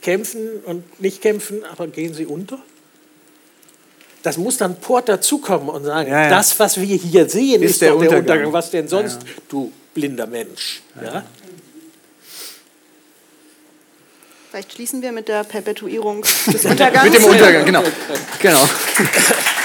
kämpfen und nicht kämpfen, aber gehen sie unter? Das muss dann Port dazukommen und sagen, Ja, ja. das, was wir hier sehen, Ist ist, der doch der Untergang. Untergang. Was denn sonst, du blinder Mensch? Ja? Vielleicht schließen wir mit der Perpetuierung des Untergangs. Mit dem Untergang, genau. genau.